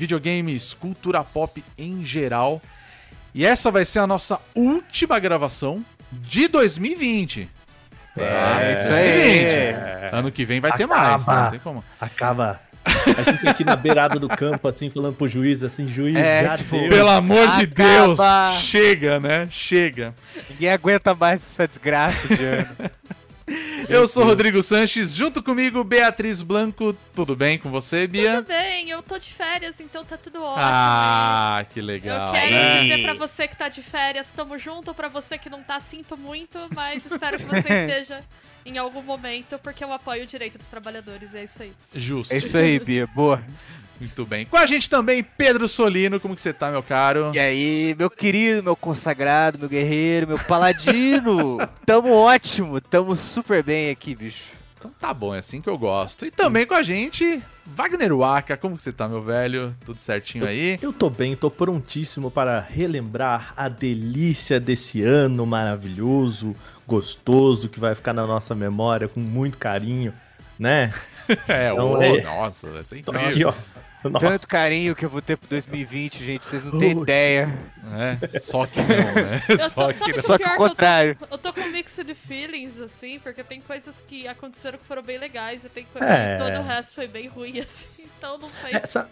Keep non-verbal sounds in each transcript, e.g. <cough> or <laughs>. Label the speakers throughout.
Speaker 1: videogames, cultura pop em geral. E essa vai ser a nossa última gravação de 2020.
Speaker 2: É,
Speaker 1: isso
Speaker 2: aí.
Speaker 1: Ano que vem vai ter
Speaker 2: Acaba.
Speaker 1: mais, né? não tem como.
Speaker 2: Acaba. A gente aqui na beirada do campo, assim, falando pro juiz, assim, juiz,
Speaker 3: É, tipo.
Speaker 1: Pelo amor de Deus,
Speaker 3: Acaba.
Speaker 1: chega, né? Chega.
Speaker 3: Ninguém aguenta mais essa desgraça de ano. <laughs>
Speaker 1: Eu sou Rodrigo Sanches, junto comigo Beatriz Blanco. Tudo bem com você, Bia?
Speaker 4: Tudo bem, eu tô de férias, então tá tudo ótimo.
Speaker 1: Ah, que
Speaker 4: eu
Speaker 1: legal.
Speaker 4: quero
Speaker 1: né?
Speaker 4: dizer pra você que tá de férias, tamo junto, pra você que não tá, sinto muito, mas espero que você <laughs> esteja em algum momento, porque eu apoio o direito dos trabalhadores, é isso aí.
Speaker 1: Justo.
Speaker 3: É isso aí, Bia. Boa.
Speaker 1: Muito bem. Com a gente também, Pedro Solino. Como que você tá, meu caro?
Speaker 3: E aí, meu querido, meu consagrado, meu guerreiro, meu paladino. <laughs> Tamo ótimo, tamo super bem aqui, bicho.
Speaker 1: Então tá bom, é assim que eu gosto. E também com a gente, Wagner Waka. Como que você tá, meu velho? Tudo certinho aí?
Speaker 2: Eu tô bem, tô prontíssimo para relembrar a delícia desse ano maravilhoso, gostoso, que vai ficar na nossa memória com muito carinho, né? <laughs>
Speaker 1: É,
Speaker 2: Então,
Speaker 1: ô,
Speaker 2: é-
Speaker 1: nossa,
Speaker 2: Tô
Speaker 1: incrível.
Speaker 2: aqui, ó. Nossa,
Speaker 3: Tanto carinho que eu vou ter pro 2020, gente, vocês não têm ideia.
Speaker 1: É, só que não, né? <laughs>
Speaker 4: Eu
Speaker 1: Só
Speaker 4: tô,
Speaker 1: que
Speaker 3: Só que
Speaker 4: pior
Speaker 3: o
Speaker 4: que eu tô-
Speaker 3: contrário.
Speaker 4: Eu tô com mixed feelings, assim, porque tem coisas que aconteceram que foram bem legais e tem coisas
Speaker 2: É.
Speaker 4: que todo o resto foi bem ruim, <laughs> assim, então não sei.
Speaker 2: É, sa-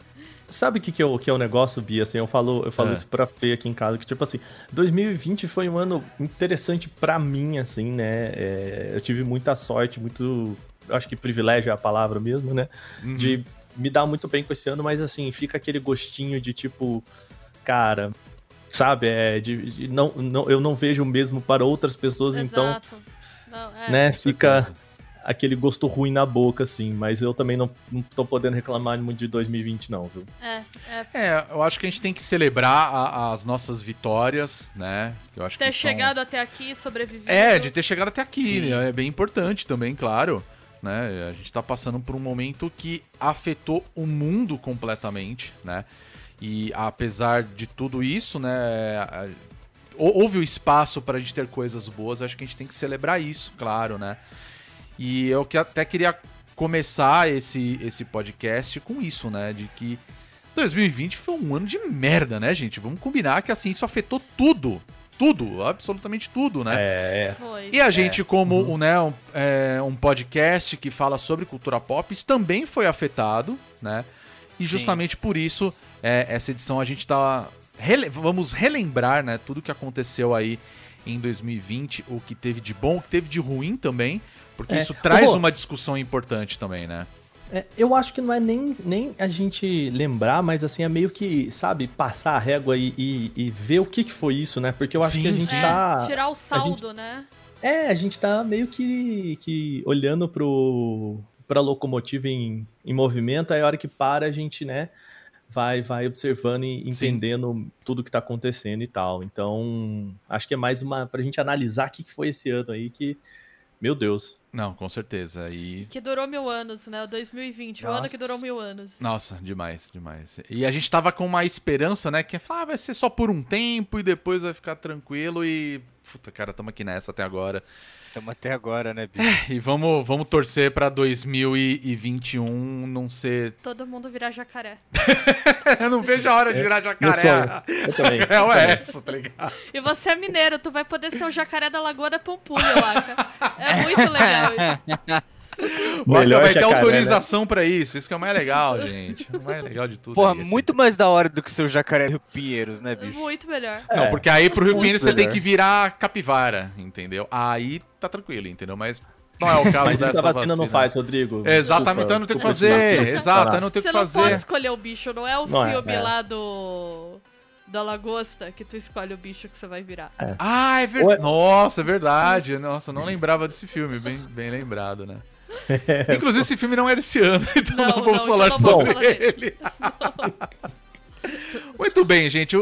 Speaker 2: sabe o que, que, é o, que é o negócio, Bia? Assim, eu falo, eu falo
Speaker 1: É.
Speaker 2: isso pra Fê aqui em casa, que tipo assim, 2020 foi um ano interessante pra mim, assim, né? É, eu tive muita sorte, muito. Acho que privilégio é a palavra mesmo, né?
Speaker 1: Uhum.
Speaker 2: De me dar muito bem com esse ano, mas assim, fica aquele gostinho de tipo, cara. Sabe, é, de, de não, não, eu não vejo o mesmo para outras pessoas, então
Speaker 4: Exato. Não, é.
Speaker 2: né, fica
Speaker 1: certeza.
Speaker 2: aquele gosto ruim na boca, assim. Mas eu também não, não tô podendo reclamar muito de 2020, não, viu?
Speaker 4: É, é.
Speaker 1: É, eu acho que a gente tem que celebrar a- as nossas vitórias, né? Eu acho
Speaker 4: Ter
Speaker 1: que são-
Speaker 4: chegado até aqui, sobrevivido.
Speaker 1: É, de ter chegado até aqui, né? É bem importante também, claro. Né? A gente tá passando por um momento que afetou o mundo completamente, né? E apesar de tudo isso, né? a- hou- Houve o espaço pra gente ter coisas boas, acho que a gente tem que celebrar isso, claro, né? E eu que até queria começar esse, esse podcast com isso, né? De que 2020 foi um ano de merda, né, gente? Vamos combinar que assim, isso afetou tudo. Tudo, absolutamente tudo, né?
Speaker 2: É,
Speaker 4: Foi.
Speaker 1: E a gente, como um, né, um, é, um podcast que fala sobre cultura pop, isso também foi afetado, né? E justamente por isso, é, essa edição a gente tá. rele- vamos relembrar, né, tudo que aconteceu aí em 2020, o que teve de bom, o que teve de ruim também, porque
Speaker 2: É.
Speaker 1: isso traz uma discussão importante também, né?
Speaker 2: É, eu acho que não é nem, nem a gente lembrar, mas assim, é meio que, sabe, passar a régua e, e, e ver o que, que foi isso, né? Porque eu acho
Speaker 1: Sim,
Speaker 2: que a gente
Speaker 4: É,
Speaker 2: tá.
Speaker 4: tirar o saldo, né?
Speaker 2: É, a gente tá meio que, que olhando pro, pra locomotiva em, em movimento, aí a hora que para, a gente, né, vai, vai observando e entendendo tudo que tá acontecendo e tal. Então, acho que é mais uma. pra gente analisar o que, que foi esse ano aí que. Meu Deus.
Speaker 1: Não, com certeza. E.
Speaker 4: Que durou mil anos, né? O 2020, o ano
Speaker 2: Nossa.
Speaker 4: que durou mil anos.
Speaker 1: Nossa, demais, demais. E a gente tava com uma esperança, né? Que é falar, ah, vai ser só por um tempo e depois vai ficar tranquilo e. Puta, cara, tamo aqui nessa até agora.
Speaker 3: Tamo até agora, né, bicho?
Speaker 1: E vamos, vamos torcer pra 2021 não ser.
Speaker 4: Todo mundo virar jacaré. <laughs>
Speaker 1: Eu não vejo a hora de virar jacaré.
Speaker 2: Eu também. <laughs>
Speaker 1: É
Speaker 2: eu também.
Speaker 1: essa, tá ligado?
Speaker 4: E você é mineiro, tu vai poder ser o jacaré da Lagoa da Pampulha, Laca. É muito legal isso. <laughs>
Speaker 2: Melhor
Speaker 1: vai ter
Speaker 2: jacaré, né?
Speaker 1: autorização pra isso. Isso que é o mais legal, gente. O mais legal de tudo.
Speaker 3: Porra,
Speaker 1: é
Speaker 3: muito mais da hora do que ser o jacaré do Rio Pinheiros, né, bicho?
Speaker 4: Muito melhor.
Speaker 1: Não,
Speaker 2: É.
Speaker 1: porque aí pro Rio
Speaker 2: Muito
Speaker 1: Pinheiro você tem
Speaker 2: melhor.
Speaker 1: que virar capivara, entendeu? Aí tá tranquilo, entendeu? Mas não é o caso
Speaker 2: Mas isso
Speaker 1: dessa
Speaker 2: a vacina não faz, Rodrigo.
Speaker 1: Exatamente, então eu não tenho que
Speaker 2: desculpa
Speaker 1: fazer. Exato, eu não tenho
Speaker 4: Você
Speaker 1: que
Speaker 4: não pode
Speaker 1: fazer.
Speaker 4: escolher o bicho, não é o
Speaker 2: Não é,
Speaker 4: filme
Speaker 2: é.
Speaker 4: lá do. Da lagosta que tu escolhe o bicho que você vai virar.
Speaker 1: Ah, é
Speaker 2: Ou é-
Speaker 1: verdade. Nossa, é verdade. Nossa, eu não lembrava desse filme. Bem, bem lembrado, né? <laughs> Inclusive, esse filme não é desse ano, <laughs> então
Speaker 4: Não,
Speaker 1: não, vamos
Speaker 4: não,
Speaker 1: falar
Speaker 4: então não vamos
Speaker 1: sobre
Speaker 4: falar dele.
Speaker 1: ele. Muito bem, gente.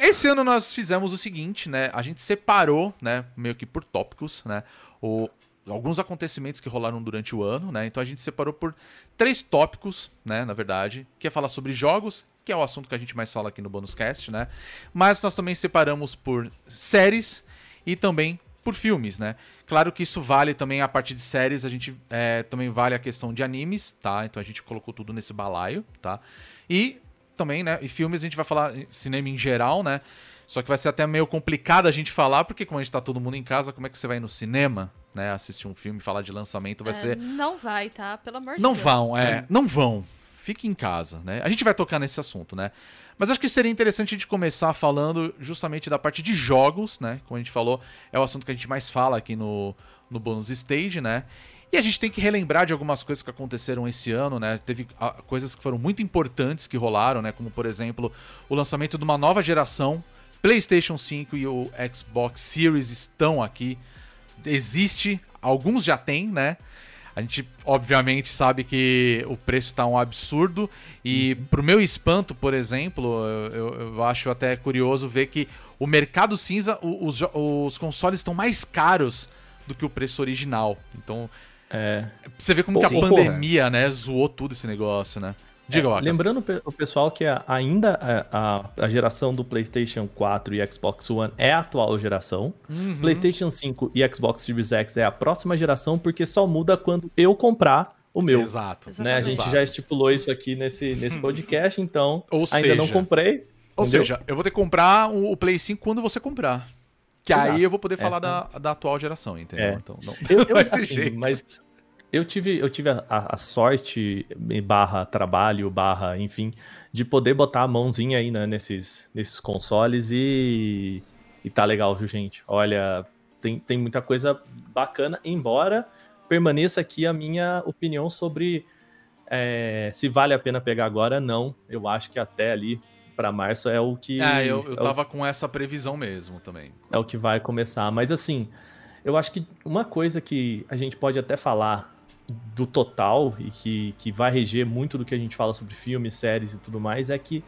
Speaker 1: Esse ano nós fizemos o seguinte, né? A gente separou, né, meio que por tópicos, né? O, alguns acontecimentos que rolaram durante o ano, né? Então a gente separou por três tópicos, né, na verdade, que é falar sobre jogos, que é o assunto que a gente mais fala aqui no Bonus Cast, né? Mas nós também separamos por séries e também por filmes, né? Claro que isso vale também a parte de séries, a gente é, também vale a questão de animes, tá? Então a gente colocou tudo nesse balaio, tá? E também, né? E filmes a gente vai falar em cinema em geral, né? Só que vai ser até meio complicado a gente falar, porque como a gente tá todo mundo em casa, como é que você vai no cinema, né? Assistir um filme, falar de lançamento, vai
Speaker 4: É,
Speaker 1: ser.
Speaker 4: Não vai, tá? Pelo amor de
Speaker 1: Não
Speaker 4: Deus.
Speaker 1: vão, é. Não vão. Fique em casa, né? A gente vai tocar nesse assunto, né? Mas acho que seria interessante a gente começar falando justamente da parte de jogos, né? Como a gente falou, é o assunto que a gente mais fala aqui no, no Bonus Stage, né? E a gente tem que relembrar de algumas coisas que aconteceram esse ano, né? Teve ah, coisas que foram muito importantes que rolaram, né? Como, por exemplo, o lançamento de uma nova geração. PlayStation 5 e o Xbox Series estão aqui. Existe, alguns já tem, né? A gente, obviamente, sabe que o preço tá um absurdo. E, pro meu espanto, por exemplo, eu, eu- acho até curioso ver que o mercado cinza, os, os consoles estão mais caros do que o preço original. Então,
Speaker 2: É,
Speaker 1: você vê como
Speaker 2: Pô,
Speaker 1: que a pandemia, né, zoou tudo esse negócio, né? Diga, Waka.
Speaker 2: Lembrando o pe- o pessoal que ainda a, a- geração do PlayStation 4 e Xbox One é a atual geração.
Speaker 1: Uhum.
Speaker 2: PlayStation 5 e Xbox Series X é a próxima geração, porque só muda quando eu comprar o meu.
Speaker 1: Exato.
Speaker 2: Né? A gente
Speaker 1: Exato.
Speaker 2: já estipulou isso aqui nesse, nesse <laughs> podcast, então
Speaker 1: Ou
Speaker 2: ainda não
Speaker 1: seja-
Speaker 2: comprei.
Speaker 1: Ou
Speaker 2: entendeu?
Speaker 1: seja, eu vou ter que comprar o Play 5 quando você comprar. Que
Speaker 2: Exato.
Speaker 1: aí eu vou poder falar
Speaker 2: Essa-
Speaker 1: da, da atual geração, entendeu?
Speaker 2: É.
Speaker 1: Então, não,
Speaker 2: Eu, <laughs>
Speaker 1: não
Speaker 2: eu, assim,
Speaker 1: jeito.
Speaker 2: mas eu tive, eu tive a, a- sorte, barra trabalho, barra, enfim, de poder botar a mãozinha aí né, nesses, nesses consoles e, e tá legal, viu, gente? Olha, tem, tem muita coisa bacana, embora permaneça aqui a minha opinião sobre é, se vale a pena pegar agora, não. Eu acho que até ali para março é o que
Speaker 1: É, eu, eu
Speaker 2: é o
Speaker 1: tava com essa previsão mesmo também.
Speaker 2: é o que vai começar. Mas assim, eu acho que uma coisa que a gente pode até falar do total e que, que vai reger muito do que a gente fala sobre filmes, séries e tudo mais é que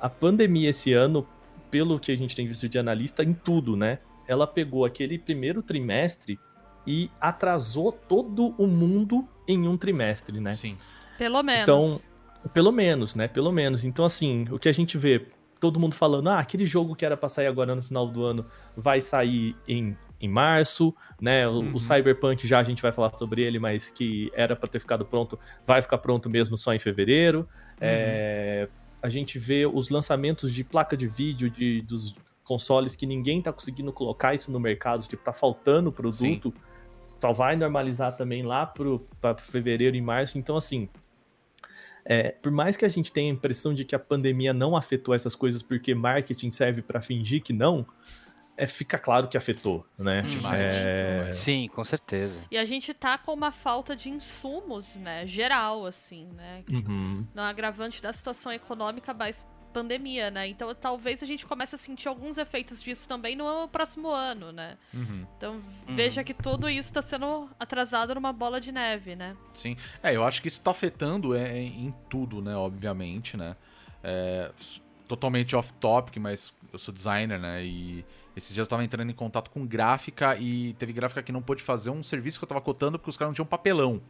Speaker 2: a pandemia esse ano, pelo que a gente tem visto de analista, em tudo, né? Ela pegou aquele primeiro trimestre e atrasou todo o mundo em um trimestre, né?
Speaker 1: Sim.
Speaker 4: Pelo menos.
Speaker 2: Então, pelo menos, né? Pelo menos. Então, assim, o que a gente vê, todo mundo falando, ah, aquele jogo que era pra sair agora no final do ano vai sair em, em março, né? O,
Speaker 1: Uhum.
Speaker 2: o Cyberpunk já a gente vai falar sobre ele, mas que era pra ter ficado pronto, vai ficar pronto mesmo só em fevereiro. É, a gente vê os lançamentos de placa de vídeo de, dos consoles que ninguém tá conseguindo colocar isso no mercado, tipo, tá faltando produto. Só vai normalizar também lá pro, pra fevereiro e março. Então, assim, é, por mais que a gente tenha a impressão de que a pandemia não afetou essas coisas porque marketing serve pra fingir que não, é, fica claro que afetou, né?
Speaker 1: Demais.
Speaker 2: É.
Speaker 3: Sim, com certeza.
Speaker 4: E a gente tá com uma falta de insumos, né? Geral, assim, né?
Speaker 2: uhum.
Speaker 4: Não agravante da situação econômica, mas pandemia, né? Então talvez a gente comece a sentir alguns efeitos disso também no próximo ano, né?
Speaker 1: Uhum.
Speaker 4: Então veja que tudo isso tá sendo atrasado numa bola de neve, né?
Speaker 1: Sim. É, eu acho que isso tá afetando é, em tudo, né? Obviamente, né? É, totalmente off-topic, mas eu sou designer, né? E esses dias eu tava entrando em contato com gráfica e teve gráfica que não pôde fazer um serviço que eu tava cotando porque os caras não tinham papelão.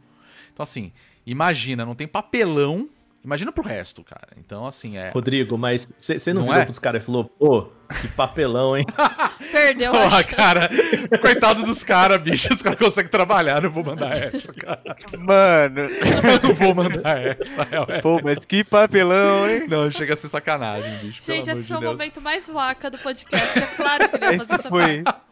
Speaker 1: Então, assim, imagina, não tem papelão. Imagina pro resto, cara. Então, assim, é.
Speaker 2: Rodrigo, mas você não,
Speaker 1: Não
Speaker 2: virou
Speaker 1: é?
Speaker 2: pros caras e falou, pô, que papelão, hein? <laughs>
Speaker 4: Perdeu a
Speaker 1: Porra, cara, coitado dos caras, bicho. Os caras conseguem trabalhar, não vou mandar essa, cara.
Speaker 3: Mano,
Speaker 1: Eu não vou mandar essa, é, é.
Speaker 3: pô, mas que papelão, hein?
Speaker 1: Não, chega a ser sacanagem, bicho. Pelo
Speaker 4: Gente,
Speaker 1: amor
Speaker 4: esse
Speaker 1: de
Speaker 4: foi o
Speaker 1: Deus.
Speaker 4: momento mais vaca do podcast. É claro que ele ia fazer essa
Speaker 3: foi.
Speaker 4: piada.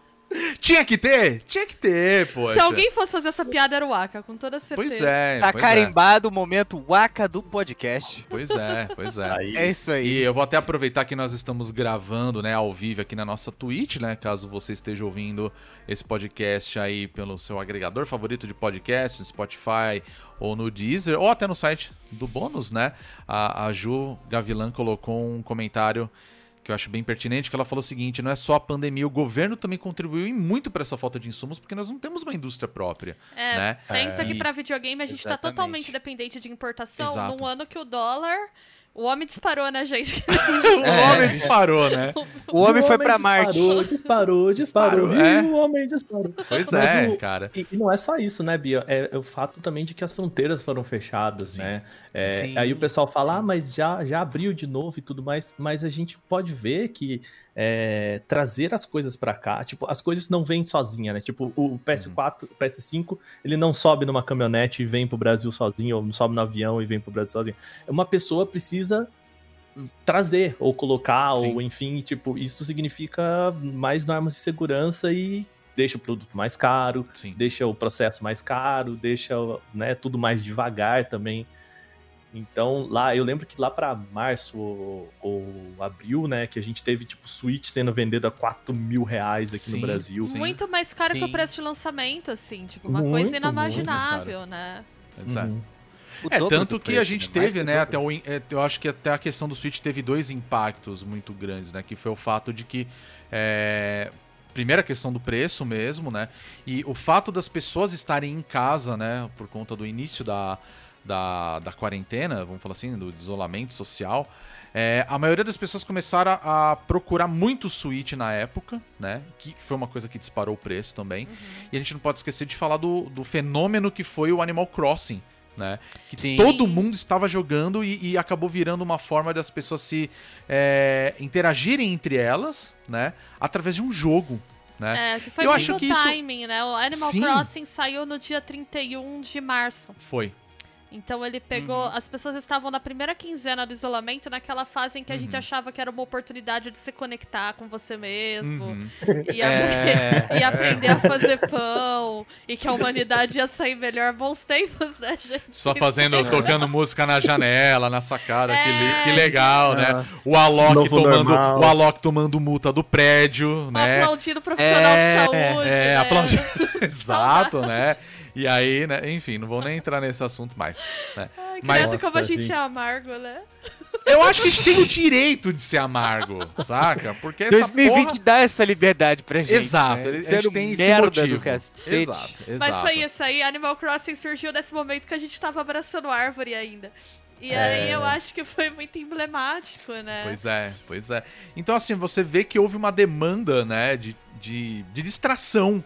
Speaker 1: Tinha que ter? Tinha que ter, poxa.
Speaker 4: Se alguém fosse fazer essa piada, era o Aka, com toda certeza.
Speaker 1: Pois é,
Speaker 3: Tá
Speaker 1: pois é.
Speaker 3: carimbado o momento Waka do podcast.
Speaker 1: Pois é, pois é.
Speaker 2: Aí,
Speaker 3: É isso
Speaker 1: E
Speaker 3: aí.
Speaker 1: eu vou até aproveitar que nós estamos gravando, né, ao vivo aqui na nossa Twitch, né, caso você esteja ouvindo esse podcast aí pelo seu agregador favorito de podcast, no Spotify ou no Deezer, ou até no site do Bônus, né? A, a Ju Gavilan colocou um comentário que eu acho bem pertinente, que ela falou o seguinte, não é só a pandemia, o governo também contribuiu e muito para essa falta de insumos, porque nós não temos uma indústria própria,
Speaker 4: É,
Speaker 1: né?
Speaker 4: pensa
Speaker 1: É.
Speaker 4: que pra videogame a gente tá
Speaker 1: Exatamente.
Speaker 4: totalmente dependente de importação
Speaker 1: Exato.
Speaker 4: num ano que o dólar, O homem disparou na gente. <laughs> <laughs>
Speaker 1: o
Speaker 3: É.
Speaker 1: homem disparou, né?
Speaker 3: O homem foi pra
Speaker 2: disparou,
Speaker 3: Marte.
Speaker 2: Disparou, disparou,
Speaker 1: Disparou,
Speaker 2: e
Speaker 1: é.
Speaker 2: o homem disparou.
Speaker 1: Pois
Speaker 2: Mas
Speaker 1: é,
Speaker 2: o-
Speaker 1: cara.
Speaker 2: E, não é só isso, né, Bia? É, é o fato também de que as fronteiras foram fechadas,
Speaker 1: Sim.
Speaker 2: né? É, aí o pessoal fala, ah, mas já, já abriu de novo e tudo mais. Mas a gente pode ver que é, trazer as coisas pra cá, tipo, as coisas não vêm sozinha, né? Tipo, o PS4, o PS5, ele não sobe numa caminhonete e vem pro Brasil sozinho, ou não sobe no avião e vem pro Brasil sozinho. Uma pessoa precisa trazer, ou colocar,
Speaker 1: Sim.
Speaker 2: ou enfim, tipo, isso significa mais normas de segurança e deixa o produto mais caro,
Speaker 1: Sim.
Speaker 2: deixa o processo mais caro, deixa né, tudo mais devagar também. Então, lá, eu lembro que lá pra março ou, ou abril, né, que a gente teve, tipo, Switch sendo vendido a 4 mil reais aqui
Speaker 1: Sim,
Speaker 2: no Brasil.
Speaker 1: sim.
Speaker 4: Muito mais caro que o
Speaker 3: Sim.
Speaker 4: preço de lançamento, assim. Tipo, uma
Speaker 2: Muito,
Speaker 4: coisa inimaginável, né?
Speaker 1: Exato.
Speaker 2: Uhum.
Speaker 3: O
Speaker 1: É, tanto que a gente
Speaker 3: né?
Speaker 1: Teve, né, até o, é, eu acho que até a questão do Switch teve dois impactos muito grandes, né, que foi o fato de que, é, primeira questão do preço mesmo, né, e o fato das pessoas estarem em casa, né, por conta do início da, da, da quarentena, vamos falar assim, do isolamento social, é, a maioria das pessoas começaram a, a procurar muito Switch na época, né? Que foi uma coisa que disparou o preço também. E a gente não pode esquecer de falar do, do fenômeno que foi o Animal Crossing, né? Que
Speaker 3: Sim.
Speaker 1: todo mundo estava jogando e, e acabou virando uma forma das pessoas se é, interagirem entre elas, né? Através de um jogo, né?
Speaker 4: É, que foi
Speaker 1: Eu
Speaker 4: muito
Speaker 1: acho que isso-
Speaker 4: timing, né? O Animal
Speaker 1: Sim.
Speaker 4: Crossing saiu no dia 31 de março.
Speaker 1: Foi.
Speaker 4: Então ele pegou.
Speaker 1: Uhum.
Speaker 4: As pessoas estavam na primeira quinzena do isolamento, naquela fase em que a gente
Speaker 1: Uhum.
Speaker 4: achava que era uma oportunidade de se conectar com você mesmo.
Speaker 1: Uhum.
Speaker 4: E,
Speaker 3: É. <laughs>
Speaker 4: e aprender a fazer pão. E que a humanidade ia sair melhor. Bons tempos, né, gente?
Speaker 1: Só fazendo, tocando <laughs> música na janela, na sacada, que, li-
Speaker 4: É,
Speaker 1: que legal, né?
Speaker 2: Ah,
Speaker 1: O Alok tomando,
Speaker 2: normal.
Speaker 1: o Alok tomando multa do prédio, né?
Speaker 4: Aplaudindo o profissional
Speaker 3: É,
Speaker 4: de saúde.
Speaker 1: É,
Speaker 4: né?
Speaker 1: aplaudir. <laughs> Exato, né? E aí, né? Enfim, não vou nem entrar nesse assunto mais. né?
Speaker 4: Ai,
Speaker 1: Mas-
Speaker 4: Mas como a
Speaker 2: Nossa,
Speaker 4: gente,
Speaker 2: gente.
Speaker 4: é amargo, né?
Speaker 1: Eu acho que a gente tem o direito de ser amargo, saca? Porque essa
Speaker 3: 2020
Speaker 1: porra...
Speaker 3: dá essa liberdade pra gente.
Speaker 1: Exato,
Speaker 3: né?
Speaker 1: a
Speaker 3: Sendo
Speaker 1: gente tem esse
Speaker 3: merda
Speaker 1: motivo.
Speaker 3: do cacete.
Speaker 1: Exato, exato.
Speaker 4: Mas foi isso aí. Animal Crossing surgiu nesse momento que a gente tava abraçando árvore ainda. E
Speaker 2: É.
Speaker 4: aí eu acho que foi muito emblemático, né?
Speaker 1: Pois é, pois é. Então, assim, você vê que houve uma demanda, né, de, de, de distração,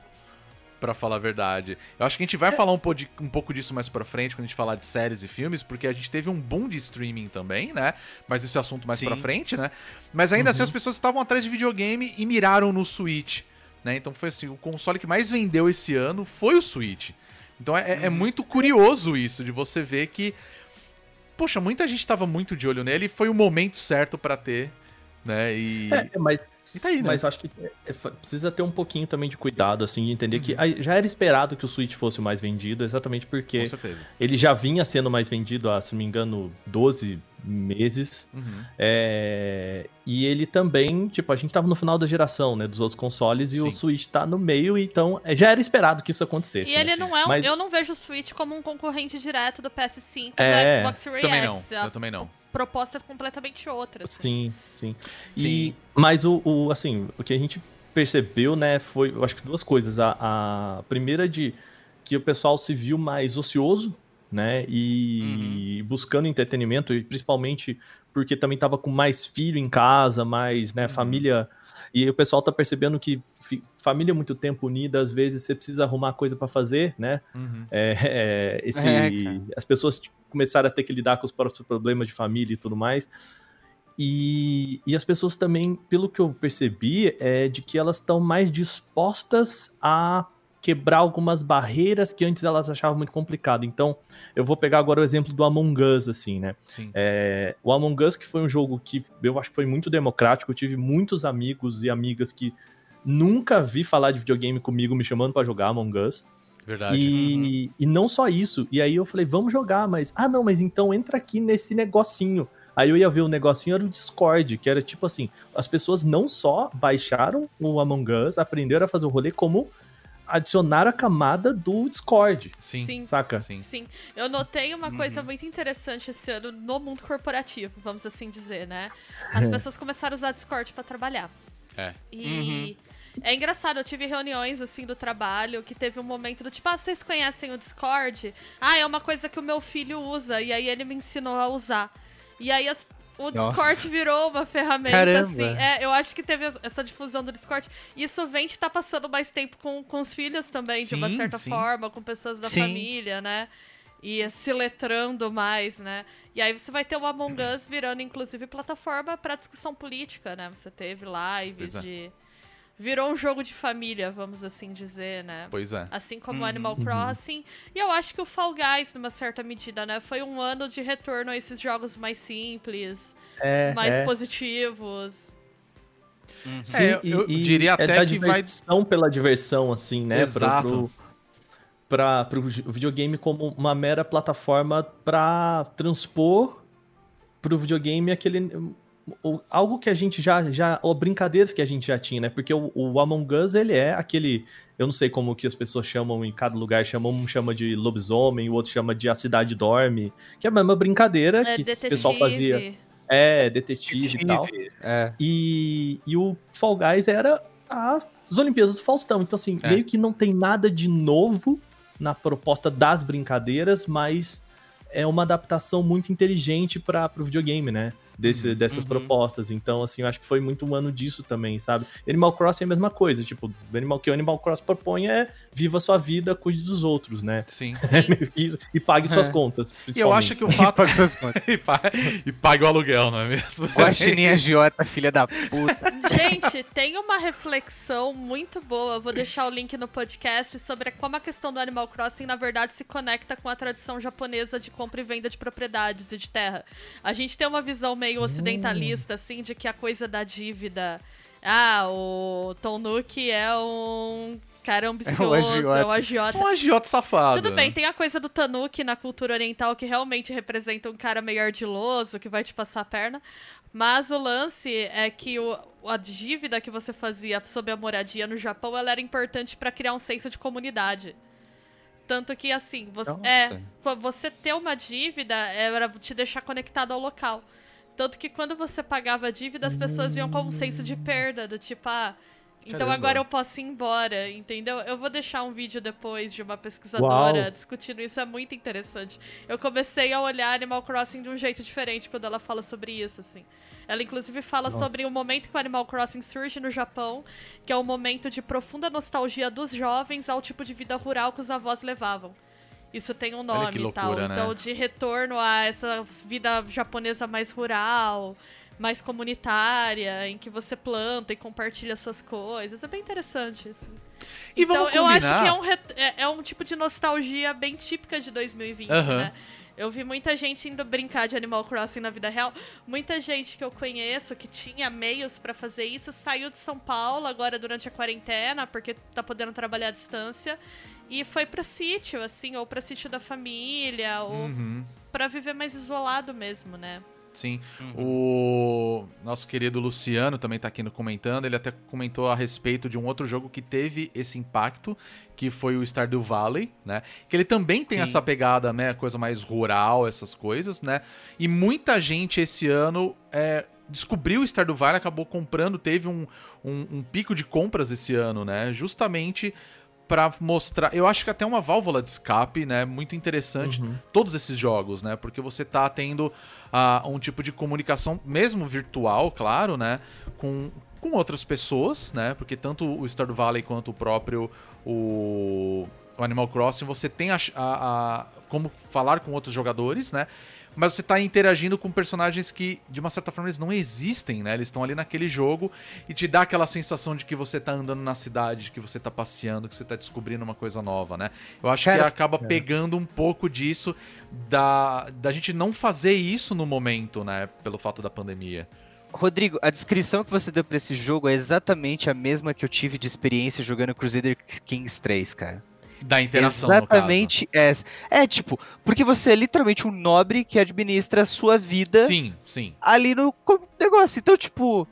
Speaker 1: pra falar a verdade. Eu acho que a gente vai falar um, po- de- um pouco disso mais pra frente, quando a gente falar de séries e filmes, porque a gente teve um boom de streaming também, né? Mas esse é assunto mais
Speaker 3: Sim.
Speaker 1: pra frente, né? Mas ainda assim, as pessoas estavam atrás de videogame e miraram no Switch, né? Então foi assim, o console que mais vendeu esse ano foi o Switch. Então é, é muito curioso isso, de você ver que Poxa, muita gente tava muito de olho nele e foi o momento certo pra ter, né? E.
Speaker 2: É, mas,
Speaker 1: E tá aí, né?
Speaker 2: mas eu acho que é, é, precisa ter um pouquinho também de cuidado, assim, de entender
Speaker 1: Uhum.
Speaker 2: que já era esperado que o Switch fosse o mais vendido, exatamente porque
Speaker 1: Com certeza.
Speaker 2: ele já vinha sendo mais vendido há, se não me engano, 12 meses.
Speaker 1: Uhum.
Speaker 2: É, E ele também, tipo, a gente tava no final da geração, né, dos outros consoles, e o
Speaker 1: Sim.
Speaker 2: Switch tá no meio, então é, já era esperado que isso acontecesse.
Speaker 4: E
Speaker 2: né?
Speaker 4: ele não é um,
Speaker 2: Mas-
Speaker 4: Eu não vejo o Switch como um concorrente direto do PS5
Speaker 2: É,
Speaker 4: do Xbox Series
Speaker 1: Também não.
Speaker 4: X.
Speaker 1: Eu também não.
Speaker 4: Proposta é completamente outra. assim.
Speaker 2: Sim, sim. E,
Speaker 3: Sim.
Speaker 2: Mas o, o, assim, o que a gente percebeu, né, foi, eu acho que duas coisas. A, a primeira de que o pessoal se viu mais ocioso, né, e
Speaker 1: Uhum.
Speaker 2: buscando entretenimento, e principalmente porque também tava com mais filho em casa, mais,
Speaker 1: Uhum.
Speaker 2: né, família... E o pessoal tá percebendo que fi- família muito tempo unida, às vezes você precisa arrumar coisa para fazer, né?
Speaker 1: Uhum.
Speaker 2: É, é, esse,
Speaker 3: É,
Speaker 2: as pessoas tipo, começaram a ter que lidar com os próprios problemas de família e tudo mais. E, e as pessoas também, pelo que eu percebi, é de que elas estão mais dispostas a quebrar algumas barreiras que antes elas achavam muito complicado. Então, eu vou pegar agora o exemplo do Among Us, assim, né?
Speaker 1: Sim.
Speaker 2: É, o Among Us, que foi um jogo que eu acho que foi muito democrático, eu tive muitos amigos e amigas que nunca vi falar de videogame comigo me chamando pra jogar Among Us.
Speaker 1: Verdade.
Speaker 2: E, e não só isso. E aí eu falei, vamos jogar, mas. Ah, não, mas então entra aqui nesse negocinho. Aí eu ia ver o negocinho, era o Discord, que era tipo assim: as pessoas não só baixaram o Among Us, aprenderam a fazer o rolê, como adicionaram a camada do Discord.
Speaker 1: Sim.
Speaker 4: Sim.
Speaker 2: Saca?
Speaker 1: Sim.
Speaker 4: Sim, eu notei uma coisa
Speaker 1: Uhum.
Speaker 4: muito interessante esse ano no mundo corporativo, vamos assim dizer, né? As <laughs> pessoas começaram a usar Discord pra trabalhar.
Speaker 1: É.
Speaker 4: E é engraçado, eu tive reuniões assim do trabalho que teve um momento do tipo, ah, vocês conhecem o Discord? Ah, é uma coisa que o meu filho usa, e aí ele me ensinou a usar. E aí as- O
Speaker 3: Nossa.
Speaker 4: Discord virou uma ferramenta,
Speaker 3: Caramba.
Speaker 4: assim. É, eu acho que teve essa difusão do Discord. Isso vem de estar passando mais tempo com, com os filhos também, de uma
Speaker 1: Sim,
Speaker 4: certa
Speaker 1: sim.
Speaker 4: forma, com pessoas da
Speaker 3: Sim.
Speaker 4: família, né? E se letrando mais, né? E aí você vai ter o Among Us virando, inclusive, plataforma para discussão política, né? Você teve lives
Speaker 1: é.
Speaker 4: de. Virou um jogo de família, vamos assim dizer, né?
Speaker 1: Pois é.
Speaker 4: Assim como o
Speaker 3: Uhum.
Speaker 4: Animal Crossing. E eu acho que o Fall Guys, numa certa medida, né? Foi um ano de retorno a esses jogos mais simples,
Speaker 2: É,
Speaker 4: mais
Speaker 2: é.
Speaker 4: positivos.
Speaker 2: Sim,
Speaker 1: É, eu diria
Speaker 2: é
Speaker 1: até
Speaker 2: da
Speaker 1: que vai-
Speaker 2: diversão pela diversão, assim, né?
Speaker 1: Exato.
Speaker 2: Pro, pro, pro vi- videogame como uma mera plataforma pra transpor pro videogame aquele. O- algo que a gente já. já ou brincadeiras que a gente já tinha, né? Porque o, o Among Us, ele é aquele. Eu não sei como que as pessoas chamam em cada lugar, chamam, um chama de lobisomem, o outro chama de A Cidade Dorme, que é a mesma brincadeira
Speaker 4: É,
Speaker 2: que o
Speaker 4: detetive.
Speaker 2: pessoal fazia. É, detetive, e tal.
Speaker 3: É.
Speaker 2: E, e o Fall Guys era a- as Olimpíadas do Faustão. Então, assim,
Speaker 1: É.
Speaker 2: meio que não tem nada de novo na proposta das brincadeiras, mas é uma adaptação muito inteligente para o videogame, né? Desse, dessas
Speaker 3: Uhum.
Speaker 2: propostas. Então, assim, eu acho que foi muito um ano disso também, sabe? Animal Crossing é a mesma coisa. Tipo, o Animal, que o Animal Crossing propõe é viva sua vida, cuide dos outros, né?
Speaker 1: Sim. <laughs>
Speaker 2: e, e pague suas
Speaker 3: É.
Speaker 2: contas.
Speaker 1: E eu acho que o fato. <laughs>
Speaker 3: Paga suas contas. <laughs>
Speaker 1: e, pa- e pague o aluguel, não é mesmo?
Speaker 3: Guaxininha Giota, filha da puta.
Speaker 4: Gente, tem uma reflexão muito boa. eu Vou deixar o link no podcast sobre como a questão do Animal Crossing, na verdade, se conecta com a tradição japonesa de compra e venda de propriedades e de terra. A gente tem uma visão meio ocidentalista, assim, de que a coisa da dívida. Ah, o Tom Nook é um cara ambicioso, <laughs>
Speaker 3: agiota.
Speaker 4: é um agiota.
Speaker 1: Um agiota safado.
Speaker 4: Tudo bem, tem a coisa do Tanuki na cultura oriental que realmente representa um cara meio ardiloso que vai te passar a perna. Mas o lance é que o, a dívida que você fazia sob a moradia no Japão ela era importante para criar um senso de comunidade. Tanto que, assim, você,
Speaker 3: Nossa.
Speaker 4: é, você ter uma dívida era te deixar conectado ao local. Tanto que quando você pagava a dívida, as pessoas vinham com um senso de perda, do tipo, ah, então
Speaker 1: Caramba.
Speaker 4: agora eu posso ir embora, entendeu? Eu vou deixar um vídeo depois de uma pesquisadora
Speaker 2: Uau.
Speaker 4: discutindo isso, é muito interessante. Eu comecei a olhar Animal Crossing de um jeito diferente quando ela fala sobre isso, assim. Ela inclusive fala
Speaker 2: Nossa.
Speaker 4: sobre o momento que o Animal Crossing surge no Japão, que é um momento de profunda nostalgia dos jovens ao tipo de vida rural que os avós levavam. Isso tem um nome e tal.
Speaker 1: né?
Speaker 4: Então, de retorno a essa vida japonesa mais rural, mais comunitária, em que você planta e compartilha suas coisas. É bem interessante. assim.
Speaker 1: E
Speaker 4: então, eu acho que é um, é, é um tipo de nostalgia bem típica de 2020,
Speaker 1: Aham.
Speaker 4: né? Eu vi muita gente indo brincar de Animal Crossing na vida real. Muita gente que eu conheço que tinha meios pra fazer isso saiu de São Paulo agora durante a quarentena, porque tá podendo trabalhar à distância. E foi pro sítio, assim, ou pra sítio da família, ou
Speaker 1: Uhum.
Speaker 4: pra viver mais isolado mesmo, né?
Speaker 1: Sim. O nosso querido Luciano também tá aqui no comentando. Ele até comentou a respeito de um outro jogo que teve esse impacto, que foi o Stardew Valley, né? Que ele também tem
Speaker 3: Sim.
Speaker 1: essa pegada, né? Coisa mais rural, essas coisas, né? E muita gente esse ano é, descobriu o Stardew Valley, acabou comprando, teve um, um, um pico de compras esse ano, né? Justamente pra mostrar. Eu acho que até uma válvula de escape, né? Muito interessante. Todos esses jogos, né? Porque você tá tendo ah, um tipo de comunicação, mesmo virtual, claro, né? Com, com outras pessoas, né? Porque tanto o Stardew Valley quanto o próprio o, o Animal Crossing, você tem a, a- a- como falar com outros jogadores, né? Mas você tá interagindo com personagens que, de uma certa forma, eles não existem, né? Eles estão ali naquele jogo e te dá aquela sensação de que você tá andando na cidade, de que você tá passeando, que você tá descobrindo uma coisa nova, né? Eu acho que
Speaker 3: Cara,
Speaker 1: acaba pegando um pouco disso da, da gente não fazer isso no momento, né? Pelo fato da pandemia.
Speaker 3: Rodrigo, a descrição que você deu pra esse jogo é exatamente a mesma que eu tive de experiência jogando Crusader Kings 3, cara.
Speaker 1: Da interação,
Speaker 3: exatamente essa. É, tipo, porque você é literalmente um nobre que administra a sua vida.
Speaker 1: Sim, sim.
Speaker 3: ali no negócio. Então, tipo,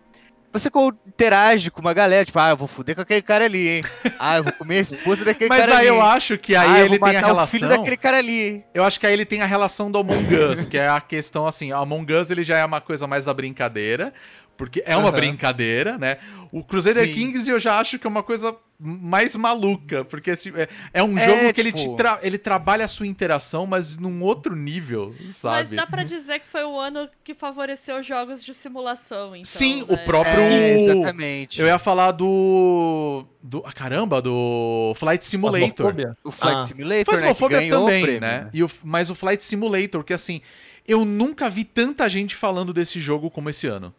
Speaker 3: você interage com uma galera, tipo, ah, eu vou foder com aquele cara ali, hein? Ah, eu vou comer a esposa daquele <laughs>
Speaker 1: Mas
Speaker 3: cara
Speaker 1: aí
Speaker 3: ali.
Speaker 1: eu
Speaker 3: hein?
Speaker 1: acho que aí
Speaker 3: ah, eu
Speaker 1: ele tem a
Speaker 3: matar o
Speaker 1: relação.
Speaker 3: filho daquele cara ali?
Speaker 1: Eu acho que aí ele tem a relação do Among Us, que é a questão assim, o Among Us ele já é uma coisa mais da brincadeira, porque é uma
Speaker 3: Aham.
Speaker 1: brincadeira, né? O Crusader
Speaker 3: Sim.
Speaker 1: Kings eu já acho que é uma coisa mais maluca, porque assim, é, é um
Speaker 3: É,
Speaker 1: jogo que ele,
Speaker 3: tipo-
Speaker 1: te tra- ele trabalha a sua interação, mas num outro nível,
Speaker 4: Mas
Speaker 1: sabe?
Speaker 4: dá pra dizer que foi o ano que favoreceu jogos de simulação, então.
Speaker 1: Sim, o
Speaker 4: né?
Speaker 1: próprio.
Speaker 3: É, exatamente.
Speaker 1: Eu ia falar do. do ah, caramba, do Flight Simulator.
Speaker 3: O Flight
Speaker 2: Ah.
Speaker 3: Simulator, né, ganhou o
Speaker 1: também,
Speaker 3: prêmio,
Speaker 1: né? E o, mas o Flight Simulator, que assim, eu nunca vi tanta gente falando desse jogo como esse ano.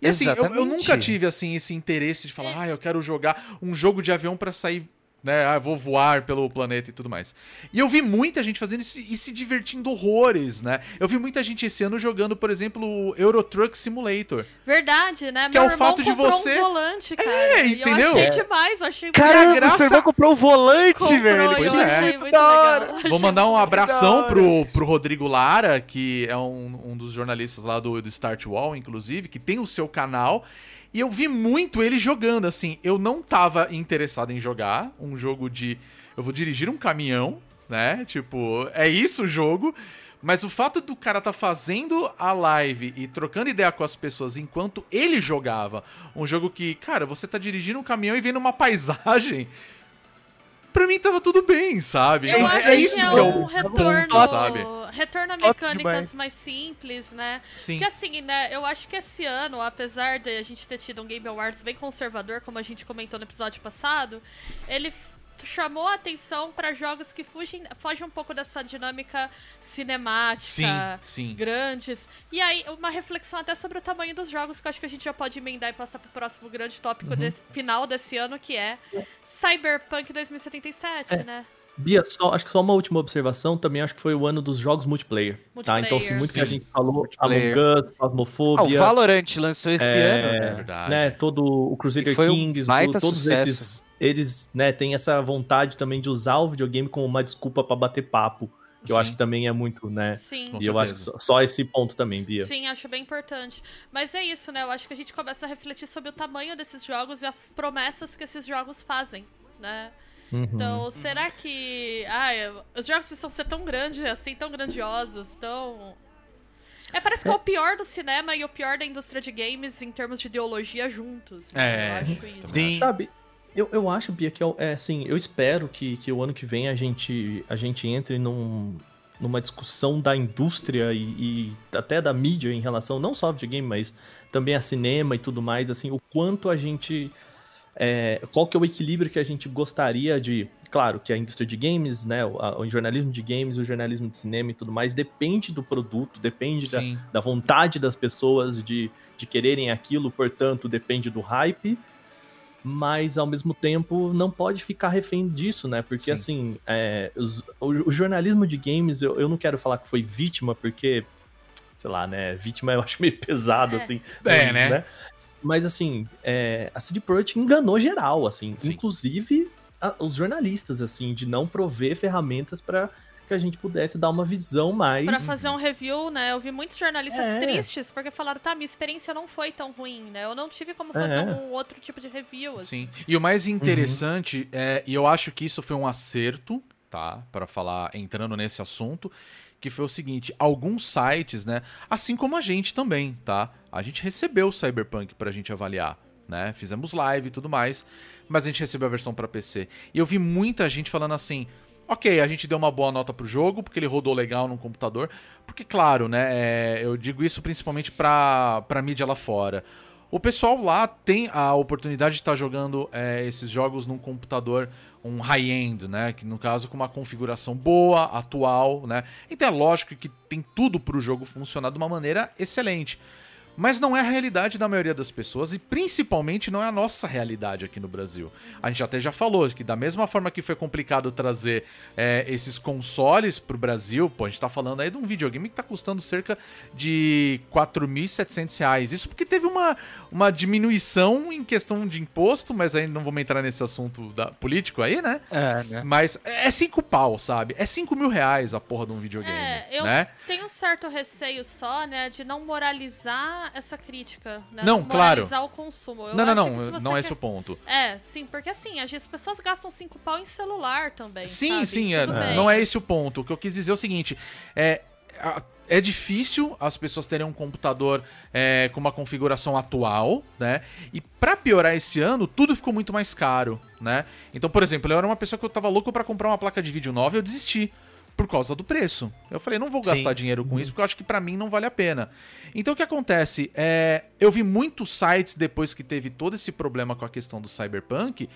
Speaker 1: E assim, eu, eu nunca tive assim esse interesse de falar, ah, eu quero jogar um jogo de avião pra sair, né? Ah, vou voar pelo planeta e tudo mais. E eu vi muita gente fazendo isso e se divertindo horrores, né? Eu vi muita gente esse ano jogando, por exemplo, o Euro Truck Simulator.
Speaker 4: Verdade, né?
Speaker 1: Que
Speaker 4: Meu
Speaker 1: é o
Speaker 4: irmão
Speaker 1: fato de você-
Speaker 4: um volante, cara.
Speaker 1: É,
Speaker 4: E
Speaker 1: entendeu?
Speaker 4: eu achei
Speaker 1: É.
Speaker 4: demais, eu achei
Speaker 3: Caramba,
Speaker 1: graça-
Speaker 3: seu irmão comprou o volante,
Speaker 4: Comprou,
Speaker 3: velho.
Speaker 4: eu
Speaker 1: Pois é.
Speaker 4: achei
Speaker 3: muito
Speaker 4: legal.
Speaker 1: Vou mandar um abração pro, pro Rodrigo Lara, que é um, um dos jornalistas lá do, do Start Wall, inclusive, que tem o seu canal. E eu vi muito ele jogando, assim. Eu não tava interessado em jogar um jogo de. Eu vou dirigir um caminhão, né? Tipo, é isso o jogo. Mas o fato do cara tá fazendo a live e trocando ideia com as pessoas enquanto ele jogava um jogo que, cara, você tá dirigindo um caminhão e vendo uma paisagem. Pra mim tava tudo bem, sabe?
Speaker 4: Eu
Speaker 1: É- é isso
Speaker 4: que é
Speaker 1: o
Speaker 4: retorno,
Speaker 1: ponto, sabe?
Speaker 4: Retorno a mecânicas mais simples, né?
Speaker 1: Sim.
Speaker 4: Porque assim, né, eu acho que esse ano, apesar de a gente ter tido um Game Awards bem conservador, como a gente comentou no episódio passado, ele chamou a atenção para jogos que fugem, fogem um pouco dessa dinâmica cinemática,
Speaker 1: Sim, sim.
Speaker 4: grandes. E aí, uma reflexão até sobre o tamanho dos jogos, que eu acho que a gente já pode emendar e passar pro próximo grande tópico
Speaker 2: Uhum.
Speaker 4: desse final desse ano, que é Cyberpunk 2077,
Speaker 2: É.
Speaker 4: né?
Speaker 2: Bia, só, acho que só uma última observação, também acho que foi o ano dos jogos multiplayer. Tá? Então, assim,
Speaker 4: Multiplayer.
Speaker 2: muito que
Speaker 1: Sim.
Speaker 2: a gente falou,
Speaker 3: Multiplayer.
Speaker 2: Among Us,
Speaker 3: Ah, o Valorant lançou esse
Speaker 2: É,
Speaker 3: ano, né?
Speaker 1: É verdade.
Speaker 2: né, todo o Crusader
Speaker 3: um
Speaker 2: Kings,
Speaker 3: baita
Speaker 2: o- todos
Speaker 3: sucesso.
Speaker 2: esses, eles, né, têm essa vontade também de usar o videogame como uma desculpa pra bater papo, que eu
Speaker 1: Sim.
Speaker 2: acho que também é muito, né?
Speaker 4: Sim.
Speaker 1: Com
Speaker 2: e eu acho que só, só esse ponto também, Bia.
Speaker 4: Sim, acho bem importante. Mas é isso, né? Eu acho que a gente começa a refletir sobre o tamanho desses jogos e as promessas que esses jogos fazem, né?
Speaker 2: Uhum.
Speaker 4: Então, será que. Ai, os jogos precisam ser tão grandes, assim, tão grandiosos, tão. É, parece que é o pior do cinema e o pior da indústria de games em termos de ideologia juntos. né?
Speaker 1: É.
Speaker 4: Eu acho isso.
Speaker 3: Sim.
Speaker 2: Sabe, eu, eu acho, Bia, que é, é assim, eu espero que, que o ano que vem a gente, a gente entre num, numa discussão da indústria e, e até da mídia em relação, não só ao videogame, mas também a cinema e tudo mais, assim, o quanto a gente. É, qual que é o equilíbrio que a gente gostaria de. Claro que a indústria de games, né? O, a- o jornalismo de games, o jornalismo de cinema e tudo mais, depende do produto, depende da, da vontade das pessoas de, de quererem aquilo, portanto, depende do hype. Mas ao mesmo tempo não pode ficar refém disso, né? Porque
Speaker 1: Sim.
Speaker 2: assim, é, os- o, o jornalismo de games, eu, eu não quero falar que foi vítima, porque, sei lá, né? Vítima eu acho meio pesado,
Speaker 4: É.
Speaker 2: assim.
Speaker 1: É, né?
Speaker 2: Mas assim, é, a CD Projekt enganou geral, assim,
Speaker 1: Sim.
Speaker 2: inclusive a- os jornalistas, assim, de não prover ferramentas para que a gente pudesse dar uma visão mais.
Speaker 4: Pra fazer um review, né? Eu vi muitos jornalistas
Speaker 2: É.
Speaker 4: tristes porque falaram, tá, minha experiência não foi tão ruim, né? Eu não tive como fazer
Speaker 2: É.
Speaker 4: um outro tipo de review, assim.
Speaker 1: Sim. E o mais interessante é, e eu acho que isso foi um acerto, tá? Pra falar, entrando nesse assunto, que foi o seguinte: alguns sites, né? Assim como a gente também, tá? A gente recebeu o Cyberpunk pra gente avaliar, né? Fizemos live e tudo mais, mas a gente recebeu a versão pra PC. E eu vi muita gente falando assim. Ok, a gente deu uma boa nota pro jogo, porque ele rodou legal no computador. Porque, claro, né? é, eu digo isso principalmente pra, pra mídia lá fora. O pessoal lá tem a oportunidade de estar jogando é, esses jogos num computador, um high-end, né? Que no caso com uma configuração boa, atual, né? Então é lógico que tem tudo para o jogo funcionar de uma maneira excelente. Mas não é a realidade da maioria das pessoas e principalmente não é a nossa realidade aqui no Brasil. A gente até já falou que da mesma forma que foi complicado trazer é, esses consoles pro Brasil, pô, a gente tá falando aí de um videogame que tá custando cerca de 4.700 reais. Isso porque teve uma, uma diminuição em questão de imposto, mas aí não vamos entrar nesse assunto da, político aí, né?
Speaker 3: É, né?
Speaker 1: Mas é 5 pau, sabe? É 5 mil reais a porra de um videogame,
Speaker 4: É, eu
Speaker 1: né?
Speaker 4: tenho um certo receio só, né, de não moralizar essa crítica, né?
Speaker 1: Não, claro.
Speaker 4: Moralizar o consumo. Eu
Speaker 1: não, não, não, não é
Speaker 4: quer-
Speaker 1: esse o ponto.
Speaker 4: É, sim, porque assim, as as pessoas gastam cinco pau em celular também.
Speaker 1: Sim,
Speaker 4: sabe?
Speaker 1: sim, é, não é esse o ponto. O que eu quis dizer é o seguinte: é, a- é difícil as pessoas terem um computador é, com uma configuração atual, né? E pra piorar esse ano, tudo ficou muito mais caro, né? Então, por exemplo, eu era uma pessoa que eu tava louco pra comprar uma placa de vídeo nova e eu desisti por causa do preço. Eu falei, não vou gastar
Speaker 3: Sim.
Speaker 1: dinheiro com isso porque eu acho que pra mim não vale a pena. Então o que acontece? É, eu vi muitos sites depois que teve todo esse problema com a questão do Cyberpunk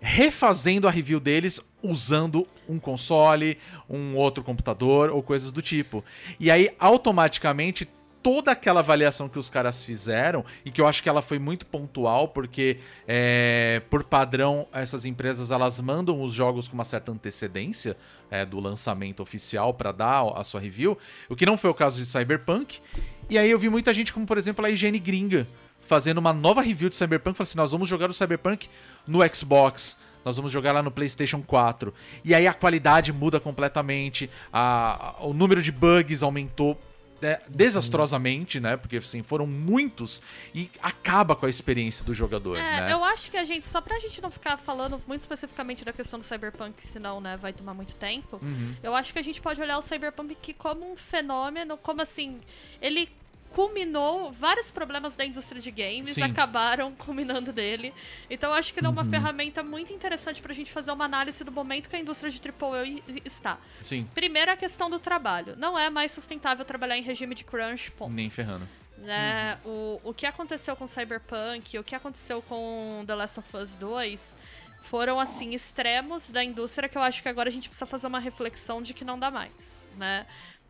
Speaker 1: refazendo a review deles usando um console, um outro computador ou coisas do tipo. E aí automaticamente toda aquela avaliação que os caras fizeram e que eu acho que ela foi muito pontual porque é, por padrão essas empresas elas mandam os jogos com uma certa antecedência é, do lançamento oficial para dar a sua review, o que não foi o caso de Cyberpunk. E aí eu vi muita gente como por exemplo a higiene gringa fazendo uma nova review de Cyberpunk, falando assim, nós vamos jogar o Cyberpunk no Xbox, nós vamos jogar lá no PlayStation 4. E aí a qualidade muda completamente, a, a- o número de bugs aumentou né, desastrosamente, né? Porque assim, foram muitos e acaba com a experiência do jogador,
Speaker 4: É,
Speaker 1: né?
Speaker 4: eu acho que a gente, só pra gente não ficar falando muito especificamente da questão do Cyberpunk, senão, né, vai tomar muito tempo,
Speaker 1: Uhum.
Speaker 4: eu acho que a gente pode olhar o Cyberpunk como um fenômeno, como assim, ele culminou vários problemas da indústria de games,
Speaker 1: Sim.
Speaker 4: acabaram culminando dele. Então eu acho que ele é
Speaker 1: Uhum.
Speaker 4: uma ferramenta muito interessante pra gente fazer uma análise do momento que a indústria de AAA está.
Speaker 1: Sim,
Speaker 4: Primeiro a questão do trabalho. Não é mais sustentável trabalhar em regime de crunch, ponto
Speaker 1: nem ferrando.
Speaker 4: né? O, o que aconteceu com Cyberpunk, o que aconteceu com The Last of Us 2 foram, assim, extremos da indústria que eu acho que agora a gente precisa fazer uma reflexão de que não dá mais, né?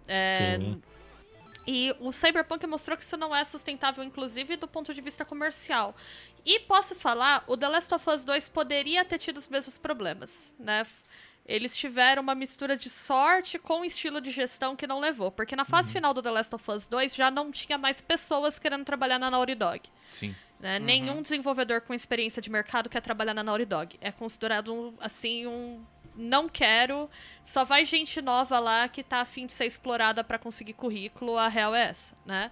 Speaker 4: É,
Speaker 2: Sim.
Speaker 4: E o Cyberpunk mostrou que isso não é sustentável, inclusive do ponto de vista comercial. E posso falar, o The Last of Us 2 poderia ter tido os mesmos problemas, né? Eles tiveram uma mistura de sorte com estilo de gestão que não levou. Porque na fase final do The Last of Us 2 já não tinha mais pessoas querendo trabalhar na Naughty Dog.
Speaker 1: Sim.
Speaker 4: né? Nenhum desenvolvedor com experiência de mercado quer trabalhar na Naughty Dog. É considerado, assim, um. Não quero. Só vai gente nova lá que tá afim de ser explorada pra conseguir currículo. A real é essa, né?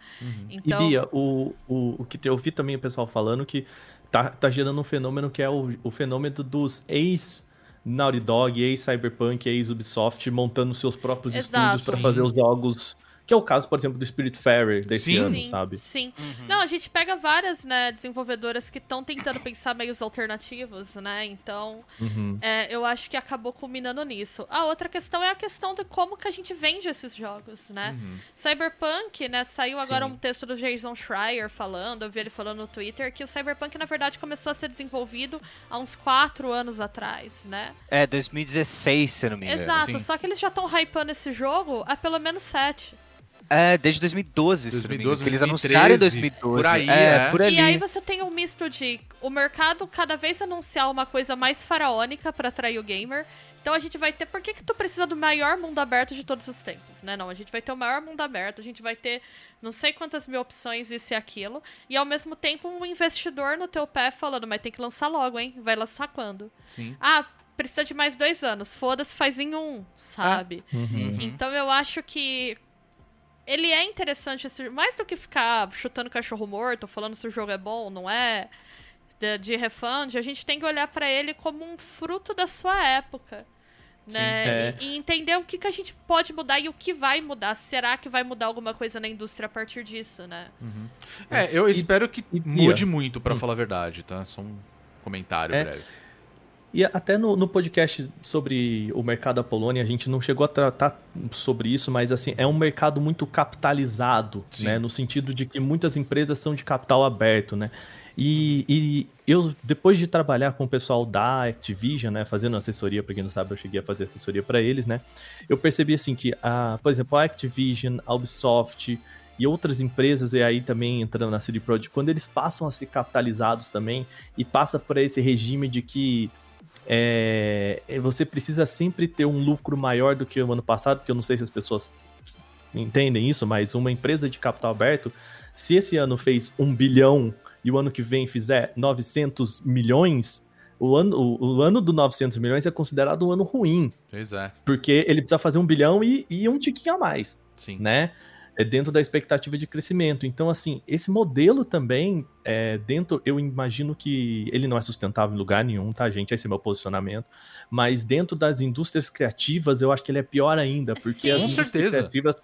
Speaker 4: Então.
Speaker 2: E Bia, o, o, o que eu ouvi também o pessoal falando que tá, tá gerando um fenômeno que é o, o fenômeno dos ex Naughty Dog, ex Cyberpunk, ex Ubisoft montando seus próprios
Speaker 4: Exato.
Speaker 2: estúdios para fazer os jogos, que é o caso, por exemplo, do Spiritfarer desse
Speaker 1: Sim.
Speaker 2: ano,
Speaker 4: Sim,
Speaker 2: sabe?
Speaker 4: sim. Não, a gente pega várias, né, desenvolvedoras que estão tentando pensar meios alternativos, né? Então,
Speaker 2: Uhum.
Speaker 4: é, eu acho que acabou culminando nisso. A outra questão é a questão de como que a gente vende esses jogos, né?
Speaker 1: Uhum.
Speaker 4: Cyberpunk, né, saiu agora
Speaker 3: Sim.
Speaker 4: um texto do Jason Schreier falando, eu vi ele falando no Twitter, que o Cyberpunk, na verdade, começou a ser desenvolvido há uns quatro anos atrás, né?
Speaker 3: É, 2016, se eu não me engano.
Speaker 4: Exato,
Speaker 1: sim.
Speaker 4: só que eles já estão hypando esse jogo há pelo menos sete.
Speaker 3: É, desde 2012, se eu não me engano.
Speaker 1: 2012,
Speaker 3: Que eles
Speaker 1: 2013,
Speaker 3: anunciaram em 2012.
Speaker 1: por aí,
Speaker 3: é,
Speaker 1: é.
Speaker 3: por ali.
Speaker 4: E aí você tem um misto de o mercado cada vez anunciar uma coisa mais faraônica pra atrair o gamer. Então a gente vai ter. Por que, que tu precisa do maior mundo aberto de todos os tempos? Né? Não, a gente vai ter o maior mundo aberto, a gente vai ter não sei quantas mil opções, isso e aquilo. E ao mesmo tempo um investidor no teu pé falando, mas tem que lançar logo, hein? Vai lançar quando?
Speaker 1: Sim.
Speaker 4: Ah, precisa de mais dois anos. Foda-se, faz em um, sabe?
Speaker 2: Uhum.
Speaker 4: Então eu acho que ele é interessante, esse, mais do que ficar chutando cachorro morto, falando se o jogo é bom ou não é, de, de refund, a gente tem que olhar pra ele como um fruto da sua época. Né?
Speaker 2: é.
Speaker 4: E, e entender o que, que a gente pode mudar e o que vai mudar. Será que vai mudar alguma coisa na indústria a partir disso, né?
Speaker 1: É, eu espero que
Speaker 2: e
Speaker 1: mude muito, pra falar a verdade, tá? Só um comentário
Speaker 2: É.
Speaker 1: breve.
Speaker 2: E até no, no podcast sobre o mercado da Polônia, a gente não chegou a tratar sobre isso, mas assim, é um mercado muito capitalizado,
Speaker 1: Sim.
Speaker 2: né? No sentido de que muitas empresas são de capital aberto, né? E, e eu, depois de trabalhar com o pessoal da Activision, né, fazendo assessoria, pra quem não sabe, eu cheguei a fazer assessoria pra eles, né? Eu percebi assim que, a, por exemplo, a Activision, a Ubisoft e outras empresas, e aí também entrando na CD Projekt, quando eles passam a ser capitalizados também e passa por esse regime de que é, é, você precisa sempre ter um lucro maior do que o ano passado, porque eu não sei se as pessoas entendem isso, mas uma empresa de capital aberto, se esse ano fez um bilhão e o ano que vem fizer 900 milhões, o ano, o, o ano do 900 milhões é considerado um ano ruim,
Speaker 1: Pois é,
Speaker 2: porque ele precisa fazer um bilhão e, e um tiquinho a mais
Speaker 1: sim.
Speaker 2: né? É dentro da expectativa de crescimento. Então, assim, esse modelo também, é, dentro, eu imagino que ele não é sustentável em lugar nenhum, tá, gente? Esse é meu posicionamento. Mas dentro das indústrias criativas, eu acho que ele é pior ainda, porque
Speaker 4: Sim.
Speaker 2: as indústrias
Speaker 1: certeza.
Speaker 2: criativas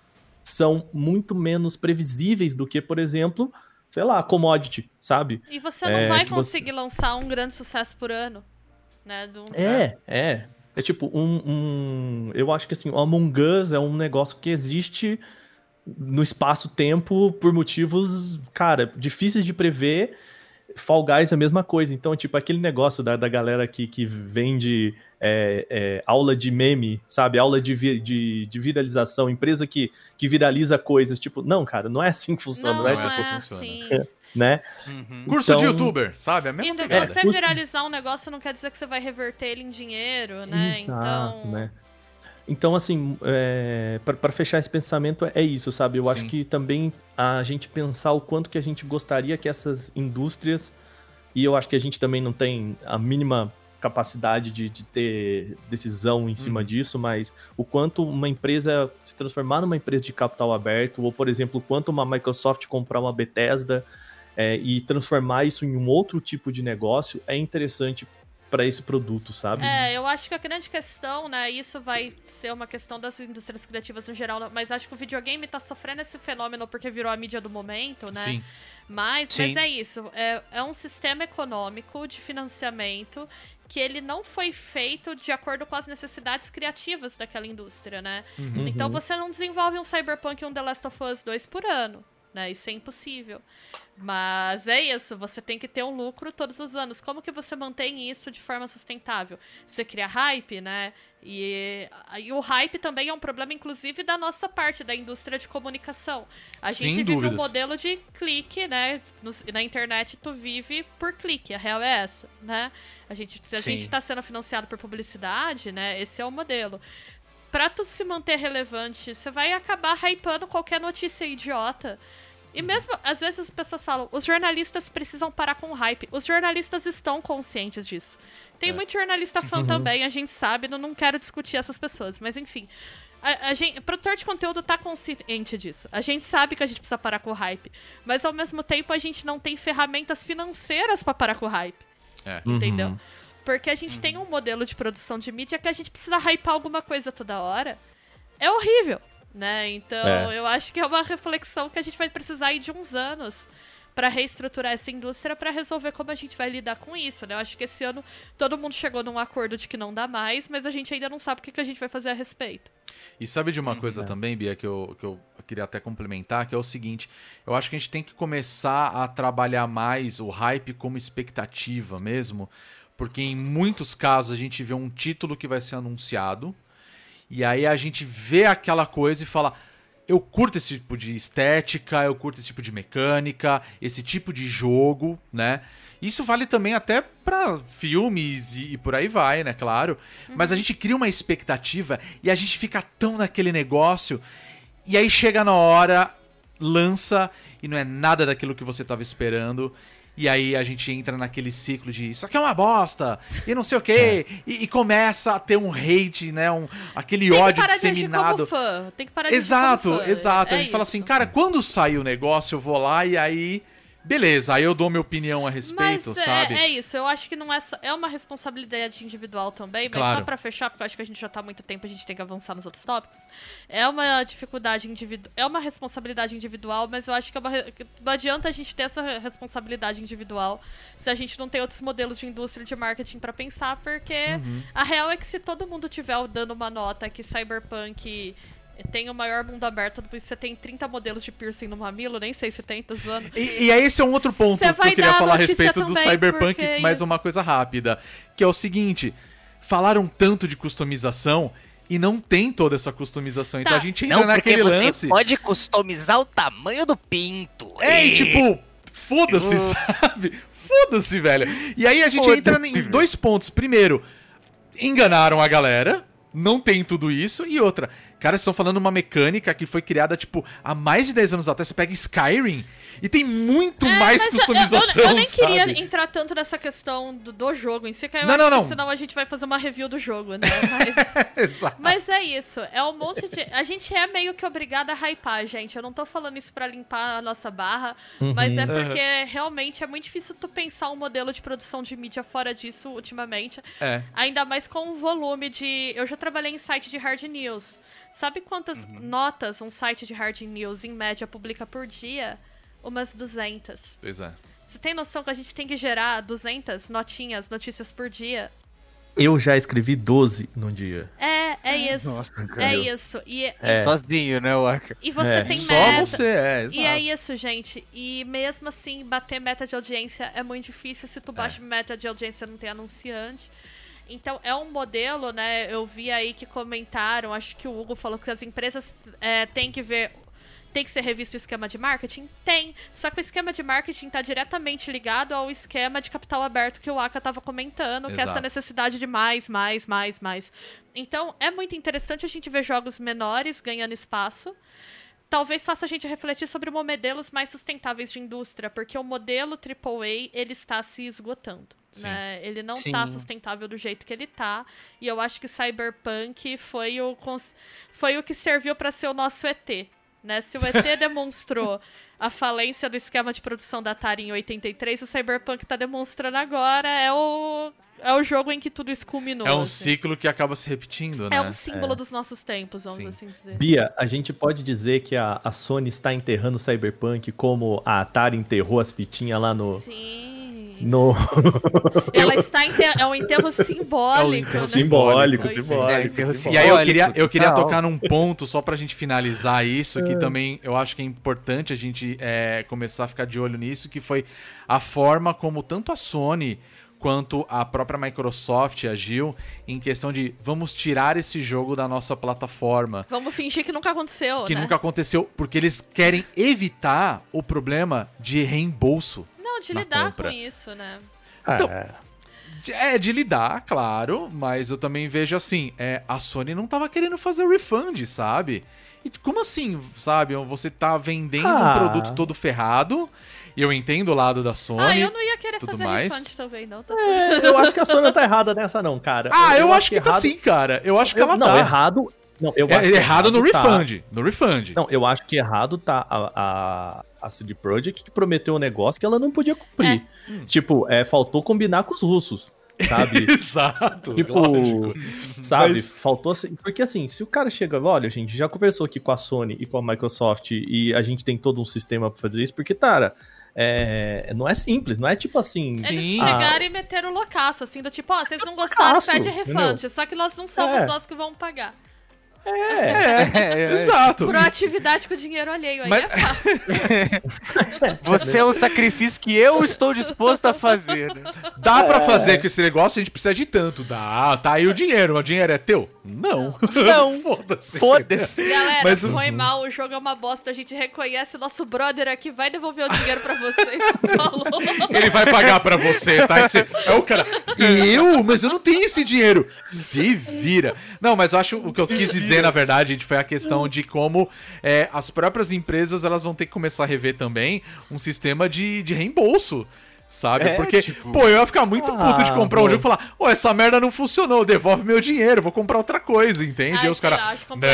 Speaker 2: são muito menos previsíveis do que, por exemplo, sei lá, commodity, sabe?
Speaker 4: E você não
Speaker 2: É,
Speaker 4: vai
Speaker 2: que você-
Speaker 4: conseguir lançar um grande sucesso por ano. Né? Do-
Speaker 2: É, é. É tipo um, um- Eu acho que assim, o Among Us é um negócio que existe no espaço-tempo por motivos, cara, difíceis de prever. Fall Guys é a mesma coisa. Então, tipo, aquele negócio da, da galera que, que vende é, é, aula de meme, sabe? Aula de, vi- de, de viralização, empresa que, que viraliza coisas. Tipo, não, cara, não é assim que funciona,
Speaker 4: Não,
Speaker 2: não, é,
Speaker 4: não
Speaker 1: não
Speaker 2: tipo,
Speaker 4: é
Speaker 1: funciona.
Speaker 4: assim. <laughs>
Speaker 2: né?
Speaker 3: Uhum.
Speaker 1: Curso de
Speaker 2: Então-
Speaker 1: youtuber, sabe? A
Speaker 4: E
Speaker 1: mesma
Speaker 4: de-
Speaker 1: pegada.
Speaker 4: você viralizar um negócio não quer dizer que você vai reverter ele em dinheiro, né?
Speaker 2: Exato,
Speaker 4: então.
Speaker 2: né? Então, assim, é, para fechar esse pensamento, é isso, sabe? Eu acho
Speaker 1: Sim.
Speaker 2: que também a gente pensar o quanto que a gente gostaria que essas indústrias, e eu acho que a gente também não tem a mínima capacidade de, de ter decisão em cima
Speaker 1: Uhum.
Speaker 2: disso, mas o quanto uma empresa se transformar numa empresa de capital aberto, ou, por exemplo, o quanto uma Microsoft comprar uma Bethesda é, e transformar isso em um outro tipo de negócio, é interessante para esse produto, sabe?
Speaker 4: É, eu acho que a grande questão, né, isso vai ser uma questão das indústrias criativas no geral, mas acho que o videogame tá sofrendo esse fenômeno porque virou a mídia do momento, né?
Speaker 1: Sim.
Speaker 4: Mas,
Speaker 3: Sim.
Speaker 4: mas é isso, é, é um sistema econômico de financiamento que ele não foi feito de acordo com as necessidades criativas daquela indústria, né?
Speaker 2: Uhum.
Speaker 4: Então você não desenvolve um Cyberpunk e um The Last of Us 2 por ano, né? Isso é impossível. Mas é isso, você tem que ter um lucro todos os anos. Como que você mantém isso de forma sustentável? Você cria hype, né? E, e o hype também é um problema, inclusive, da nossa parte, da indústria de comunicação. A
Speaker 1: Sem
Speaker 4: gente vive um
Speaker 1: dúvidas.
Speaker 4: modelo de clique, né? Na internet tu vive por clique, a real é essa, né? A gente, se a
Speaker 3: Sim.
Speaker 4: gente tá sendo financiado por publicidade, né? Esse é o modelo pra tu se manter relevante, você vai acabar hypando qualquer notícia idiota. E mesmo, às vezes as pessoas falam, os jornalistas precisam parar com o hype. Os jornalistas estão conscientes disso. Tem muito jornalista fã também, a gente sabe, não, não quero discutir essas pessoas, mas enfim. A, a gente, o produtor de conteúdo tá consciente disso. A gente sabe que a gente precisa parar com o hype. Mas ao mesmo tempo a gente não tem ferramentas financeiras pra parar com o hype.
Speaker 1: É.
Speaker 4: Entendeu? Porque a gente tem um modelo de produção de mídia que a gente precisa hypar alguma coisa toda hora. É horrível, né? Então,
Speaker 2: É.
Speaker 4: eu acho que é uma reflexão que a gente vai precisar aí de uns anos pra reestruturar essa indústria pra resolver como a gente vai lidar com isso, né? Eu acho que esse ano todo mundo chegou num acordo de que não dá mais, mas a gente ainda não sabe o que que a gente vai fazer a respeito.
Speaker 1: E sabe de
Speaker 2: Uhum.
Speaker 1: uma coisa também, Bia, que eu, que eu queria até complementar, que é o seguinte: eu acho que a gente tem que começar a trabalhar mais o hype como expectativa mesmo, porque em muitos casos a gente vê um título que vai ser anunciado, e aí a gente vê aquela coisa e fala. Eu curto esse tipo de estética, eu curto esse tipo de mecânica, esse tipo de jogo, né? Isso vale também até pra filmes e, e por aí vai, né? Claro. Mas a gente cria uma expectativa e a gente fica tão naquele negócio. E aí chega na hora, lança e não é nada daquilo que você tava esperando. E aí a gente entra naquele ciclo de isso aqui é uma bosta, e não sei o quê, e, e começa a ter um hate, né? Um, aquele
Speaker 4: Tem que
Speaker 1: ódio
Speaker 4: parar de agir
Speaker 1: disseminado.
Speaker 4: como fã. Tem que parar de
Speaker 1: Exato, exato.
Speaker 4: É
Speaker 1: a gente fala
Speaker 4: isso.
Speaker 1: assim, cara, quando sair o negócio, eu vou lá e aí. Beleza, aí eu dou minha opinião a respeito,
Speaker 4: mas é-
Speaker 1: sabe?
Speaker 4: É, isso, eu acho que não é só, é uma responsabilidade individual também, mas
Speaker 1: Claro.
Speaker 4: só pra fechar, porque eu acho que a gente já tá há muito tempo, a gente tem que avançar nos outros tópicos. É uma dificuldade individual, é uma responsabilidade individual, mas eu acho que é uma não adianta a gente ter essa responsabilidade individual se a gente não tem outros modelos de indústria de marketing pra pensar, porque
Speaker 1: Uhum.
Speaker 4: a real é que se todo mundo tiver dando uma nota que Cyberpunk tem o maior mundo aberto, você tem 30 modelos de piercing no mamilo, nem sei se tem, tô zoando.
Speaker 1: E, e aí esse é um outro ponto que eu queria falar a respeito do Cyberpunk, mais
Speaker 4: isso.
Speaker 1: uma coisa rápida, que é o seguinte, falaram tanto de customização e não tem toda essa customização, então
Speaker 4: Tá.
Speaker 1: a gente entra
Speaker 3: Não,
Speaker 1: naquele
Speaker 3: você
Speaker 1: lance.
Speaker 3: pode customizar o tamanho do pinto.
Speaker 1: É, e tipo, foda-se, <laughs> sabe? Foda-se, velho. E aí a gente entra em dois pontos. Primeiro, enganaram a galera, não tem tudo isso. E outra, cara, vocês estão falando uma mecânica que foi criada, tipo, há mais de 10 anos atrás. Você pega Skyrim E tem muito
Speaker 4: É,
Speaker 1: mais
Speaker 4: mas eu-
Speaker 1: customização,
Speaker 4: eu, eu, nem
Speaker 1: sabe?
Speaker 4: queria entrar tanto nessa questão do, do jogo em si, que eu
Speaker 1: Não,
Speaker 4: acho
Speaker 1: não,
Speaker 4: que
Speaker 1: não.
Speaker 4: senão a gente vai fazer uma review do jogo, né? <laughs> Mas,
Speaker 1: Exato.
Speaker 4: mas é isso, é um monte de. A gente é meio que obrigada a hypar, gente. Eu não tô falando isso pra limpar a nossa barra, mas é porque realmente é muito difícil tu pensar um modelo de produção de mídia fora disso ultimamente.
Speaker 1: É.
Speaker 4: Ainda mais com o volume de. Eu já trabalhei em site de hard news. Sabe quantas notas um site de hard news, em média, publica por dia? Umas 200.
Speaker 1: Pois é.
Speaker 4: Você tem noção que a gente tem que gerar 200 notinhas, notícias por dia?
Speaker 2: Eu já escrevi 12 num dia.
Speaker 4: É, é isso.
Speaker 3: Nossa,
Speaker 4: é isso. E,
Speaker 2: É.
Speaker 3: Sozinho, né, Waka?
Speaker 4: e você
Speaker 2: É.
Speaker 4: tem
Speaker 1: Só
Speaker 4: meta.
Speaker 1: você, é, exato.
Speaker 4: E é isso, gente. E mesmo assim, bater meta de audiência é muito difícil se tu
Speaker 1: É.
Speaker 4: bate meta de audiência e não tem anunciante. Então, é um modelo, né? Eu vi aí que comentaram, acho que o Hugo falou que as empresas é, têm que ver. Tem que ser revisto o esquema de marketing? Tem. Só que o esquema de marketing está diretamente ligado ao esquema de capital aberto que o Aka estava comentando, que é essa
Speaker 1: Exato.
Speaker 4: necessidade de mais, mais, mais, mais. Então, é muito interessante a gente ver jogos menores ganhando espaço talvez faça a gente refletir sobre modelos mais sustentáveis de indústria, porque o modelo AAA ele está se esgotando. Né? Ele não está sustentável do jeito que ele está. E eu acho que Cyberpunk foi o, foi o que serviu para ser o nosso ET. Né? Se o ET <laughs> demonstrou a falência do esquema de produção da Atari em 83, o Cyberpunk está demonstrando agora é o, é o jogo em que tudo isso culminou.
Speaker 1: É um
Speaker 4: assim.
Speaker 1: ciclo que acaba se repetindo, né?
Speaker 4: É um símbolo dos nossos tempos, vamos
Speaker 1: Sim.
Speaker 4: assim dizer.
Speaker 2: Bia, a gente pode dizer que a, a Sony está enterrando o Cyberpunk como a Atari enterrou as fitinhas lá no.
Speaker 4: Sim.
Speaker 2: No...
Speaker 4: Ela está em é um enterro simbólico,
Speaker 1: enterro
Speaker 4: né?
Speaker 2: simbólico,
Speaker 4: é.
Speaker 2: simbólico.
Speaker 3: É, enterro
Speaker 1: E
Speaker 3: simbólico.
Speaker 1: aí eu queria, eu queria tocar num ponto, só pra gente finalizar isso, que também eu acho que é importante a gente é, começar a ficar de olho nisso, que foi a forma como tanto a Sony quanto a própria Microsoft agiu em questão de vamos tirar esse jogo da nossa plataforma.
Speaker 4: Vamos fingir que nunca aconteceu,
Speaker 1: Que
Speaker 4: né?
Speaker 1: nunca aconteceu, porque eles querem evitar o problema de reembolso.
Speaker 4: Não, de
Speaker 1: na
Speaker 4: lidar
Speaker 1: compra.
Speaker 4: com isso, né?
Speaker 1: Então,
Speaker 2: É.
Speaker 1: De- É, de lidar, claro, mas eu também vejo assim, é, a Sony não tava querendo fazer refund, sabe? E como assim, sabe? Você tá vendendo
Speaker 2: Ah.
Speaker 1: um produto todo ferrado, e eu entendo o lado da Sony.
Speaker 4: ah, eu não ia querer
Speaker 1: tudo
Speaker 4: fazer
Speaker 1: mais.
Speaker 4: refund também, não. Tá
Speaker 2: É, eu acho que a Sony tá errada nessa, não, cara.
Speaker 1: Ah, eu, acho que, tá
Speaker 2: errado-
Speaker 1: sim, cara. Eu acho que
Speaker 2: Eu-
Speaker 1: ela
Speaker 2: não,
Speaker 1: tá.
Speaker 2: errado. Não, eu
Speaker 1: É,
Speaker 2: acho que
Speaker 1: errado no
Speaker 2: tá-
Speaker 1: refund. No refund.
Speaker 2: Não, eu acho que errado tá a, a, a CD Projekt que prometeu um negócio que ela não podia cumprir. Tipo, é, faltou combinar com os russos, sabe? <laughs>
Speaker 1: Exato.
Speaker 2: Tipo,
Speaker 1: lógico.
Speaker 2: sabe?
Speaker 1: Mas-
Speaker 2: Faltou assim. Porque assim, se o cara chega, olha, gente, já conversou aqui com a Sony e com a Microsoft e a gente tem todo um sistema pra fazer isso, porque, cara, é, não é simples, não é tipo assim.
Speaker 4: Eles
Speaker 1: Sim.
Speaker 4: chegaram e meteram o loucaço, assim, do tipo, ó, vocês não gostaram, pede refund.
Speaker 2: entendeu?
Speaker 4: Só que nós não somos
Speaker 2: É.
Speaker 4: nós que vamos pagar.
Speaker 2: É,
Speaker 1: É,
Speaker 3: É, <laughs> é.
Speaker 1: exato.
Speaker 4: Proatividade com dinheiro alheio aí
Speaker 1: Mas-
Speaker 4: é fácil. <laughs>
Speaker 3: Você é um sacrifício que eu estou disposto a fazer, né?
Speaker 1: Dá pra
Speaker 2: É.
Speaker 1: fazer com esse negócio, a gente precisa de tanto. Dá, tá aí o dinheiro. O dinheiro é teu? Não.
Speaker 3: Não. <laughs>
Speaker 1: Foda-se.
Speaker 3: Foda-se.
Speaker 4: Galera,
Speaker 1: Mas
Speaker 4: foi mal, o jogo é uma bosta, a gente reconhece o nosso brother aqui, vai devolver o dinheiro pra vocês. Falou.
Speaker 1: Ele vai pagar pra você, tá? Esse- é o cara. Eu? Mas eu não tenho esse dinheiro. Se vira. Não, mas eu acho o que eu quis dizer, na verdade, gente, foi a questão de como é, as próprias empresas elas vão ter que começar a rever também um sistema de, de reembolso. Sabe?
Speaker 3: É,
Speaker 1: Porque,
Speaker 3: tipo-
Speaker 1: pô, eu ia ficar muito puto de
Speaker 2: Ah,
Speaker 1: comprar um
Speaker 2: bom.
Speaker 1: jogo e falar, ô, essa merda não funcionou, devolve meu dinheiro, vou comprar outra coisa, entende?
Speaker 4: Ai,
Speaker 1: os caras, não,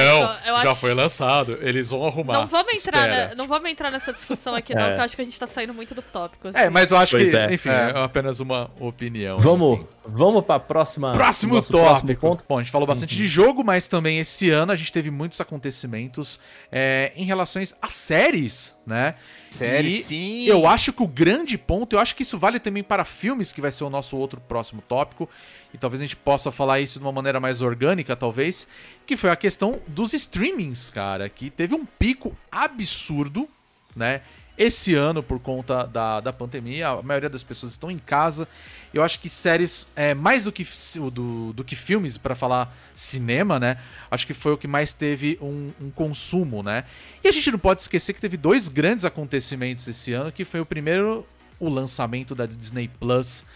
Speaker 4: Eu
Speaker 1: já
Speaker 4: acho-
Speaker 1: foi lançado, eles vão arrumar.
Speaker 4: Não vamos, entrar
Speaker 1: espera."
Speaker 4: na- não vamos entrar nessa discussão aqui, não,
Speaker 2: É.
Speaker 4: que eu acho que a gente tá saindo muito do tópico. assim.
Speaker 1: É, mas eu acho
Speaker 2: Pois
Speaker 1: que,
Speaker 2: é.
Speaker 1: enfim,
Speaker 3: É.
Speaker 1: é. apenas uma opinião.
Speaker 2: vamos,
Speaker 1: enfim.
Speaker 2: vamos pra próxima.
Speaker 1: Próximo tópico.
Speaker 2: próximo ponto.
Speaker 1: Bom, a gente falou bastante de jogo, mas também esse ano a gente teve muitos acontecimentos é, em relações a séries, né?
Speaker 3: Série,
Speaker 1: E
Speaker 3: sim.
Speaker 1: Eu acho que o grande ponto, eu acho que isso vale também para filmes, que vai ser o nosso outro próximo tópico, e talvez a gente possa falar isso de uma maneira mais orgânica, talvez, que foi a questão dos streamings, cara, que teve um pico absurdo, né? Esse ano, por conta da, da pandemia, a maioria das pessoas estão em casa. Eu acho que séries, é, mais do que, do, do que filmes, para falar cinema, né? Acho que foi o que mais teve um, um consumo, né? E a gente não pode esquecer que teve dois grandes acontecimentos esse ano, que foi o primeiro, o lançamento da Disney Plus.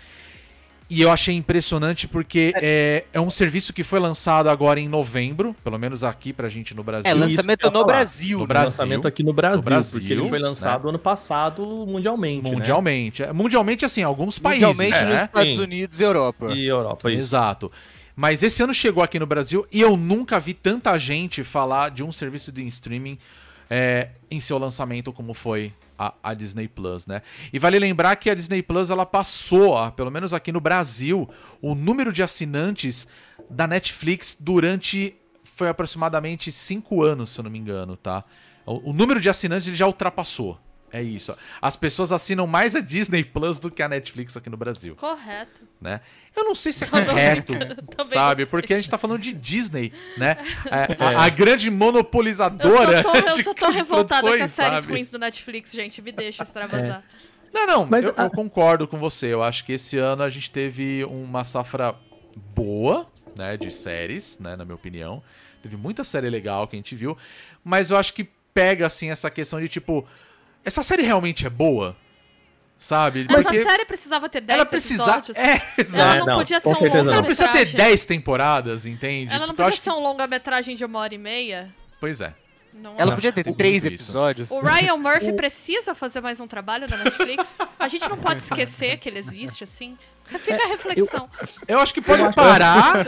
Speaker 1: E eu achei impressionante porque é, é um serviço que foi lançado agora em novembro, pelo menos aqui pra gente no Brasil.
Speaker 3: É, lançamento no. Brasil.
Speaker 1: No
Speaker 3: né?
Speaker 1: Brasil.
Speaker 2: lançamento aqui no Brasil,
Speaker 1: No Brasil,
Speaker 2: porque ele foi
Speaker 1: né?
Speaker 2: lançado ano passado mundialmente, né?
Speaker 1: Mundialmente. É, Mundialmente, assim, alguns países.
Speaker 3: Mundialmente nos
Speaker 1: né?
Speaker 3: Estados
Speaker 2: Sim.
Speaker 3: Unidos e Europa.
Speaker 2: E Europa, isso.
Speaker 1: Exato. Mas esse ano chegou aqui no Brasil e eu nunca vi tanta gente falar de um serviço de streaming é, em seu lançamento como foi a, a Disney Plus, né? E vale lembrar que a Disney Plus ela passou, a- pelo menos aqui no Brasil, o número de assinantes da Netflix durante foi aproximadamente cinco anos, se eu não me engano, tá? O, o número de assinantes ele já ultrapassou. É isso. As pessoas assinam mais a Disney Plus do que a Netflix aqui no Brasil
Speaker 4: Correto.
Speaker 1: né? Eu não sei se é
Speaker 4: Tô
Speaker 1: correto, <laughs> sabe? Porque a gente tá falando de Disney, né? <laughs> É, a, a grande monopolizadora
Speaker 4: Eu só tô, eu
Speaker 1: de,
Speaker 4: só tô <laughs> revoltada com as séries
Speaker 1: sabe?
Speaker 4: ruins do Netflix, gente. Me deixa extravasar.
Speaker 1: Não, não,
Speaker 2: Mas
Speaker 1: eu,
Speaker 2: a-
Speaker 1: eu concordo com você. Eu acho que esse ano a gente teve uma safra boa, né, de séries, né, na minha opinião. Teve muita série legal que a gente viu, mas eu acho que pega, assim, essa questão de, tipo, essa série realmente é boa? Sabe?
Speaker 4: Essa
Speaker 1: Porque
Speaker 4: série precisava ter 10
Speaker 1: ela precisava...
Speaker 4: episódios.
Speaker 1: É, exato.
Speaker 4: Ela
Speaker 2: É,
Speaker 4: não,
Speaker 2: não,
Speaker 4: podia ser um
Speaker 2: não.
Speaker 1: Ela precisa ter
Speaker 4: longa-metragem.
Speaker 1: 10 temporadas, entende?
Speaker 4: Ela não podia ser
Speaker 1: que...
Speaker 4: um longa-metragem de uma hora e meia.
Speaker 1: Pois é.
Speaker 4: Não
Speaker 3: Ela
Speaker 4: é.
Speaker 3: podia ter três
Speaker 1: isso.
Speaker 3: episódios.
Speaker 4: O Ryan <laughs> Murphy precisa fazer mais um trabalho na Netflix. A gente não pode esquecer que ele existe, assim. Fica a reflexão.
Speaker 1: Eu acho que pode
Speaker 2: Eu
Speaker 1: parar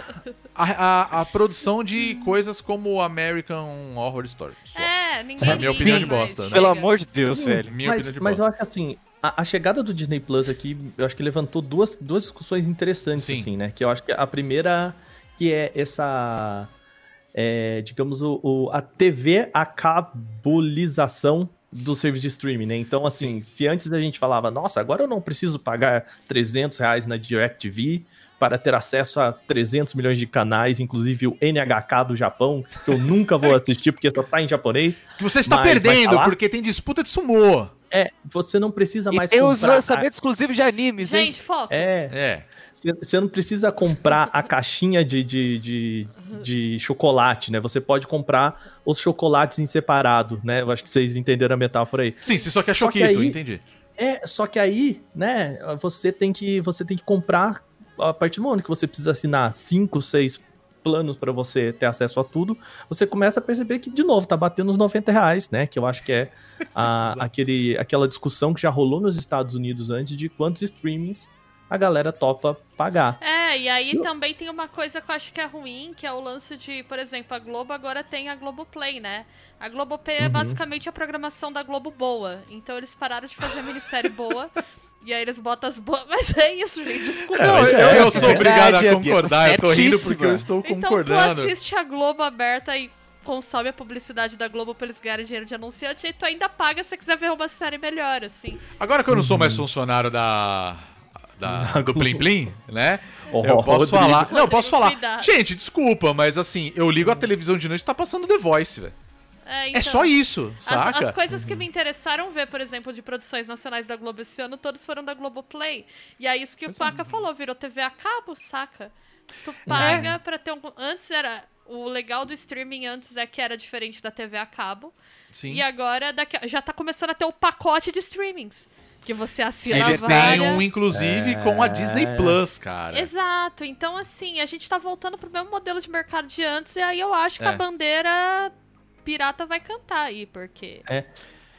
Speaker 1: a, a, a produção de coisas como American Horror Story. Só.
Speaker 4: É, ninguém.
Speaker 1: Essa é a minha opinião de bosta,
Speaker 4: mas
Speaker 1: né?
Speaker 3: Pelo amor de Deus, velho.
Speaker 1: Minha
Speaker 2: mas,
Speaker 1: opinião de
Speaker 2: mas
Speaker 1: bosta.
Speaker 2: eu acho que assim, a, a chegada do Disney Plus aqui, eu acho que levantou duas, duas discussões interessantes,
Speaker 1: Sim.
Speaker 2: assim, né? Que eu acho que a primeira que é essa, é, digamos, o, o- a TV a cabulização do serviço de streaming, né? Então, assim, se antes a gente falava, nossa, agora eu não preciso pagar 300 reais na DirecTV para ter acesso a 300 milhões de canais, inclusive o NHK do Japão, que eu nunca vou assistir porque só tá em japonês.
Speaker 1: Que você está perdendo porque tem disputa de sumô.
Speaker 2: É, você não precisa
Speaker 3: E
Speaker 2: mais
Speaker 3: tem os
Speaker 2: comprar...
Speaker 3: lançamentos exclusivos de animes, hein?
Speaker 4: Gente, foco.
Speaker 2: É,
Speaker 1: É.
Speaker 2: você- não precisa comprar a caixinha de, de, de, de chocolate, né? Você pode comprar os chocolates em separado, né? Eu acho que vocês entenderam a metáfora aí.
Speaker 1: Sim, se só quer
Speaker 2: Só que
Speaker 1: choquito,
Speaker 2: aí-
Speaker 1: entendi.
Speaker 2: É, só que aí, né, você tem que, você tem que comprar, a partir do momento que você precisa assinar 5, 6 planos para você ter acesso a tudo, você começa a perceber que, de novo, tá batendo uns 90 reais, né? Que eu acho que é a- <laughs> aquele, aquela discussão que já rolou nos Estados Unidos antes de quantos streamings a galera topa pagar.
Speaker 4: É, e aí também tem uma coisa que eu acho que é ruim, que é o lance de, por exemplo, a Globo agora tem a Globoplay, né? A Globoplay é
Speaker 2: Uhum.
Speaker 4: basicamente a programação da Globo boa. Então eles pararam de fazer minissérie boa. <laughs> E aí eles botam as boas. <laughs> Mas é isso, gente. Desculpa.
Speaker 1: Não, eu,
Speaker 2: é,
Speaker 1: eu sou obrigado a concordar. Eu tô rindo porque eu estou
Speaker 4: Então tu
Speaker 1: concordando.
Speaker 4: assiste a Globo aberta e consome a publicidade da Globo pra eles ganharem dinheiro de anunciante, e tu ainda paga se você quiser ver uma série melhor, assim.
Speaker 1: Agora que eu não sou
Speaker 2: Uhum.
Speaker 1: mais funcionário da. Da <laughs> do Plim Plim, né?
Speaker 2: Ó,
Speaker 1: eu posso
Speaker 2: Rodrigo.
Speaker 1: falar. Não, eu posso falar.
Speaker 4: Cuidado.
Speaker 1: Gente, desculpa, mas assim, eu ligo a televisão de noite e tá passando The Voice, velho.
Speaker 4: É,
Speaker 1: É
Speaker 4: então,
Speaker 1: só isso,
Speaker 4: As,
Speaker 1: saca?
Speaker 4: as coisas que me interessaram ver, por exemplo, de produções nacionais da Globo esse ano, todos foram da Globoplay. E é isso que o Paca falou, virou TV a cabo, saca? Tu paga pra ter um. Antes era. O legal do streaming antes é que era diferente da TV a cabo.
Speaker 1: Sim.
Speaker 4: E agora daqui, já tá começando a ter o pacote de streamings. Que você assina
Speaker 1: Eles têm um, inclusive, com a Disney Plus, cara.
Speaker 4: Exato. Então, assim, a gente tá voltando pro mesmo modelo de mercado de antes, e aí eu acho que
Speaker 1: É.
Speaker 4: a bandeira pirata vai cantar aí, porque.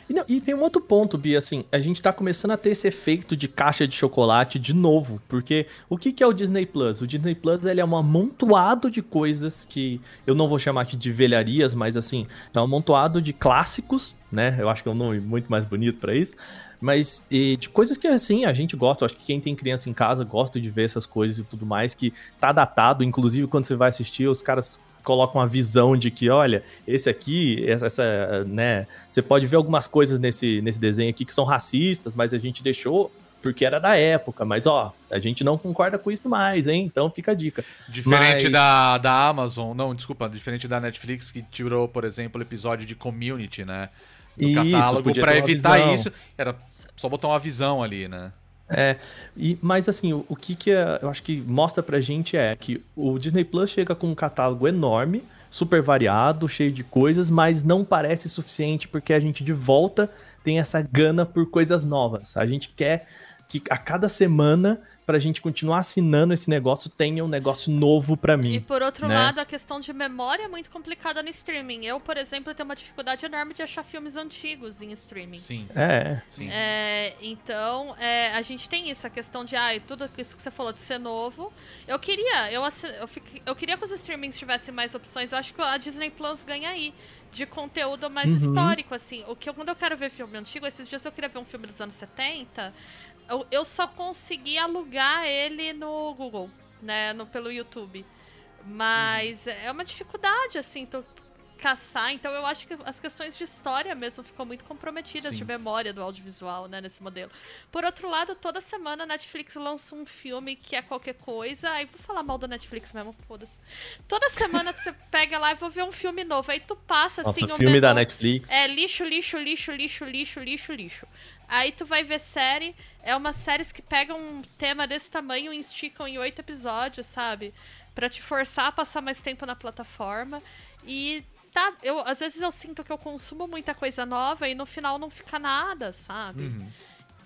Speaker 2: E, não, e tem um outro ponto, Bia, assim, a gente tá começando a ter esse efeito de caixa de chocolate de novo, porque o que, que é o Disney Plus? O Disney Plus, ele é um amontoado de coisas que eu não vou chamar aqui de velharias, mas assim, é um amontoado de clássicos, né? Eu acho que é um nome muito mais bonito pra isso. Mas e de coisas que, assim, a gente gosta. Eu acho que quem tem criança em casa gosta de ver essas coisas e tudo mais, que tá datado. Inclusive, quando você vai assistir, os caras colocam uma visão de que, olha, esse aqui, essa, essa, né, você pode ver algumas coisas nesse, nesse desenho aqui que são racistas, mas a gente deixou porque era da época, mas ó, a gente não concorda com isso mais, hein? Então fica a dica.
Speaker 1: Diferente
Speaker 2: Mas-
Speaker 1: da, da Amazon, não, desculpa, diferente da Netflix que tirou, por exemplo, o episódio de Community, né?
Speaker 2: Isso,
Speaker 1: catálogo
Speaker 2: uma
Speaker 1: evitar isso. Era só botar uma visão ali, né?
Speaker 2: É, e, mas assim, o, o que, que é- eu acho que mostra pra gente é que o Disney Plus chega com um catálogo enorme, super variado, cheio de coisas, mas não parece suficiente porque a gente de volta tem essa gana por coisas novas. A gente quer que a cada semana pra gente continuar assinando esse negócio, tenha um negócio novo pra mim.
Speaker 4: E por outro
Speaker 2: né?
Speaker 4: lado, a questão de memória é muito complicada no streaming. Eu, por exemplo, tenho uma dificuldade enorme de achar filmes antigos em streaming.
Speaker 1: Sim,
Speaker 2: É,
Speaker 1: sim.
Speaker 4: É, então, é, a gente tem isso, a questão de, ai, tudo isso que você falou de ser novo. Eu queria, eu, eu, fiquei- eu queria que os streamings tivessem mais opções. Eu acho que a Disney Plus ganha aí. De conteúdo mais
Speaker 2: Uhum.
Speaker 4: histórico, assim. O que eu- quando eu quero ver filme antigo, esses dias eu queria ver um filme dos anos 70, eu, eu só consegui alugar ele no Google, né? No, pelo YouTube. Mas é uma dificuldade, assim, tu caçar. Então eu acho que as questões de história mesmo ficam muito comprometidas
Speaker 1: Sim.
Speaker 4: de memória do audiovisual, né, nesse modelo. Por outro lado, toda semana a Netflix lança um filme que é qualquer coisa. Aí vou falar mal da Netflix mesmo, foda-se. Toda semana você <laughs> pega lá e vou ver um filme novo. Aí tu passa
Speaker 2: nossa,
Speaker 4: assim, um
Speaker 2: filme da
Speaker 4: menu-
Speaker 2: Netflix.
Speaker 4: é lixo, lixo, lixo, lixo, lixo, lixo, lixo. Aí tu vai ver série, é umas séries que pegam um tema desse tamanho e esticam em oito episódios, sabe? Pra te forçar a passar mais tempo na plataforma. E tá, eu às vezes eu sinto que eu consumo muita coisa nova e no final não fica nada, sabe?
Speaker 1: Uhum.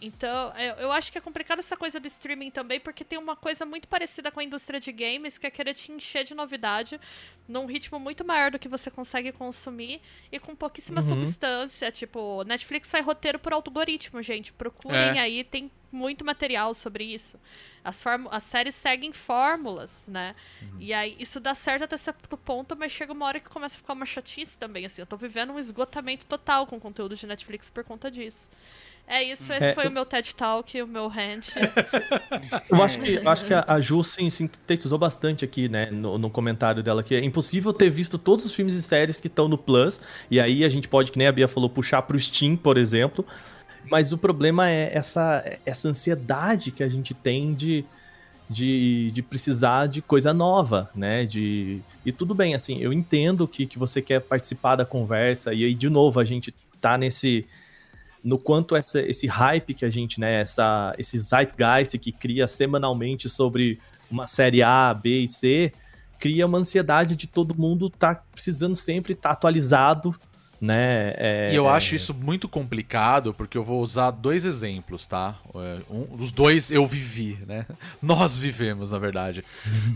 Speaker 4: Então, eu, eu acho que é complicado essa coisa do streaming também, porque tem uma coisa muito parecida com a indústria de games, que é querer te encher de novidade num ritmo muito maior do que você consegue consumir e com pouquíssima
Speaker 2: Uhum.
Speaker 4: substância. Tipo, Netflix faz roteiro por algoritmo, gente. Procurem
Speaker 1: É.
Speaker 4: aí, tem muito material sobre isso. As, as séries seguem fórmulas, né? E aí, isso dá certo até certo ponto, mas chega uma hora que começa a ficar uma chatice também, assim. Eu tô vivendo um esgotamento total com o conteúdo de Netflix por conta disso. É isso, esse
Speaker 2: É,
Speaker 4: foi
Speaker 2: eu-
Speaker 4: o meu TED Talk, o meu rant.
Speaker 2: Eu acho que, eu acho que a, a Ju sim, sintetizou bastante aqui, né, no, no comentário dela, que é impossível ter visto todos os filmes e séries que estão no Plus, e aí a gente pode, que nem a Bia falou, puxar pro Steam, por exemplo, mas o problema é essa, essa ansiedade que a gente tem de, de, de precisar de coisa nova, né, de... E tudo bem, assim, eu entendo que, que você quer participar da conversa, e aí, de novo, a gente tá nesse no quanto essa, esse hype que a gente, né, essa, esse zeitgeist que cria semanalmente sobre uma série A, B e C, cria uma ansiedade de todo mundo tá precisando sempre estar atualizado, né? é-
Speaker 1: E eu acho isso muito complicado, porque eu vou usar dois exemplos, tá? É, Um, os dois eu vivi, né? <laughs> Nós vivemos, na verdade.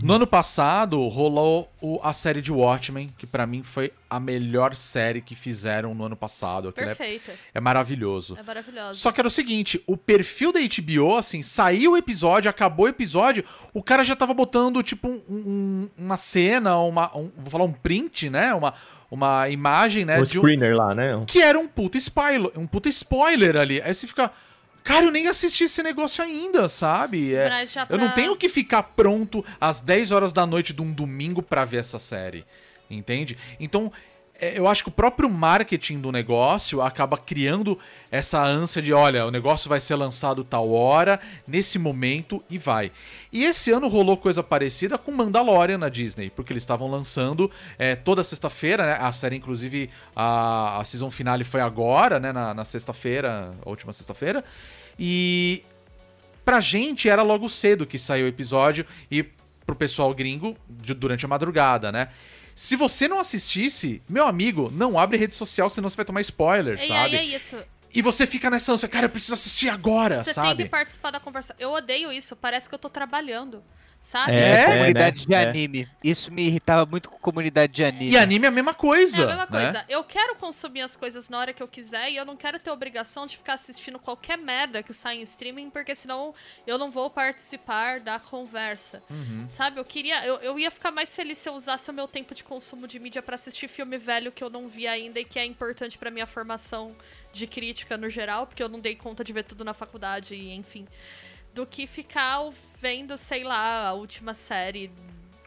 Speaker 1: No ano passado, rolou o- a série de Watchmen, que pra mim foi a melhor série que fizeram no ano passado. Aquilo é,
Speaker 4: Perfeito.
Speaker 1: é maravilhoso.
Speaker 4: É maravilhoso.
Speaker 1: Só que era o seguinte, o perfil da HBO, assim, saiu o episódio, acabou o episódio, o cara já tava botando, tipo, um- um- uma cena, uma, um- vou falar um print, né? Uma, uma imagem, né?
Speaker 2: o
Speaker 1: de um-
Speaker 2: screener lá, né?
Speaker 1: que era um puta spoiler, um puta spoiler ali. Aí você fica, cara, eu nem assisti esse negócio ainda, sabe? É,
Speaker 4: já
Speaker 1: Eu não
Speaker 4: pra-
Speaker 1: tenho que ficar pronto às 10 horas da noite de um domingo pra ver essa série, entende? Então, eu acho que o próprio marketing do negócio acaba criando essa ânsia de, olha, o negócio vai ser lançado tal hora, nesse momento e vai. E esse ano rolou coisa parecida com Mandalorian na Disney, porque eles estavam lançando é, toda sexta-feira, né? A série, inclusive, a, a season finale foi agora, né? Na, na sexta-feira, última sexta-feira. E pra gente era logo cedo que saiu o episódio e pro pessoal gringo de- durante a madrugada, né? Se você não assistisse, meu amigo, não abre rede social, senão você vai tomar spoiler,
Speaker 4: E aí
Speaker 1: sabe?
Speaker 4: é isso.
Speaker 1: E você fica nessa ânsia, cara, eu preciso assistir agora,
Speaker 4: Você
Speaker 1: sabe?
Speaker 4: tem que participar da conversa. Eu odeio isso, parece que eu tô trabalhando. Sabe?
Speaker 2: É,
Speaker 3: Isso é,
Speaker 2: é,
Speaker 3: comunidade
Speaker 2: né?
Speaker 3: de
Speaker 2: É.
Speaker 3: anime. Isso me irritava muito com comunidade de anime.
Speaker 1: E anime é a mesma coisa.
Speaker 4: É a mesma
Speaker 1: né?
Speaker 4: coisa. Eu quero consumir as coisas na hora que eu quiser e eu não quero ter obrigação de ficar assistindo qualquer merda que sai em streaming, porque senão eu não vou participar da conversa.
Speaker 1: Uhum.
Speaker 4: Sabe? Eu queria. Eu, eu ia ficar mais feliz se eu usasse o meu tempo de consumo de mídia pra assistir filme velho que eu não vi ainda e que é importante pra minha formação de crítica no geral, porque eu não dei conta de ver tudo na faculdade e enfim. Do que ficar vendo, sei lá, a última série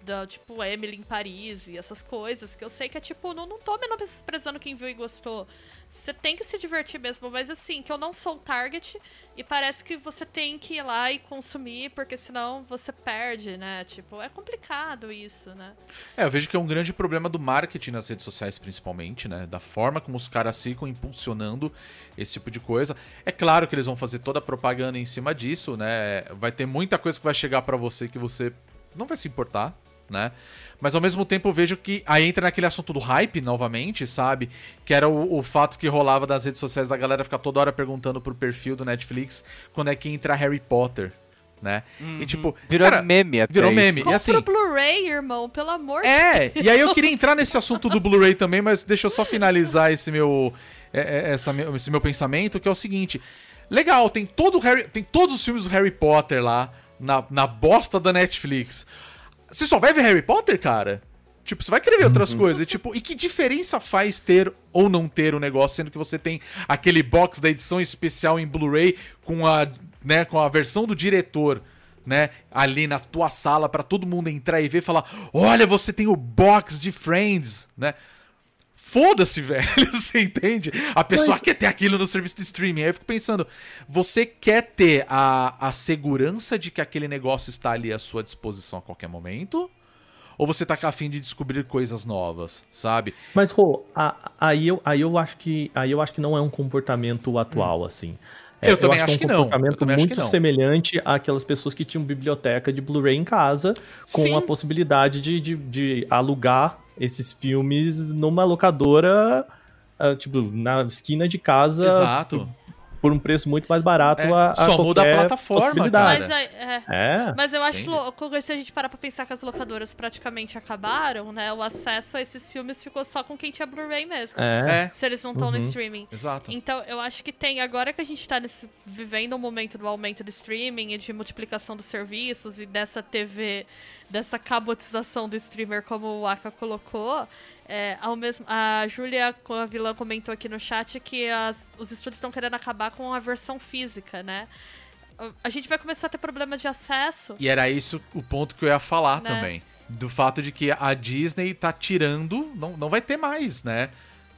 Speaker 4: da, tipo, Emily em Paris e essas coisas, que eu sei que é tipo, não, não tô menosprezando quem viu e gostou. Você tem que se divertir mesmo, mas assim, que eu não sou o target e parece que você tem que ir lá e consumir, porque senão você perde, né? Tipo, é complicado isso, né?
Speaker 1: É, eu vejo que é um grande problema do marketing nas redes sociais, principalmente, né? Da forma como os caras ficam impulsionando esse tipo de coisa. É claro que eles vão fazer toda a propaganda em cima disso, né? Vai ter muita coisa que vai chegar pra você que você não vai se importar, né? Mas ao mesmo tempo eu vejo que aí entra naquele assunto do hype novamente, sabe? Que era o, o fato que rolava das redes sociais da galera ficar toda hora perguntando pro perfil do Netflix quando é que entra Harry Potter. né? E tipo,
Speaker 3: Virou
Speaker 1: cara,
Speaker 3: meme até
Speaker 1: virou
Speaker 3: isso.
Speaker 1: meme. E
Speaker 4: Compra
Speaker 1: assim,
Speaker 4: o Blu-ray, irmão, pelo amor de
Speaker 1: é, e aí eu queria entrar nesse assunto do Blu-ray também, mas deixa eu só finalizar esse meu, é, é, essa meu- esse meu pensamento, que é o seguinte. Legal, tem, todo o Harry, tem todos os filmes do Harry Potter lá, na, na bosta da Netflix. Você só vai ver Harry Potter, cara? Tipo, você vai querer ver outras coisas. E, tipo, e que diferença faz ter ou não ter o negócio, sendo que você tem aquele box da edição especial em Blu-ray com a, né, com a versão do diretor, né, ali na tua sala pra todo mundo entrar e ver e falar: "Olha, você tem o box de Friends", né? Foda-se, <laughs> velho, você entende? A pessoa
Speaker 2: Mas-
Speaker 1: quer ter aquilo no serviço de streaming. Aí eu fico pensando, você quer ter a, a segurança de que aquele negócio está ali à sua disposição a qualquer momento? Ou você tá a fim de descobrir coisas novas, sabe?
Speaker 2: Mas, Rô, aí eu, aí eu acho que aí eu acho que não é um comportamento atual, assim. É,
Speaker 1: Eu também acho
Speaker 2: é um
Speaker 1: que não. Eu
Speaker 2: comportamento
Speaker 1: acho que
Speaker 2: muito
Speaker 1: não.
Speaker 2: semelhante àquelas pessoas que tinham biblioteca de Blu-ray em casa, com
Speaker 1: Sim.
Speaker 2: a possibilidade de, de, de alugar esses filmes numa locadora, ah, tipo, na esquina de casa,
Speaker 1: Exato.
Speaker 2: por um preço muito mais barato
Speaker 1: É,
Speaker 2: a, a
Speaker 1: só muda a plataforma,
Speaker 2: possibilidade.
Speaker 4: Mas, é, é,
Speaker 2: É.
Speaker 4: mas eu acho louco se a gente parar pra pensar que as locadoras praticamente acabaram, né? O acesso a esses filmes ficou só com quem tinha Blu-ray mesmo.
Speaker 2: É.
Speaker 1: É,
Speaker 4: Se eles não estão no
Speaker 2: Uhum.
Speaker 4: streaming.
Speaker 1: exato.
Speaker 4: Então, eu acho que tem, agora que a gente tá nesse, vivendo um momento do aumento do streaming e de multiplicação dos serviços e dessa TV, dessa cabotização do streamer, como o Aka colocou, é, ao mesmo, a Júlia, a vilã, comentou aqui no chat que as- os estúdios estão querendo acabar com a versão física, né? A gente vai começar a ter problema de acesso.
Speaker 1: E era isso o ponto que eu ia falar
Speaker 4: Né?
Speaker 1: também. Do fato de que a Disney tá tirando, não, não vai ter mais, né?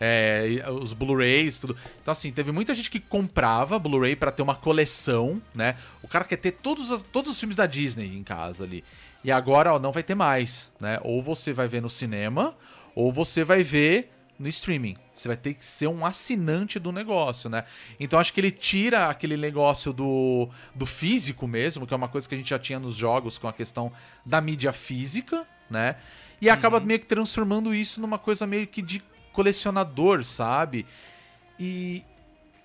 Speaker 1: É, e os Blu-rays, tudo. Então, assim, teve muita gente que comprava Blu-ray pra ter uma coleção, né? O cara quer ter todos, as- todos os filmes da Disney em casa ali. E agora, ó, não vai ter mais, né? Ou você vai ver no cinema, ou você vai ver no streaming. Você vai ter que ser um assinante do negócio, né? Então acho que ele tira aquele negócio do, do físico mesmo, que é uma coisa que a gente já tinha nos jogos com a questão da mídia física, né? E acaba meio que transformando isso numa coisa meio que de colecionador, sabe? E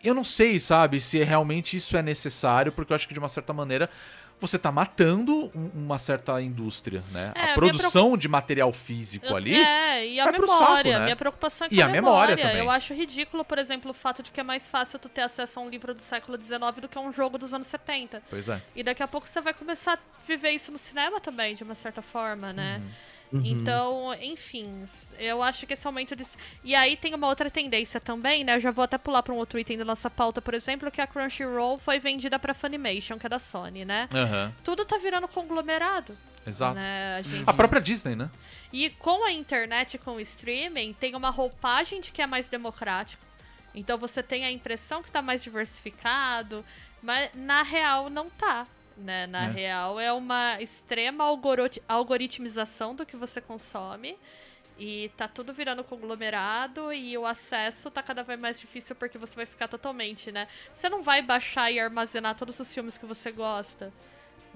Speaker 1: eu não sei, sabe, se realmente isso é necessário, porque eu acho que de uma certa maneira você tá matando um- uma certa indústria, né?
Speaker 4: É, a
Speaker 1: produção de material físico ali.
Speaker 4: É, e a memória.
Speaker 1: saco, né?
Speaker 4: Minha preocupação é com
Speaker 1: E
Speaker 4: a,
Speaker 1: a memória
Speaker 4: memória.
Speaker 1: também.
Speaker 4: Eu acho ridículo, por exemplo, o fato de que é mais fácil tu ter acesso a um livro do século XIX do que a um jogo dos anos 70.
Speaker 1: Pois é.
Speaker 4: E daqui a pouco você vai começar a viver isso no cinema também, de uma certa forma, né?
Speaker 1: Uhum.
Speaker 4: Então, enfim, eu acho que esse aumento de. E aí tem uma outra tendência também, né? Eu já vou até pular para um outro item da nossa pauta, por exemplo, que a Crunchyroll foi vendida pra Funimation, que é da Sony, né?
Speaker 1: Aham.
Speaker 4: Tudo tá virando conglomerado.
Speaker 1: Exato.
Speaker 4: Né? A gente
Speaker 1: A própria Disney, né?
Speaker 4: e com a internet com o streaming, tem uma roupagem de que é mais democrático. Então você tem a impressão que tá mais diversificado, mas na real não tá. Né? Na
Speaker 1: É.
Speaker 4: real é uma extrema algoritmização do que você consome. E tá tudo virando conglomerado e o acesso tá cada vez mais difícil porque você vai ficar totalmente, né? Você não vai baixar e armazenar todos os filmes que você gosta.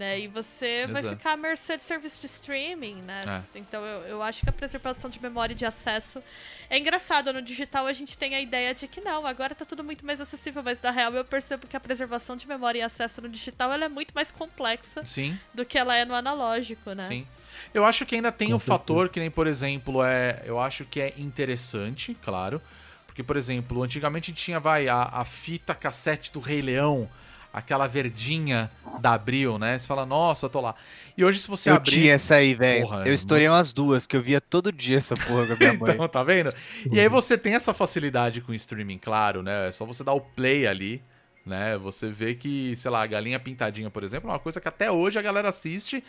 Speaker 4: Né? E você vai
Speaker 1: Exato.
Speaker 4: ficar à mercê de serviço de streaming, né?
Speaker 1: É.
Speaker 4: Então eu, eu acho que a preservação de memória e de acesso é engraçado. No digital a gente tem a ideia de que não, agora tá tudo muito mais acessível, mas na real eu percebo que a preservação de memória e acesso no digital ela é muito mais complexa
Speaker 1: Sim.
Speaker 4: do que ela é no analógico, né?
Speaker 1: Sim. Eu acho que ainda tem
Speaker 2: Com
Speaker 1: o fator que nem, por exemplo, é. Eu acho que é interessante, claro. Porque, por exemplo, antigamente tinha, vai, a, a fita cassete do Rei Leão, aquela verdinha da Abril, né? Você fala, nossa, tô lá. E hoje, se você
Speaker 3: Eu
Speaker 1: abrir.
Speaker 3: tinha essa aí, velho. Eu estourei umas duas, que eu via todo dia essa porra com a minha <laughs> mãe.
Speaker 1: Então, tá vendo? E aí você tem essa facilidade com o streaming, claro, né? É só você dar o play ali, né? Você vê que, sei lá, a Galinha Pintadinha, por exemplo, é uma coisa que até hoje a galera assiste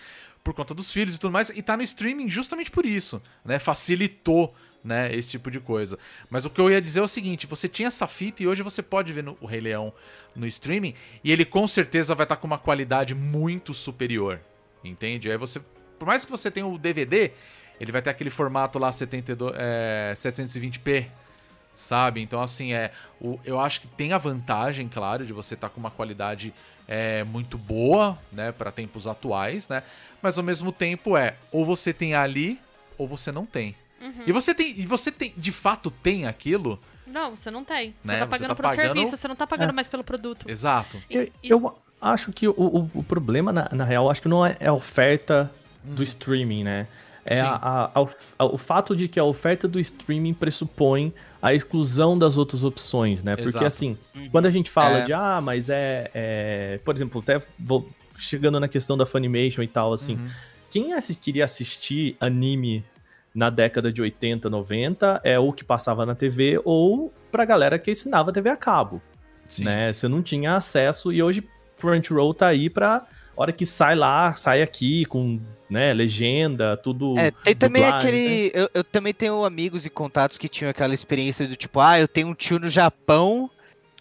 Speaker 1: por conta dos filhos e tudo mais, e tá no streaming justamente por isso, né? Facilitou, né, esse tipo de coisa. Mas o que eu ia dizer é o seguinte, você tinha essa fita e hoje você pode ver no, o Rei Leão no streaming, e ele com certeza vai estar com uma qualidade muito superior, entende? Aí você, por mais que você tenha o DVD, ele vai ter aquele formato lá 72, é, 720p, sabe? Então, assim, é, o, eu acho que tem a vantagem, claro, de você estar com uma qualidade é, muito boa, né, para tempos atuais, né? Mas ao mesmo tempo é, ou você tem ali, ou você não tem. E você tem, e você tem, de fato tem aquilo?
Speaker 4: Não, você não tem. Você
Speaker 1: Né?
Speaker 4: tá
Speaker 1: Você
Speaker 4: pagando
Speaker 1: tá
Speaker 4: pelo
Speaker 1: pagando-
Speaker 4: serviço, você não tá pagando
Speaker 2: É.
Speaker 4: mais pelo produto.
Speaker 1: Exato.
Speaker 2: Eu,
Speaker 4: E-
Speaker 2: eu, acho que o, o, o problema, na, na real, acho que não é a oferta do streaming, né? É a, a- a- a- o fato de que a oferta do streaming pressupõe a exclusão das outras opções, né? Porque
Speaker 1: Exato.
Speaker 2: assim, quando a gente fala
Speaker 3: É.
Speaker 2: de, ah, mas é, é- Por exemplo, até vou chegando na questão da Funimation e tal, assim,
Speaker 1: Uhum.
Speaker 2: quem assi- queria assistir anime na década de 80, 90 é o que passava na TV ou pra galera que assinava TV a cabo
Speaker 1: Sim.
Speaker 2: né? Você não tinha acesso e hoje Crunchyroll tá aí pra hora que sai lá, sai aqui com, né, legenda, tudo
Speaker 3: É, tem também
Speaker 2: dublagem, né?
Speaker 3: aquele. Eu, eu também tenho amigos e contatos que tinham aquela experiência do tipo, ah, eu tenho um tio no Japão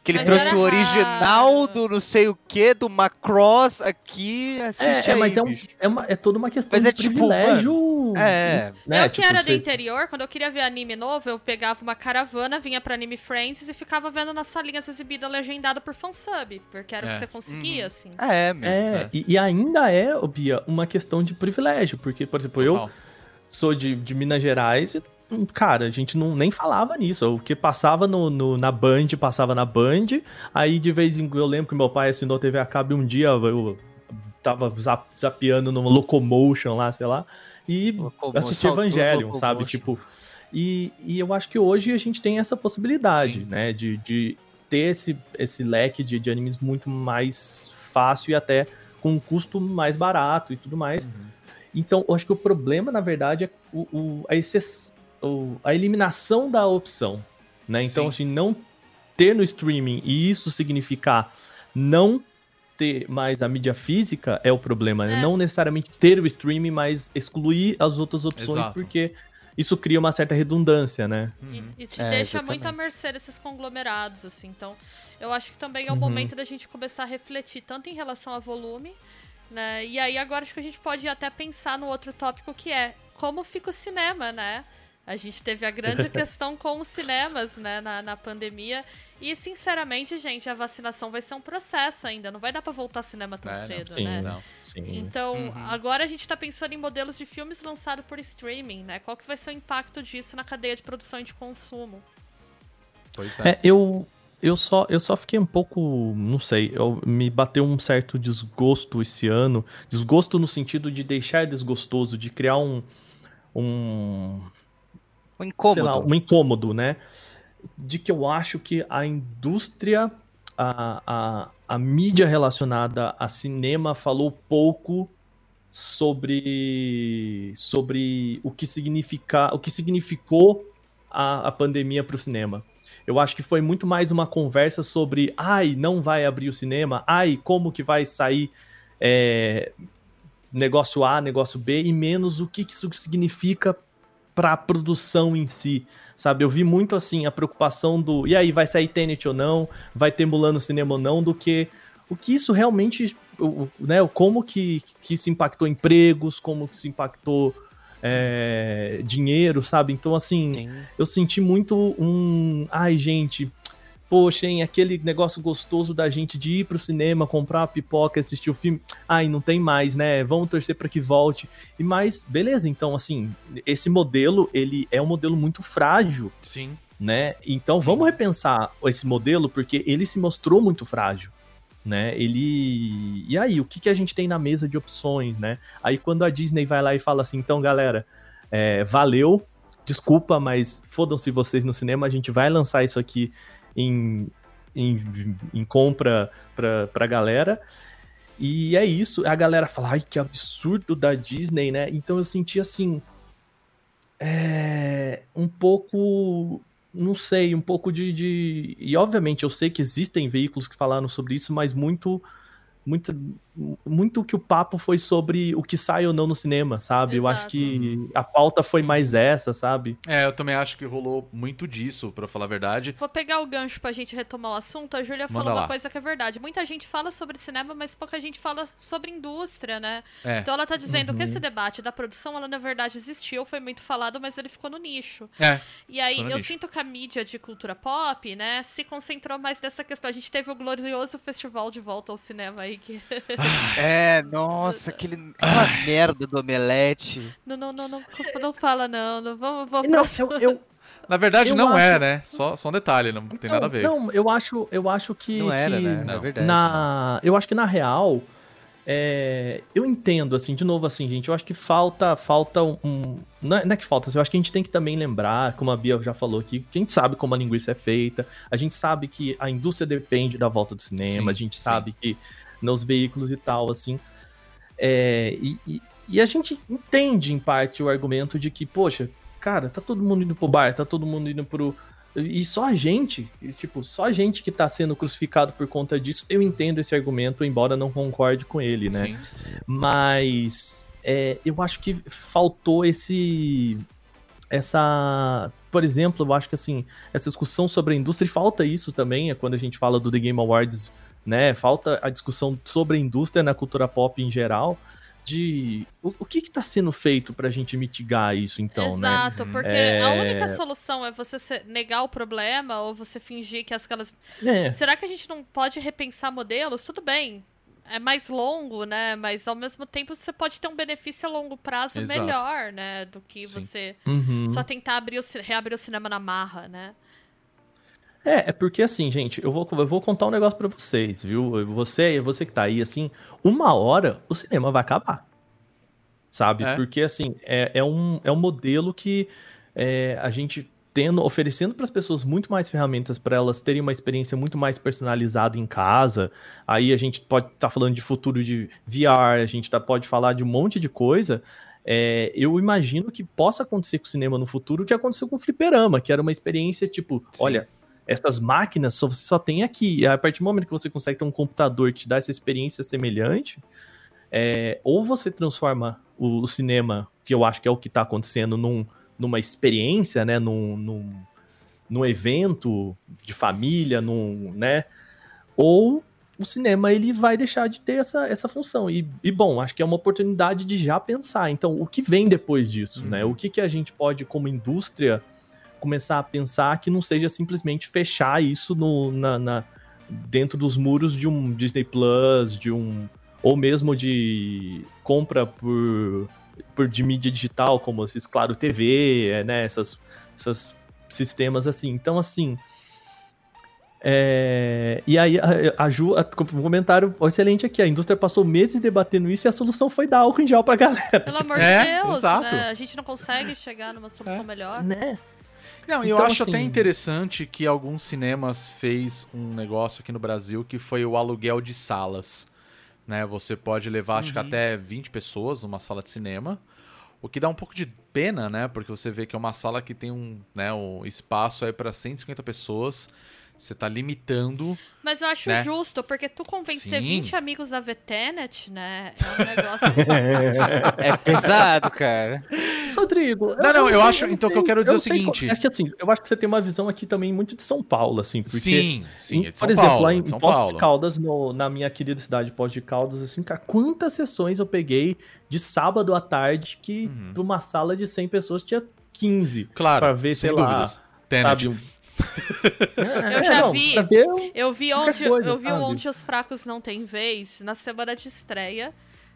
Speaker 3: que ele
Speaker 4: Mas
Speaker 3: trouxe o original do não sei o que, do Macross aqui, assiste
Speaker 2: É, é,
Speaker 3: aí,
Speaker 2: mas é, um, é, uma, é toda uma questão
Speaker 3: Mas é
Speaker 2: de
Speaker 3: tipo,
Speaker 2: privilégio.
Speaker 3: é.
Speaker 2: né?
Speaker 4: eu que
Speaker 2: tipo,
Speaker 4: era do
Speaker 2: você-
Speaker 4: interior, quando eu queria ver anime novo, eu pegava uma caravana, vinha pra Anime Friends e ficava vendo nas salinhas exibida legendada por fansub, porque era o
Speaker 1: É.
Speaker 4: que você conseguia, assim.
Speaker 3: É, meu.
Speaker 2: É,
Speaker 1: É.
Speaker 2: E, e ainda é, Bia, uma questão de privilégio, porque, por exemplo, eu
Speaker 1: Total.
Speaker 2: sou de, de Minas Gerais e, cara, a gente não, nem falava nisso. O que passava no, no- na Band, passava na Band. Aí, de vez em quando, eu lembro que meu pai assinou TV a cabo e um dia eu tava zap, zapeando numa Locomotion lá, sei lá, e
Speaker 3: Locomo-
Speaker 2: assisti Evangelion, sabe? Tipo, e, e eu acho que hoje a gente tem essa possibilidade,
Speaker 1: Sim.
Speaker 2: né? De, de ter esse, esse leque de, de animes muito mais fácil e até com um custo mais barato e tudo mais. Então, eu acho que o problema, na verdade, é o, o- a, exces- o- a eliminação da opção. Né? Então,
Speaker 1: Sim.
Speaker 2: assim, não ter no streaming e isso significar não ter mais a mídia física é o problema. né?
Speaker 4: É.
Speaker 2: Não necessariamente ter o streaming, mas excluir as outras opções,
Speaker 1: Exato.
Speaker 2: porque isso cria uma certa redundância, né?
Speaker 4: E, e te
Speaker 3: É,
Speaker 4: deixa
Speaker 3: exatamente.
Speaker 4: muito à mercê desses conglomerados, assim. Então, eu acho que também é o
Speaker 2: Uhum.
Speaker 4: momento da gente começar a refletir tanto em relação a volume, né? E aí agora acho que a gente pode até pensar no outro tópico que é como fica o cinema, né? A gente teve a grande <laughs> questão com os cinemas, né, na, na pandemia. E, sinceramente, gente, a vacinação vai ser um processo ainda. Não vai dar pra voltar ao cinema tão
Speaker 1: É, não.
Speaker 4: cedo,
Speaker 2: Sim,
Speaker 4: né?
Speaker 1: Não.
Speaker 2: Sim.
Speaker 4: Então,
Speaker 3: Uhum.
Speaker 4: agora a gente tá pensando em modelos de filmes lançados por streaming, né? Qual que vai ser o impacto disso na cadeia de produção e de consumo?
Speaker 1: Pois é.
Speaker 2: É, eu, eu, só, eu só fiquei um pouco, não sei, eu, me bateu um certo desgosto esse ano. Desgosto no sentido de deixar desgostoso, de criar um. um
Speaker 3: Um incômodo.
Speaker 2: lá, um incômodo, né? De que eu acho que a indústria, a, a, a mídia relacionada a cinema falou pouco sobre, sobre o que significa, o que significou a, a pandemia para o cinema. Eu acho que foi muito mais uma conversa sobre, ai, não vai abrir o cinema, ai, como que vai sair é, negócio A, negócio B, e menos o que, que isso significa para a produção em si, sabe? Eu vi muito assim a preocupação do, e aí, vai sair Tenet ou não, vai ter Mulan no cinema ou não, do que o que isso realmente, o- né, o como que, que isso impactou empregos, como que isso impactou é, dinheiro, sabe? Então, assim,
Speaker 3: Sim.
Speaker 2: eu senti muito um. Ai, gente. Poxa, hein, aquele negócio gostoso da gente de ir pro cinema, comprar uma pipoca, assistir o filme. Ai, não tem mais, né? Vamos torcer para que volte. E mais, beleza, então, assim, esse modelo, ele é um modelo muito frágil,
Speaker 1: Sim.
Speaker 2: né? Então vamos repensar esse modelo, porque ele se mostrou muito frágil, né? Ele. E aí, o que, que a gente tem na mesa de opções, né? Aí quando a Disney vai lá e fala assim, então, galera, é, valeu, desculpa, mas fodam-se vocês no cinema, a gente vai lançar isso aqui em, em, em compra pra, pra galera. E é isso, a galera fala, ai, que absurdo da Disney, né? Então eu senti assim. É. Um pouco. Não sei, um pouco de, de. E obviamente eu sei que existem veículos que falaram sobre isso, mas muito. Muito, muito que o papo foi sobre o que sai ou não no cinema, sabe? Eu acho
Speaker 4: Exato.
Speaker 2: que a pauta foi mais essa, sabe?
Speaker 1: É, eu também acho que rolou muito disso, pra falar a verdade.
Speaker 4: Vou pegar o gancho pra gente retomar o assunto. A Júlia falou uma coisa que é verdade. Muita gente fala sobre cinema, mas pouca gente fala sobre indústria, né?
Speaker 1: É.
Speaker 4: Então ela tá dizendo
Speaker 2: Uhum.
Speaker 4: que esse debate da produção, ela na verdade existiu, foi muito falado, mas ele ficou no nicho.
Speaker 1: É.
Speaker 4: E aí, eu
Speaker 1: nicho.
Speaker 4: sinto que a mídia de cultura pop, né, se concentrou mais nessa questão. A gente teve o glorioso festival de volta ao cinema aí, que
Speaker 3: É, nossa, aquele, aquela merda do omelete.
Speaker 4: não, não, não, não, não fala não, não vamos, vamos
Speaker 2: Não, eu, eu, <laughs>
Speaker 1: Na verdade,
Speaker 2: Eu
Speaker 1: não
Speaker 2: acho-
Speaker 1: é, né? Só, só um detalhe, não tem nada a ver.
Speaker 2: Não, eu acho, eu acho que.
Speaker 3: Não era,
Speaker 2: que
Speaker 3: né?
Speaker 1: Não.
Speaker 3: É verdade.
Speaker 2: Na, eu acho que na real, é, eu entendo, assim, de novo, assim, gente, eu acho que falta, falta um, não é, não é que falta, assim, eu acho que a gente tem que também lembrar, como a Bia já falou aqui, que a gente sabe como a linguiça é feita, a gente sabe que a indústria depende da volta do cinema,
Speaker 1: Sim,
Speaker 2: a gente
Speaker 1: sim.
Speaker 2: sabe que nos veículos e tal, assim, é, e, e, e a gente entende, em parte, o argumento de que, poxa, cara, tá todo mundo indo pro bar, tá todo mundo indo pro, e só a gente, e, tipo, só a gente que tá sendo crucificado por conta disso, eu entendo esse argumento, embora não concorde com ele, né?
Speaker 1: Sim.
Speaker 2: Mas é, eu acho que faltou esse. Essa. Por exemplo, eu acho que assim, essa discussão sobre a indústria, e falta isso também, é quando a gente fala do The Game Awards, né? Falta a discussão sobre a indústria na cultura pop em geral. De o, o que que tá sendo feito pra gente mitigar isso, então, né?
Speaker 4: Exato, porque
Speaker 2: É.
Speaker 4: a única solução é você negar o problema ou você fingir que aquelas.
Speaker 2: É,
Speaker 4: Será que a gente não pode repensar modelos? Tudo bem. É mais longo, né? Mas ao mesmo tempo você pode ter um benefício a longo prazo
Speaker 1: Exato.
Speaker 4: melhor, né? Do que
Speaker 1: Sim.
Speaker 4: você
Speaker 2: uhum.
Speaker 4: só tentar abrir o, reabrir o cinema na marra, né?
Speaker 2: É, é porque assim, gente, eu vou, eu vou contar um negócio pra vocês, viu? Você, você que tá aí, assim, uma hora o cinema vai acabar. Sabe?
Speaker 1: É.
Speaker 2: Porque, assim, é, é, um, é um modelo que é, a gente tendo, oferecendo para as pessoas muito mais ferramentas para elas terem uma experiência muito mais personalizada em casa. Aí a gente pode estar falando de futuro de VR, a gente tá, pode falar de um monte de coisa. É, eu imagino que possa acontecer com o cinema no futuro o que aconteceu com o Fliperama, que era uma experiência tipo,
Speaker 1: Sim.
Speaker 2: olha, essas máquinas só, você só tem aqui. E a partir do momento que você consegue ter um computador que te dá essa experiência semelhante, é, ou você transforma o, o cinema, que eu acho que é o que está acontecendo, num, numa experiência, né? Num, num, num evento de família, num, né? Ou o cinema ele vai deixar de ter essa, essa função. E, e, bom, acho que é uma oportunidade de já pensar. Então, o que vem depois disso, né? O que, que a gente pode, como indústria, começar a pensar que não seja simplesmente fechar isso no, na, na- dentro dos muros de um Disney Plus, de um ou mesmo de compra por, por de mídia digital, como esses Claro TV, é, né, essas, essas sistemas assim. Então, assim, é, e aí a, a Ju, a, um comentário excelente aqui, a indústria passou meses debatendo isso e a solução foi dar álcool em gel pra galera,
Speaker 4: Pelo amor
Speaker 1: É,
Speaker 4: de Deus,
Speaker 1: exato.
Speaker 4: né? A gente não consegue chegar numa solução
Speaker 1: É.
Speaker 4: melhor.
Speaker 2: né?
Speaker 1: Não, eu
Speaker 2: Então,
Speaker 1: acho até
Speaker 2: assim-
Speaker 1: interessante que alguns cinemas fez um negócio aqui no Brasil que foi o aluguel de salas. Né? Você pode levar, acho que até 20 pessoas numa sala de cinema. O que dá um pouco de pena, né? Porque você vê que é uma sala que tem um, né, um espaço aí para 150 pessoas. Você tá limitando.
Speaker 4: Mas eu acho
Speaker 1: Né?
Speaker 4: justo, porque tu convencer
Speaker 1: Sim.
Speaker 4: 20 amigos a ver Tenet, né? É um negócio. <laughs>
Speaker 3: É pesado, cara.
Speaker 2: Rodrigo.
Speaker 1: Não, não, eu
Speaker 2: sei,
Speaker 1: acho- então, o que
Speaker 2: sei,
Speaker 1: eu quero dizer é o
Speaker 2: sei qual-
Speaker 1: seguinte.
Speaker 2: acho que assim, eu acho que você tem uma visão aqui também muito de São Paulo, assim, porque
Speaker 1: sim, sim, é de São
Speaker 2: por exemplo,
Speaker 1: Paulo.
Speaker 2: lá
Speaker 1: é
Speaker 2: em
Speaker 1: São
Speaker 2: Poços
Speaker 1: Paulo.
Speaker 2: de Caldas, no- na minha querida cidade de Poços de Caldas, assim, cara, quantas sessões eu peguei de sábado à tarde que
Speaker 1: Uhum.
Speaker 2: pra uma sala de 100 pessoas tinha 15
Speaker 1: Claro,
Speaker 2: pra ver, sei lá.
Speaker 1: Tenet.
Speaker 2: sabe? É,
Speaker 4: Eu já
Speaker 2: não,
Speaker 4: vi.
Speaker 2: ver
Speaker 4: Eu vi onde,
Speaker 2: coisa,
Speaker 4: eu vi
Speaker 2: sabe?
Speaker 4: onde os fracos não têm vez na semana de estreia.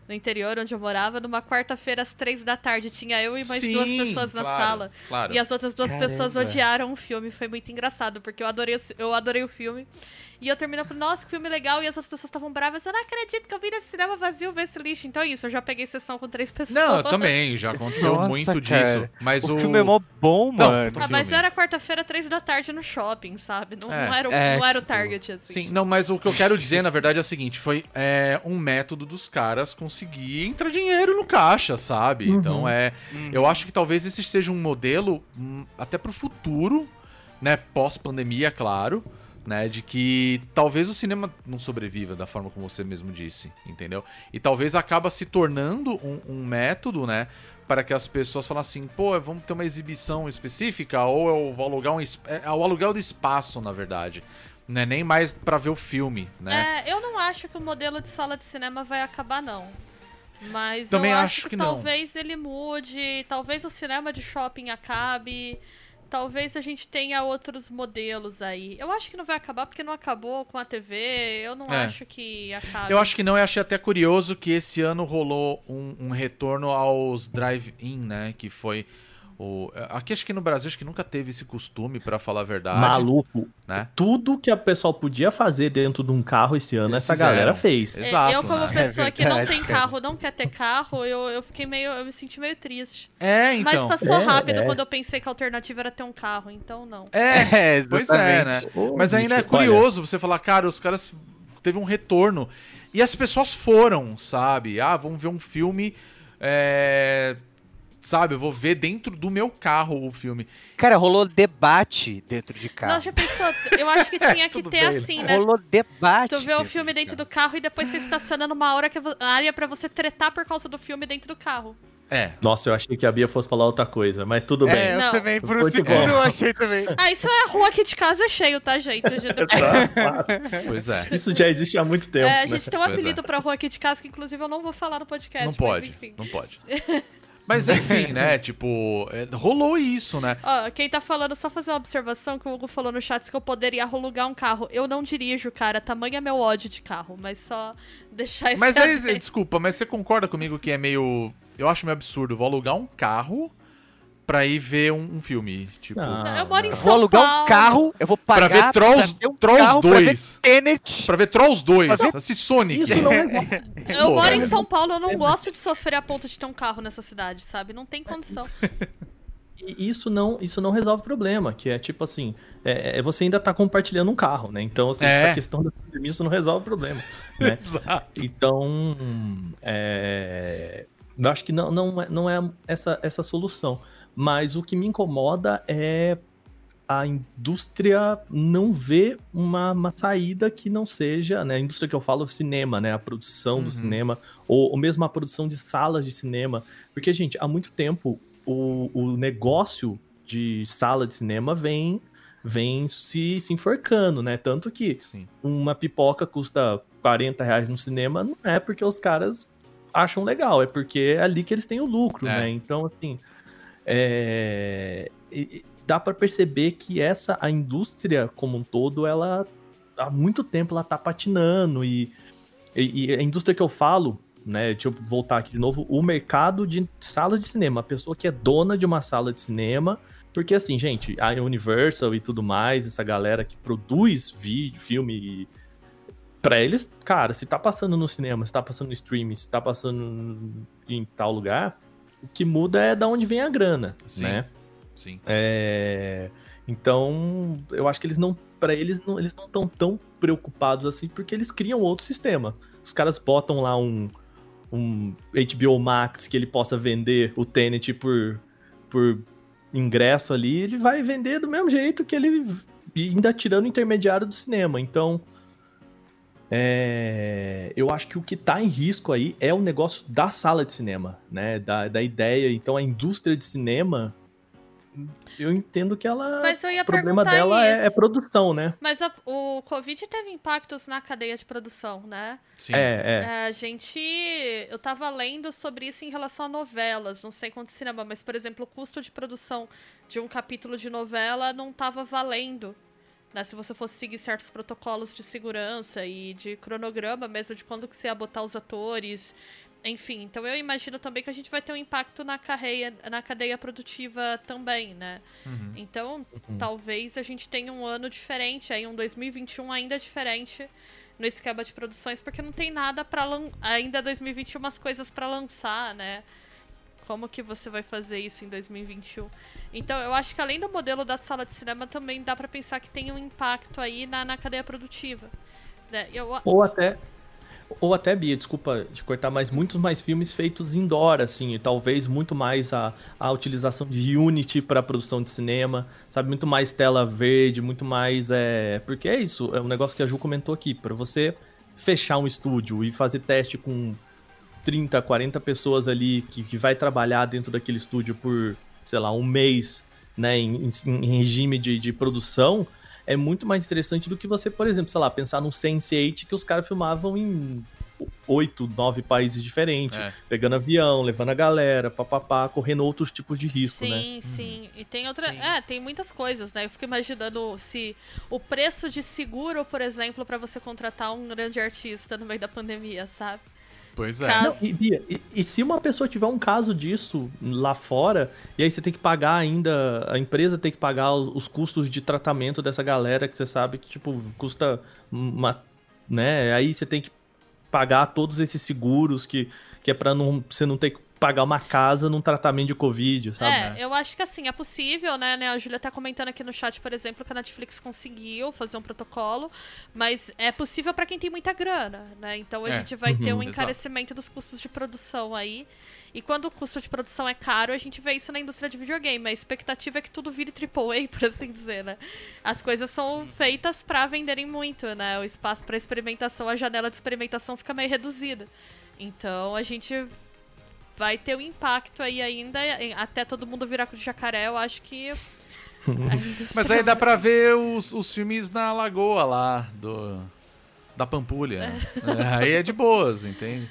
Speaker 4: No interior, onde eu morava, numa quarta-feira, às três da tarde, tinha eu e mais duas
Speaker 1: Sim,
Speaker 4: pessoas na
Speaker 1: claro,
Speaker 4: sala.
Speaker 1: Claro.
Speaker 4: E as outras duas
Speaker 3: Caramba.
Speaker 4: pessoas odiaram o filme. Foi muito engraçado, porque eu adorei, eu adorei o filme. E eu terminei falando, nossa, que filme legal. E as outras pessoas estavam bravas. Eu não acredito que eu vi nesse cinema vazio ver esse lixo. Então é isso, eu já peguei sessão com três pessoas.
Speaker 1: Não, também, já aconteceu
Speaker 3: Nossa,
Speaker 1: muito
Speaker 3: cara.
Speaker 1: disso. Mas o,
Speaker 3: O filme é mó bom,
Speaker 1: Não,
Speaker 3: mano.
Speaker 1: puta
Speaker 4: Ah, mas era quarta-feira, três da tarde no shopping, sabe? Não,
Speaker 1: É.
Speaker 4: não era, o,
Speaker 3: É,
Speaker 4: não era o
Speaker 3: tipo,
Speaker 4: target, assim.
Speaker 1: Sim, não, mas o que eu quero dizer, na verdade, é o seguinte: foi é, um método dos caras conseguir entrar dinheiro no caixa, sabe? Então é. Eu acho que talvez esse seja um modelo hum, até pro futuro, né? Pós-pandemia, claro. Né, de que talvez o cinema não sobreviva da forma como você mesmo disse, entendeu? E talvez acaba se tornando um, um método, né, para que as pessoas falem assim, pô, vamos ter uma exibição específica ou eu vou alugar um é, é o aluguel do espaço, na verdade. Não é nem mais pra ver o filme, né?
Speaker 4: É, eu não acho que o modelo de sala de cinema vai acabar, não. Mas
Speaker 1: Também
Speaker 4: eu
Speaker 1: acho
Speaker 4: acho que,
Speaker 1: que
Speaker 4: talvez ele mude, talvez o cinema de shopping acabe, talvez a gente tenha outros modelos aí. Eu acho que não vai acabar porque não acabou com a TV, eu não
Speaker 1: É.
Speaker 4: acho que acabe.
Speaker 1: Eu acho que não, eu achei até curioso que esse ano rolou um, um retorno aos drive-in, né? Que foi O, aqui acho que no Brasil acho que nunca teve esse costume, pra falar a verdade.
Speaker 2: Maluco.
Speaker 1: Né?
Speaker 2: Tudo que a pessoal podia fazer dentro de um carro esse ano,
Speaker 1: Eles
Speaker 2: essa
Speaker 1: fizeram.
Speaker 2: galera fez.
Speaker 4: É,
Speaker 1: Exato,
Speaker 4: eu, como
Speaker 1: né?
Speaker 4: pessoa
Speaker 3: É
Speaker 4: que não tem carro, não quer ter carro, eu, eu fiquei meio. Eu me senti meio triste.
Speaker 1: É, então.
Speaker 4: Mas passou
Speaker 2: É,
Speaker 4: rápido
Speaker 2: é.
Speaker 4: quando eu pensei que a alternativa era ter um carro, então não.
Speaker 1: É,
Speaker 3: É,
Speaker 1: pois é, né?
Speaker 2: Ô,
Speaker 1: Mas ainda é
Speaker 2: bicho, olha,
Speaker 1: curioso você falar, cara, os caras teve um retorno. E as pessoas foram, sabe? Ah, vamos ver um filme. é, Sabe, eu vou ver dentro do meu carro o filme.
Speaker 3: Cara, rolou debate dentro de carro.
Speaker 4: Nossa, já pensou? Eu acho que <laughs> tinha que
Speaker 1: Tudo
Speaker 4: ter
Speaker 1: bem,
Speaker 4: assim, né?
Speaker 3: Rolou debate.
Speaker 4: Tu vê o filme
Speaker 3: de
Speaker 4: dentro
Speaker 3: carro.
Speaker 4: do carro e depois você estaciona numa hora que é área pra você tretar por causa do filme dentro do carro.
Speaker 1: É.
Speaker 2: Nossa, eu achei que a Bia fosse falar outra coisa, mas tudo bem.
Speaker 3: É, eu
Speaker 4: Não.
Speaker 3: também, por um
Speaker 2: Muito
Speaker 3: segundo
Speaker 2: bom.
Speaker 3: eu achei também.
Speaker 4: Ah, isso é a rua aqui de casa é cheio, tá, gente? Gente, <laughs> <laughs>
Speaker 1: Pois é.
Speaker 2: Isso já existe há muito tempo.
Speaker 4: é, a
Speaker 2: né?
Speaker 4: gente tem um
Speaker 1: Pois é.
Speaker 4: apelido pra rua aqui de casa que inclusive eu não vou falar no podcast.
Speaker 1: Não
Speaker 4: mas
Speaker 1: pode.
Speaker 4: enfim.
Speaker 1: Não pode. Mas enfim, né? <laughs> Tipo, é, rolou isso, né?
Speaker 4: Ó, quem tá falando, só fazer uma observação que o Hugo falou no chat que eu poderia alugar um carro. Eu não dirijo, cara. Tamanho é meu ódio de carro, mas só deixar esse
Speaker 1: Mas <laughs> aí, desculpa, mas você concorda comigo que é meio. Eu acho meio absurdo. Vou alugar um carro pra ir ver um, um filme. Tipo.
Speaker 2: Não.
Speaker 4: Eu moro em. São
Speaker 3: Vou alugar
Speaker 4: Paulo.
Speaker 3: um carro, eu vou
Speaker 1: Pra
Speaker 3: pagar
Speaker 1: ver Trolls,
Speaker 3: pra um
Speaker 1: Trolls
Speaker 3: carro pra ver
Speaker 1: 2.
Speaker 3: Tenet.
Speaker 1: Pra ver Trolls 2.
Speaker 3: Pra ver-
Speaker 1: Esse Sonic.
Speaker 2: Isso não é <laughs>
Speaker 4: Eu
Speaker 1: Pô,
Speaker 4: moro em
Speaker 1: velho.
Speaker 4: São Paulo, eu não gosto de sofrer a ponto de ter um carro nessa cidade, sabe? Não tem condição. <laughs>
Speaker 2: E isso não, isso não resolve o problema, que é tipo assim, é, é você ainda tá compartilhando um carro, né? Então, assim,
Speaker 1: É.
Speaker 2: a questão da pandemia, isso não resolve o problema, <laughs> né?
Speaker 1: Exato.
Speaker 2: Então, é, eu acho que não, não, é, não é essa, essa solução. Mas o que me incomoda é a indústria não ver uma, uma saída que não seja, né? A indústria que eu falo é o cinema, né? A produção
Speaker 1: Uhum.
Speaker 2: do cinema, ou, ou mesmo a produção de salas de cinema. Porque, gente, há muito tempo o, o negócio de sala de cinema vem vem se, se enforcando, né? Tanto que
Speaker 1: Sim.
Speaker 2: uma pipoca custa 40 reais no cinema, não é porque os caras acham legal, é porque é ali que eles têm o lucro,
Speaker 1: É.
Speaker 2: né? Então, assim, é, e- dá pra perceber que essa, a indústria como um todo, ela, há muito tempo, ela tá patinando e, e, e a indústria que eu falo, né, deixa eu voltar aqui de novo, o mercado de salas de cinema, a pessoa que é dona de uma sala de cinema, porque assim, gente, a Universal e tudo mais, essa galera que produz vídeo, filme, pra eles, cara, se tá passando no cinema, se tá passando no streaming, se tá passando em tal lugar, o que muda é da onde vem a grana,
Speaker 1: Sim.
Speaker 2: né?
Speaker 1: Sim.
Speaker 2: É, Então, eu acho que eles não, Pra eles não, eles não estão tão preocupados assim, porque eles criam outro sistema. Os caras botam lá um, um HBO Max que ele possa vender o Tenet por, por ingresso ali, ele vai vender do mesmo jeito que ele ainda tirando o intermediário do cinema. Então, é, eu acho que o que tá em risco aí é o negócio da sala de cinema, né? Da, da ideia. Então, a indústria de cinema, eu entendo que ela.
Speaker 4: Mas eu ia
Speaker 2: o problema dela
Speaker 4: isso.
Speaker 2: é, é produção, né?
Speaker 4: Mas a- o Covid teve impactos na cadeia de produção, né?
Speaker 1: Sim.
Speaker 2: É, é.
Speaker 4: É, a gente. Eu tava lendo sobre isso em relação a novelas, não sei quanto cinema, mas, por exemplo, o custo de produção de um capítulo de novela não tava valendo. Né? Se você fosse seguir certos protocolos de segurança e de cronograma mesmo de quando que você ia botar os atores. Enfim, então eu imagino também que a gente vai ter um impacto na carreira, na cadeia produtiva também, né?
Speaker 1: Uhum.
Speaker 4: Então,
Speaker 2: Uhum.
Speaker 4: talvez a gente tenha um ano diferente, aí um 2021 ainda diferente no esquema de produções, porque não tem nada para ainda 2021 umas coisas para lançar, né? Como que você vai fazer isso em 2021? Então, eu acho que além do modelo da sala de cinema, também dá para pensar que tem um impacto aí na, na cadeia produtiva. Né? Eu,
Speaker 2: Ou até. Ou até, Bia, desculpa te cortar, mas muitos mais filmes feitos indoor, assim, e talvez muito mais a, a utilização de Unity para produção de cinema, sabe? Muito mais tela verde, muito mais. É... Porque é isso, é um negócio que a Ju comentou aqui, para você fechar um estúdio e fazer teste com 30, 40 pessoas ali que, que vai trabalhar dentro daquele estúdio por, sei lá, um mês, né, em, em- em regime de, de produção, é muito mais interessante do que você, por exemplo, sei lá, pensar num Sense8 que os caras filmavam em oito, nove países diferentes,
Speaker 1: É.
Speaker 2: pegando avião, levando a galera, papapá, correndo outros tipos de risco, né?
Speaker 4: sim, sim. E tem outra.
Speaker 1: Sim.
Speaker 4: É, tem muitas coisas, né? Eu fico imaginando se o preço de seguro, por exemplo, para você contratar um grande artista no meio da pandemia, sabe?
Speaker 1: Pois é.
Speaker 2: Não, e, Bia, e, e se uma pessoa tiver um caso disso lá fora, e aí você tem que pagar ainda, a empresa tem que pagar os, os custos de tratamento dessa galera que você sabe que, tipo, custa uma. né? Aí você tem que pagar todos esses seguros que, que é pra não, você não ter que pagar uma casa num tratamento de Covid, sabe?
Speaker 4: É, eu acho que assim, é possível, né, né? A Júlia tá comentando aqui no chat, por exemplo, que a Netflix conseguiu fazer um protocolo, mas é possível pra quem tem muita grana, né? Então a
Speaker 1: É,
Speaker 4: gente vai ter um
Speaker 1: exato.
Speaker 4: encarecimento dos custos de produção aí. E quando o custo de produção é caro, a gente vê isso na indústria de videogame. A expectativa é que tudo vire AAA, <laughs> por assim dizer, né? As coisas são feitas pra venderem muito, né? O espaço pra experimentação, a janela de experimentação fica meio reduzida. Então a gente vai ter um impacto aí ainda, até todo mundo virar com jacaré, eu acho que. <laughs>
Speaker 1: Mas <laughs> aí dá pra ver os, os filmes na lagoa lá, do, da Pampulha. É, Aí é de boas, entende?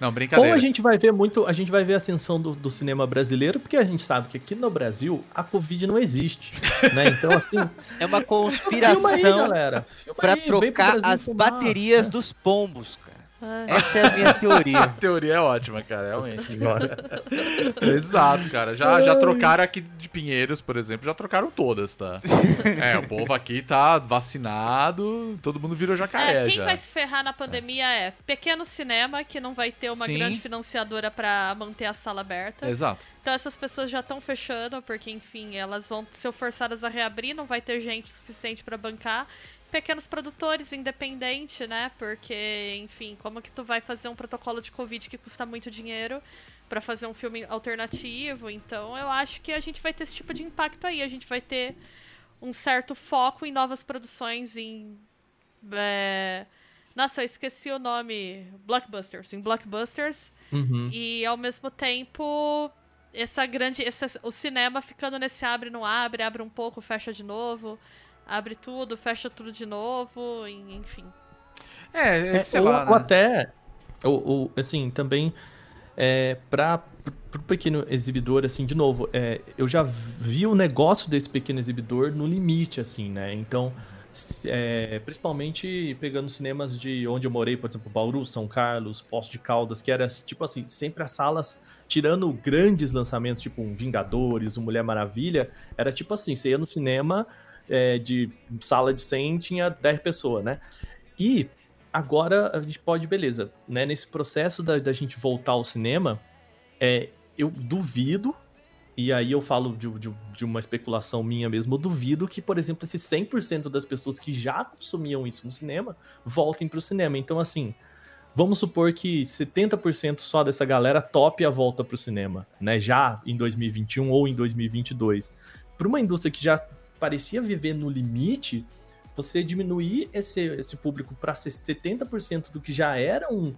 Speaker 1: Não,
Speaker 2: Ou
Speaker 1: brincadeira.
Speaker 2: a gente vai ver muito, a gente vai ver a ascensão do, do cinema brasileiro, porque a gente sabe que aqui no Brasil a Covid não existe, né? Então, assim, <laughs>
Speaker 3: É uma conspiração
Speaker 2: galera. Filma
Speaker 3: pra
Speaker 2: aí, vem pro
Speaker 3: trocar as
Speaker 2: filmar.
Speaker 3: baterias dos pombos, cara.
Speaker 4: Ah.
Speaker 3: Essa é a minha <laughs>
Speaker 1: A
Speaker 3: teoria.
Speaker 1: teoria é ótima, cara, realmente. <laughs> Exato, cara. Já, já trocaram aqui de Pinheiros, por exemplo, já trocaram todas, tá? <laughs> É, o povo aqui tá vacinado, todo mundo virou jacaré
Speaker 4: É, quem
Speaker 1: já.
Speaker 4: vai se ferrar na pandemia é pequeno cinema, que não vai ter uma
Speaker 1: Sim.
Speaker 4: grande financiadora pra manter a sala aberta.
Speaker 1: Exato.
Speaker 4: Então essas pessoas já estão fechando, porque, enfim, elas vão ser forçadas a reabrir, não vai ter gente suficiente pra bancar. Pequenos produtores independentes, né? Porque, enfim, como que tu vai fazer um protocolo de Covid que custa muito dinheiro pra fazer um filme alternativo? Então eu acho que a gente vai ter esse tipo de impacto aí. A gente vai ter um certo foco em novas produções, em. é, Nossa, eu esqueci o nome. Blockbusters. Em blockbusters.
Speaker 2: Uhum.
Speaker 4: E ao mesmo tempo, essa grande. essa- o cinema ficando nesse abre não abre, abre um pouco, fecha de novo. Abre tudo, fecha tudo de novo, enfim.
Speaker 1: É, é,
Speaker 2: É,
Speaker 1: sei
Speaker 2: ou,
Speaker 1: lá,
Speaker 2: ou
Speaker 1: né?
Speaker 2: até, ou, ou, assim, também é, para o pequeno exibidor, assim, de novo, é, eu já vi o negócio desse pequeno exibidor no limite, assim, né? Então, é, principalmente pegando cinemas de onde eu morei, por exemplo, Bauru, São Carlos, Poço de Caldas, que era, tipo assim, sempre as salas, tirando grandes lançamentos, tipo um Vingadores, um Mulher Maravilha, era tipo assim, você ia no cinema é, de sala de 100, tinha 10 pessoas, né? E agora a gente pode, beleza, né? Nesse processo da, da gente voltar ao cinema, é, eu duvido, e aí eu falo de, de- de uma especulação minha mesmo, eu duvido que, por exemplo, esses 100% das pessoas que já consumiam isso no cinema voltem pro cinema. Então, assim, vamos supor que 70% só dessa galera tope a volta pro cinema, né? Já em 2021 ou em 2022. Para uma indústria que já parecia viver no limite, você diminuir esse, esse público para 70% do que já era um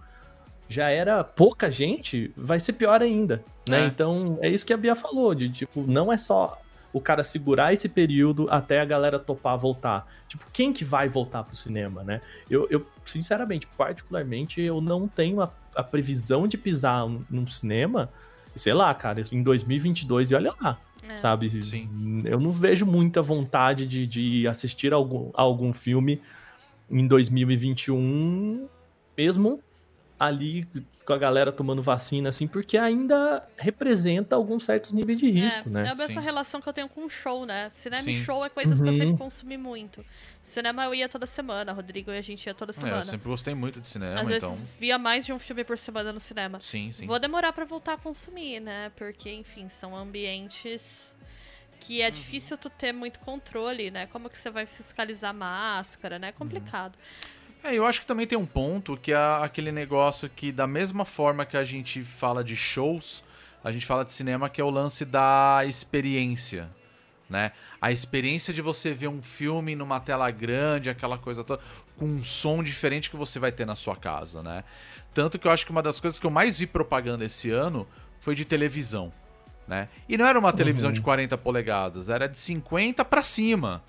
Speaker 2: já era pouca gente, vai ser pior ainda, né?
Speaker 1: É.
Speaker 2: Então, é isso que a Bia falou, de tipo, não é só o cara segurar esse período até a galera topar voltar. Tipo, quem que vai voltar pro cinema, né? Eu, eu sinceramente, particularmente, eu não tenho a, a previsão de pisar num- num cinema, sei lá, cara, em 2022 e olha lá,
Speaker 4: É.
Speaker 2: sabe?
Speaker 1: Sim.
Speaker 2: Eu não vejo muita vontade de, de assistir algum, a algum filme em 2021, mesmo ali com a galera tomando vacina, assim, porque ainda representa alguns certos níveis de risco,
Speaker 4: é,
Speaker 2: né?
Speaker 4: é a mesma
Speaker 1: Sim.
Speaker 4: relação que eu tenho com o show, né? Cinema e
Speaker 1: Sim.
Speaker 4: show é coisas que eu
Speaker 2: Uhum.
Speaker 4: sempre consumi muito. Cinema eu ia toda semana, Rodrigo e a gente ia toda
Speaker 1: É,
Speaker 4: semana.
Speaker 1: eu sempre gostei muito de cinema,
Speaker 4: Às
Speaker 1: então.
Speaker 4: vezes via mais de um filme por semana no cinema.
Speaker 1: Sim, sim.
Speaker 4: Vou demorar pra voltar a consumir, né? Porque, enfim, são ambientes que
Speaker 1: Uhum.
Speaker 4: é difícil tu ter muito controle, né? Como que você vai fiscalizar máscara, né? É complicado.
Speaker 1: É, eu acho que também tem um ponto que é aquele negócio que, da mesma forma que a gente fala de shows, a gente fala de cinema, que é o lance da experiência, né? A experiência de você ver um filme numa tela grande, aquela coisa toda, com um som diferente que você vai ter na sua casa, né? Tanto que eu acho que uma das coisas que eu mais vi propaganda esse ano foi de televisão, né? E não era uma televisão de 40 polegadas, era de 50 pra cima.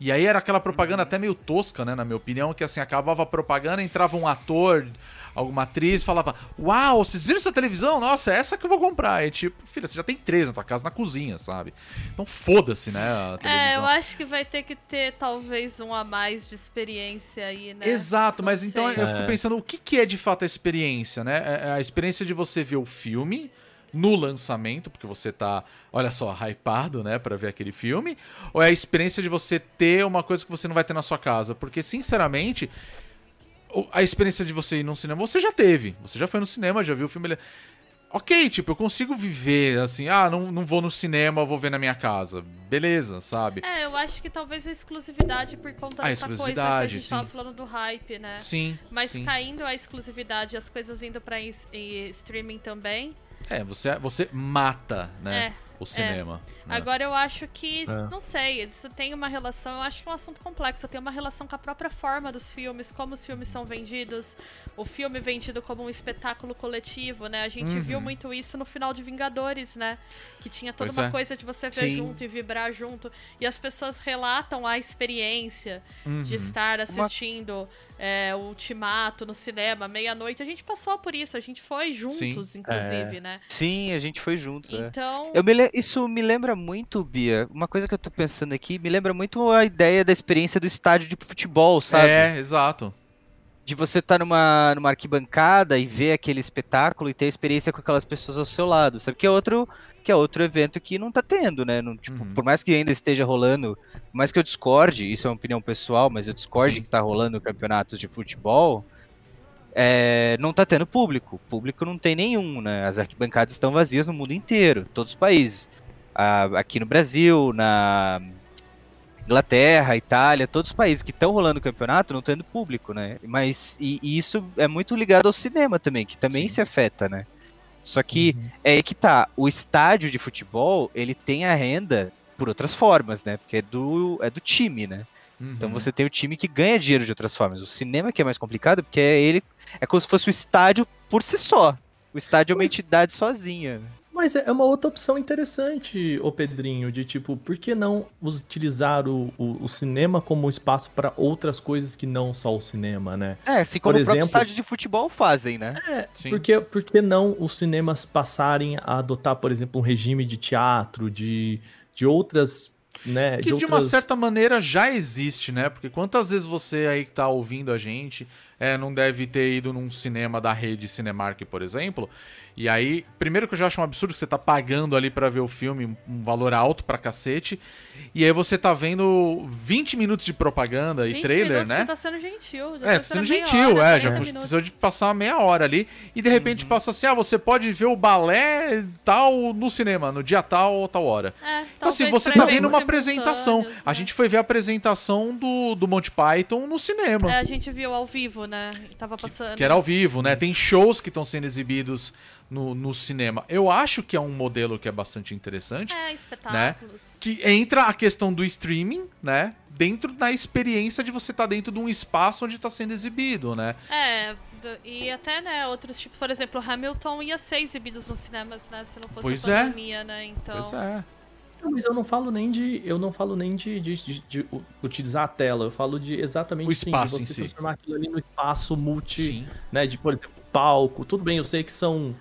Speaker 1: E aí era aquela propaganda até meio tosca, né, na minha opinião, que assim, acabava a propaganda, entrava um ator, alguma atriz, falava: Uau, vocês viram essa televisão? Nossa, é essa que eu vou comprar. E tipo, filha, você já tem três na tua casa, na cozinha, sabe? Então foda-se, né, a televisão.
Speaker 4: É, eu acho que vai ter que ter talvez um a mais de experiência aí, né?
Speaker 1: Exato, mas
Speaker 4: Não
Speaker 1: então
Speaker 4: sei.
Speaker 1: eu fico
Speaker 2: É.
Speaker 1: pensando, o que, que é de fato a experiência, né? É a experiência de você ver o filme no lançamento, porque você tá, olha só, hypado, né, pra ver aquele filme, ou é a experiência de você ter uma coisa que você não vai ter na sua casa? Porque, sinceramente, a experiência de você ir num cinema, você já teve. Você já foi no cinema, já viu o filme. ele- Ok, tipo, eu consigo viver assim, ah, não, não vou no cinema, vou ver na minha casa. Beleza, sabe?
Speaker 4: É, eu acho que talvez a exclusividade por conta
Speaker 1: A
Speaker 4: dessa coisa que a
Speaker 1: exclusividade,
Speaker 4: gente
Speaker 1: sim.
Speaker 4: tava falando do hype, né?
Speaker 1: Sim.
Speaker 4: Mas
Speaker 1: sim.
Speaker 4: caindo a exclusividade e as coisas indo pra streaming também.
Speaker 1: É, você, você mata, né?
Speaker 4: É,
Speaker 1: o cinema. né?
Speaker 4: Agora eu acho que,
Speaker 2: É.
Speaker 4: não sei, isso tem uma relação, eu acho que é um assunto complexo, tem uma relação com a própria forma dos filmes, como os filmes são vendidos, o filme vendido como um espetáculo coletivo, né? A gente
Speaker 1: Uhum.
Speaker 4: viu muito isso no final de Vingadores, né? Que tinha toda
Speaker 1: Pois
Speaker 4: uma
Speaker 1: é.
Speaker 4: coisa de você ver
Speaker 3: Sim.
Speaker 4: junto e vibrar junto. E as pessoas relatam a experiência
Speaker 1: Uhum.
Speaker 4: de estar assistindo é, o Ultimato no cinema, meia-noite. A gente passou por isso, a gente foi juntos, inclusive, né?
Speaker 3: Sim, a gente foi juntos. é.
Speaker 4: Então.
Speaker 3: Eu me le- Isso me lembra muito, Bia. Uma coisa que eu tô pensando aqui, me lembra muito a ideia da experiência do estádio de futebol, sabe?
Speaker 1: É, exato.
Speaker 3: De você estar numa, numa arquibancada e ver aquele espetáculo e ter experiência com aquelas pessoas ao seu lado, sabe? Que é outro, que é outro evento que não tá tendo, né? Não, tipo,
Speaker 1: Uhum.
Speaker 3: Por mais que ainda esteja rolando, por mais que eu discorde, isso é uma opinião pessoal, mas eu discorde
Speaker 1: Sim.
Speaker 3: que tá rolando campeonatos de futebol, é, não tá tendo público. Público não tem nenhum, né? As arquibancadas estão vazias no mundo inteiro, todos os países. Ah, aqui no Brasil, na Inglaterra, Itália, todos os países que estão rolando o campeonato não tendo público, né? Mas e, e isso é muito ligado ao cinema também, que também
Speaker 1: Sim.
Speaker 3: se afeta, né? Só que
Speaker 2: Uhum.
Speaker 3: é aí que tá, o estádio de futebol, ele tem a renda por outras formas, né? Porque é do, é do time, né? Então
Speaker 1: Uhum.
Speaker 3: você tem o time que ganha dinheiro de outras formas. O cinema que é mais complicado, porque é ele é como se fosse o estádio por si só. O estádio é uma entidade sozinha.
Speaker 2: Mas é é uma outra opção interessante, ô Pedrinho, de tipo, por que não utilizar o, o, o cinema como espaço para outras coisas que não só o cinema, né?
Speaker 3: É, assim como
Speaker 2: Por
Speaker 3: o próprio
Speaker 2: exemplo-
Speaker 3: estádio de futebol fazem, né?
Speaker 1: Sim.
Speaker 2: Por que, por que não os cinemas passarem a adotar, por exemplo, um regime de teatro, de, de outras. Né,
Speaker 1: Que de,
Speaker 2: de
Speaker 1: uma
Speaker 2: outras...
Speaker 1: certa maneira já existe, né? Porque quantas vezes você aí que tá ouvindo a gente é, não deve ter ido num cinema da rede Cinemark, por exemplo. E aí, primeiro que eu já acho um absurdo que você tá pagando ali pra ver o filme um valor alto pra cacete. E aí você tá vendo 20 minutos de propaganda e
Speaker 4: 20
Speaker 1: trailer,
Speaker 4: minutos
Speaker 1: né?
Speaker 4: Você tá sendo gentil. já
Speaker 1: É,
Speaker 4: tá
Speaker 1: tá sendo
Speaker 4: meia
Speaker 1: gentil,
Speaker 4: hora,
Speaker 1: é, já
Speaker 4: 40
Speaker 1: precisou de passar uma meia hora ali, e de repente passa assim, ah, você pode ver o balé tal no cinema, no dia tal ou tal hora.
Speaker 4: É,
Speaker 1: Então assim, você tá vendo uma apresentação.
Speaker 4: simultâneos,
Speaker 1: A
Speaker 4: né?
Speaker 1: gente foi ver a apresentação do, do Monty Python no cinema.
Speaker 4: É, a gente viu ao vivo, né? Tava passando.
Speaker 1: Que era ao vivo, né? Tem shows que estão sendo exibidos no, no cinema. Eu acho que é um modelo que é bastante interessante.
Speaker 4: É, espetáculos.
Speaker 1: Que entra a questão do streaming, né? Dentro da experiência de você estar dentro de um espaço onde está sendo exibido, né?
Speaker 4: É, e até, né, outros tipos, por exemplo, Hamilton ia ser exibidos nos cinemas, né? Se não fosse
Speaker 1: Pois
Speaker 4: a
Speaker 1: é.
Speaker 4: pandemia, né? Então.
Speaker 1: Pois é.
Speaker 2: Não, mas eu não falo nem de. Eu não falo nem de, de- de- de utilizar a tela. Eu falo de exatamente
Speaker 1: O
Speaker 2: sim,
Speaker 1: espaço
Speaker 2: de
Speaker 1: em
Speaker 2: você
Speaker 1: si.
Speaker 2: transformar aquilo ali no espaço multi,
Speaker 1: Sim.
Speaker 2: né? De, por exemplo, palco. Tudo bem, eu sei que são,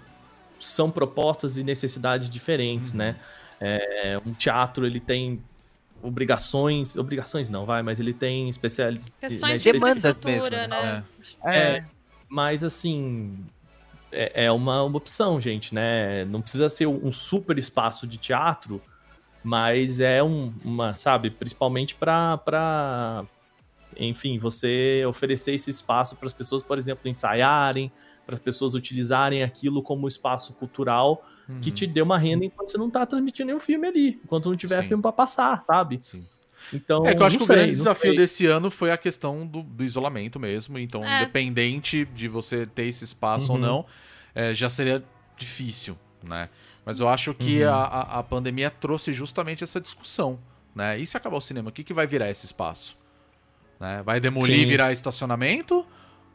Speaker 2: são propostas e necessidades diferentes,
Speaker 1: Uhum.
Speaker 2: né? É, um teatro ele tem obrigações. Obrigações não, vai, mas ele tem especialidades.
Speaker 4: Questões
Speaker 2: né,
Speaker 4: de
Speaker 3: Demandas mesmo,
Speaker 4: né?
Speaker 2: É, mas assim. É, é uma, uma opção, gente, né? Não precisa ser um super espaço de teatro, mas é um, uma, sabe, principalmente para para enfim, você oferecer esse espaço para as pessoas, por exemplo, ensaiarem, para as pessoas utilizarem aquilo como espaço cultural que
Speaker 1: Uhum.
Speaker 2: te dê uma renda enquanto você não tá transmitindo nenhum filme ali, enquanto não tiver
Speaker 1: Sim.
Speaker 2: filme para passar, sabe?
Speaker 1: Sim.
Speaker 2: Então,
Speaker 1: É que eu acho que o
Speaker 2: sei,
Speaker 1: grande
Speaker 2: não
Speaker 1: desafio
Speaker 2: sei.
Speaker 1: desse ano foi a questão do, do isolamento mesmo. Então,
Speaker 4: É.
Speaker 1: independente de você ter esse espaço ou
Speaker 2: Uhum.
Speaker 1: não, é, já seria difícil, né? Mas eu acho que
Speaker 2: Uhum.
Speaker 1: a, a, pandemia trouxe justamente essa discussão, né? E se acabar o cinema, o que, que vai virar esse espaço? Né? Vai demolir e virar estacionamento?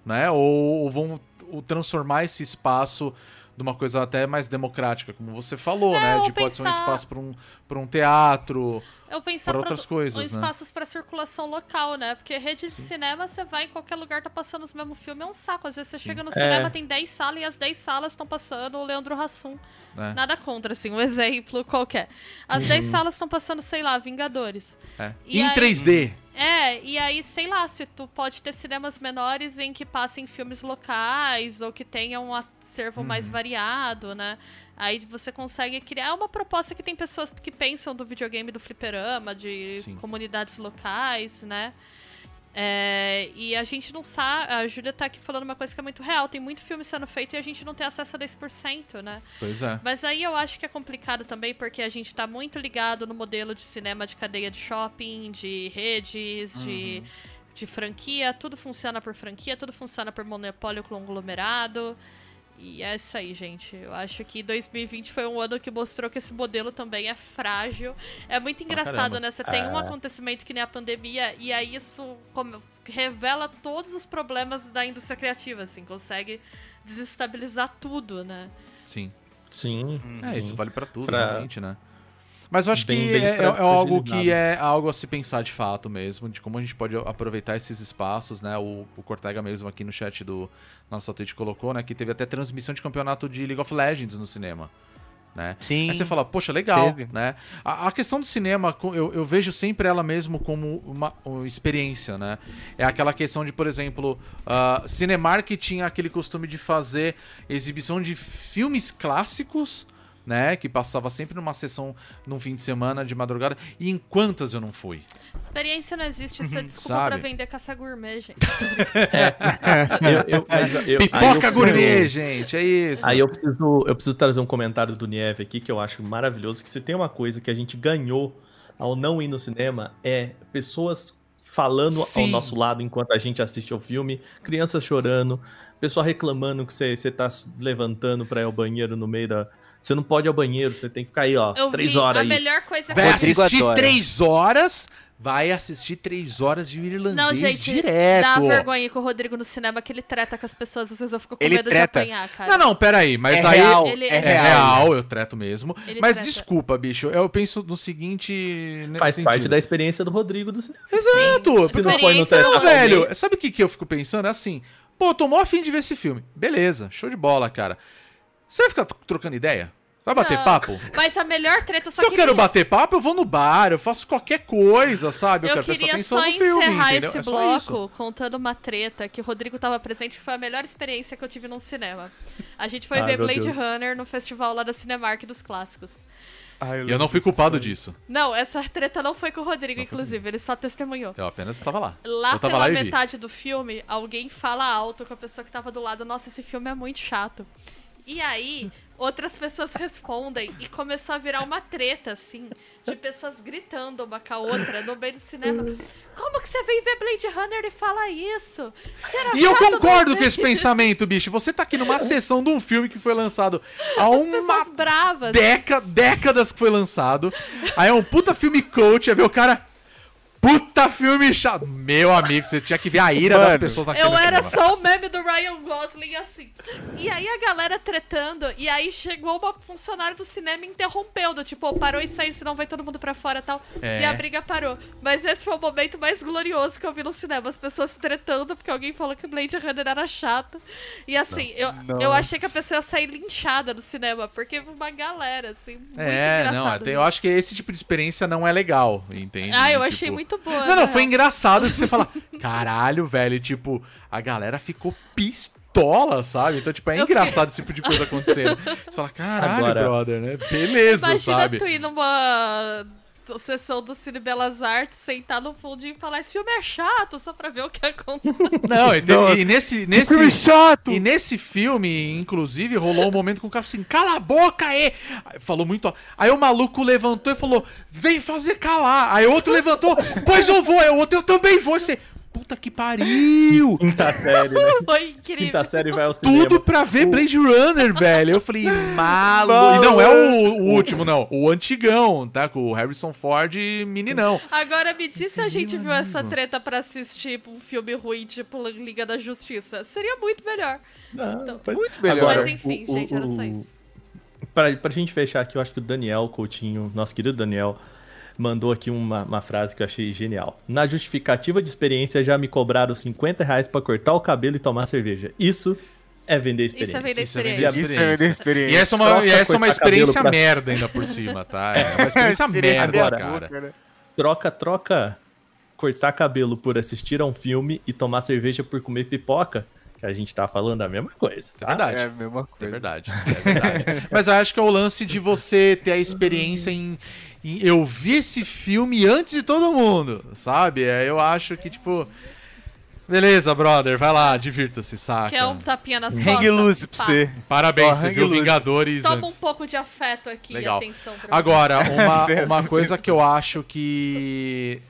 Speaker 1: Né? Ou, ou vão transformar esse espaço de uma coisa até mais democrática, como você falou,
Speaker 4: É,
Speaker 1: né? De pode ser um
Speaker 4: pensar-
Speaker 1: espaço para um, pra um teatro,
Speaker 4: Eu pensar
Speaker 1: para outras coisas, né?
Speaker 4: espaços pra circulação local, né? Porque rede de cinema, você vai em qualquer lugar, tá passando os mesmos filmes, é um saco. Às vezes você chega no cinema, tem 10 salas e as 10 salas estão passando o Leandro Hassum.
Speaker 1: né?
Speaker 4: Nada contra, assim, um <laughs> exemplo qualquer. As 10 salas estão passando, sei lá, Vingadores.
Speaker 1: É.
Speaker 4: E
Speaker 1: Em
Speaker 4: aí-
Speaker 1: 3D.
Speaker 4: É, e aí, sei lá, se tu pode ter cinemas menores em que passem filmes locais ou que tenham um acervo
Speaker 1: Uhum.
Speaker 4: mais variado, né? Aí você consegue criar uma proposta que tem pessoas que pensam do videogame do fliperama, de
Speaker 1: Sim.
Speaker 4: comunidades locais, né? É, e a gente não sabe. A Júlia tá aqui falando uma coisa que é muito real. Tem muito filme sendo feito e a gente não tem acesso a 10%, né?
Speaker 1: Pois é.
Speaker 4: Mas aí eu acho que é complicado também porque a gente tá muito ligado no modelo de cinema de cadeia de shopping, de redes, de, de franquia. Tudo funciona por franquia, tudo funciona por monopólio conglomerado. E é isso aí, gente. Eu acho que 2020 foi um ano que mostrou que esse modelo também é frágil. É muito engraçado, né? Você tem um acontecimento que nem a pandemia, e aí isso como- revela todos os problemas da indústria criativa, assim, consegue desestabilizar tudo, né?
Speaker 1: Sim.
Speaker 2: Sim.
Speaker 1: É,
Speaker 2: sim.
Speaker 1: isso vale pra tudo,
Speaker 2: Pra-
Speaker 1: realmente, né? Mas eu acho
Speaker 2: Bem-
Speaker 1: que
Speaker 2: bem
Speaker 1: é, é- algo que é algo a se pensar de fato mesmo, de como a gente pode aproveitar esses espaços, né? O, o Cortega mesmo aqui no chat do nosso Twitch colocou, né? Que teve até transmissão de campeonato de League of Legends no cinema. Né?
Speaker 3: Sim.
Speaker 1: Aí você fala, poxa, legal,
Speaker 3: Teve.
Speaker 1: né? A, a questão do cinema, eu, eu vejo sempre ela mesmo como uma, uma experiência, né? É aquela questão de, por exemplo, uh, Cinemark tinha aquele costume de fazer exibição de filmes clássicos, né? Que passava sempre numa sessão num fim de semana de madrugada. E em quantas eu não fui?
Speaker 4: Experiência não existe, isso é desculpa
Speaker 1: Uhum. Sabe?
Speaker 4: pra vender café gourmet, gente. <laughs>
Speaker 2: Eu- eu- mas eu- eu
Speaker 1: Pipoca
Speaker 2: preciso-
Speaker 1: gourmet, gente, é isso.
Speaker 2: Aí eu preciso, eu preciso trazer um comentário do Nieve aqui que eu acho maravilhoso, que se tem uma coisa que a gente ganhou ao não ir no cinema é pessoas falando
Speaker 1: Sim.
Speaker 2: ao nosso lado enquanto a gente assiste ao filme, crianças chorando, pessoal reclamando que você, tá levantando pra ir ao banheiro no meio da... Você não pode ir ao banheiro, você tem que ficar aí, ó,
Speaker 4: Eu
Speaker 2: três
Speaker 4: vi,
Speaker 2: horas
Speaker 4: a
Speaker 2: aí.
Speaker 4: melhor coisa
Speaker 1: Vai assistir
Speaker 3: adora.
Speaker 1: três horas, vai assistir três horas de irlandês
Speaker 4: Não, gente,
Speaker 1: direto.
Speaker 4: dá vergonha com o Rodrigo no cinema que ele treta com as pessoas, às vezes eu fico com
Speaker 3: Ele
Speaker 4: medo
Speaker 3: treta.
Speaker 4: de apanhar, cara.
Speaker 1: Não, não, peraí, mas
Speaker 3: é
Speaker 1: aí...
Speaker 3: real,
Speaker 4: Ele-
Speaker 3: é
Speaker 1: É
Speaker 3: real.
Speaker 1: real, eu treto mesmo.
Speaker 4: Ele
Speaker 1: mas
Speaker 4: treta.
Speaker 1: desculpa, bicho, eu penso no seguinte.
Speaker 2: Faz parte
Speaker 1: sentido.
Speaker 2: da experiência do Rodrigo do cinema.
Speaker 1: Exato!
Speaker 2: Se não foi no
Speaker 4: Experiência-
Speaker 1: Não, velho, sabe o que, que eu fico pensando? É assim, pô, eu tô mó afim de ver esse filme. Beleza, show de bola, cara. Você vai ficar trocando ideia? Vai bater
Speaker 4: Não,
Speaker 1: papo?
Speaker 4: Mas a melhor treta só
Speaker 1: Se eu
Speaker 4: que
Speaker 1: quero bater papo, eu vou no bar, eu faço qualquer coisa, sabe? Eu,
Speaker 4: Eu
Speaker 1: quero prestar
Speaker 4: queria
Speaker 1: atenção
Speaker 4: só
Speaker 1: no filme,
Speaker 4: encerrar
Speaker 1: entendeu?
Speaker 4: esse
Speaker 1: É só isso.
Speaker 4: bloco contando uma treta que o Rodrigo tava presente, que foi a melhor experiência que eu tive num cinema. A gente foi
Speaker 2: Ai,
Speaker 4: ver Blade
Speaker 2: Deus.
Speaker 4: Runner no festival lá da Cinemark dos clássicos.
Speaker 1: E eu não fui culpado disso.
Speaker 4: Não, essa treta não foi com o Rodrigo, inclusive, ele só testemunhou.
Speaker 1: Eu apenas tava lá.
Speaker 4: Lá
Speaker 1: eu tava
Speaker 4: pela
Speaker 1: lá vi.
Speaker 4: metade do filme, alguém fala alto com a pessoa que tava do lado: Nossa, esse filme é muito chato. E aí, outras pessoas <laughs> respondem e começou a virar uma treta, assim, de pessoas gritando uma com a outra no meio do cinema. Como que você vem ver Blade Runner e fala isso? Era
Speaker 1: E eu concordo
Speaker 4: do
Speaker 1: com esse pensamento, bicho. Você tá aqui numa sessão de um filme que foi lançado há uma
Speaker 4: pessoas bravas.
Speaker 1: déca, décadas que foi lançado. Aí é um puta filme coach, aí vê o cara. Puta filme chato. Meu amigo, você tinha que ver a ira das
Speaker 3: Mano,
Speaker 1: pessoas naquele
Speaker 4: Eu era
Speaker 1: cinema.
Speaker 4: só o meme do Ryan Gosling assim. E aí a galera tretando, e aí chegou uma funcionária do cinema e interrompeu, do tipo, "Ô, parou e saiu, senão vai todo mundo pra fora e tal.
Speaker 1: É.
Speaker 4: E a briga parou. Mas esse foi o momento mais glorioso que eu vi no cinema, as pessoas tretando porque alguém falou que Blade Runner era chato. E assim, eu, eu achei que a pessoa ia sair linchada do cinema, porque uma galera, assim, muito
Speaker 1: É, não,
Speaker 4: engraçado.
Speaker 1: até, eu acho que esse tipo de experiência não é legal, entende?
Speaker 4: Ah, eu
Speaker 1: Tipo,
Speaker 4: achei muito boa.
Speaker 1: Não, não,
Speaker 4: na
Speaker 1: foi
Speaker 4: real.
Speaker 1: engraçado que você fala, caralho, velho, tipo, a galera ficou pistola, sabe? Então, tipo, é
Speaker 4: Eu
Speaker 1: engraçado esse tipo de coisa acontecendo. Você fala, caralho,
Speaker 2: Agora-
Speaker 1: brother, né? Beleza,
Speaker 4: Imagina
Speaker 1: sabe?
Speaker 4: tu ir numa sessão do Cine Belas Artes, sentar no fundinho e falar esse filme é chato, só pra ver o que acontece. <laughs>
Speaker 1: Não, e, teve- e nesse, nesse,
Speaker 3: filme chato!
Speaker 1: E nesse filme, inclusive, rolou um momento com o cara assim, cala a boca aí! Aí Falou muito. ó- Aí o maluco levantou e falou, vem fazer calar. Aí o outro levantou, pois eu vou. Aí o outro, eu também vou. E você, puta que pariu! <laughs>
Speaker 2: Quinta série, né?
Speaker 4: Foi incrível.
Speaker 2: Quinta série vai ao cinema.
Speaker 1: Tudo pra ver Blade Runner, velho. Eu falei, maluco. E não é o, o último, não. O antigão, tá? Com o Harrison Ford e meninão.
Speaker 4: Agora me diz se a gente viu essa treta pra assistir um filme ruim, tipo Liga da Justiça. Seria muito melhor.
Speaker 2: Não, foi-
Speaker 3: Muito melhor.
Speaker 2: Agora,
Speaker 4: Mas enfim,
Speaker 2: o-
Speaker 4: gente, era só isso.
Speaker 2: Pra, pra gente fechar aqui, eu acho que o Daniel Coutinho, nosso querido Daniel, mandou aqui uma, uma frase que eu achei genial. Na justificativa de experiência, já me cobraram 50 reais pra cortar o cabelo e tomar cerveja. Isso é vender experiência.
Speaker 4: Isso é vender
Speaker 1: Isso é vender
Speaker 4: experiência.
Speaker 3: Isso é vender
Speaker 1: E
Speaker 3: experiência.
Speaker 1: essa é uma,
Speaker 2: Troca
Speaker 1: e essa é uma
Speaker 2: cortar cabelo
Speaker 1: experiência
Speaker 2: pra-
Speaker 1: merda ainda por cima, tá? É uma <laughs> experiência
Speaker 3: Experiência
Speaker 1: merda,
Speaker 2: Agora,
Speaker 1: cara.
Speaker 3: né?
Speaker 2: Troca, troca cortar cabelo por assistir a um filme e tomar cerveja por comer pipoca, que a gente tá falando a mesma coisa.
Speaker 1: É
Speaker 2: Tá?
Speaker 1: verdade.
Speaker 3: É a mesma
Speaker 1: É
Speaker 3: coisa.
Speaker 1: verdade, é verdade. <laughs> Mas eu acho que é o lance de você ter a experiência em- Eu vi esse filme antes de todo mundo, sabe? É, Eu acho que, tipo. Beleza, brother, vai lá, divirta-se, saca?
Speaker 4: Quer um tapinha nas costas?
Speaker 3: Hang loose pra
Speaker 4: Pá.
Speaker 3: você.
Speaker 1: Parabéns,
Speaker 3: Ó,
Speaker 1: você viu
Speaker 3: loose.
Speaker 1: Vingadores
Speaker 4: Toma um
Speaker 1: antes.
Speaker 4: pouco de afeto aqui
Speaker 1: Legal.
Speaker 4: e atenção pra.
Speaker 1: Agora, uma, <laughs> uma coisa que eu acho que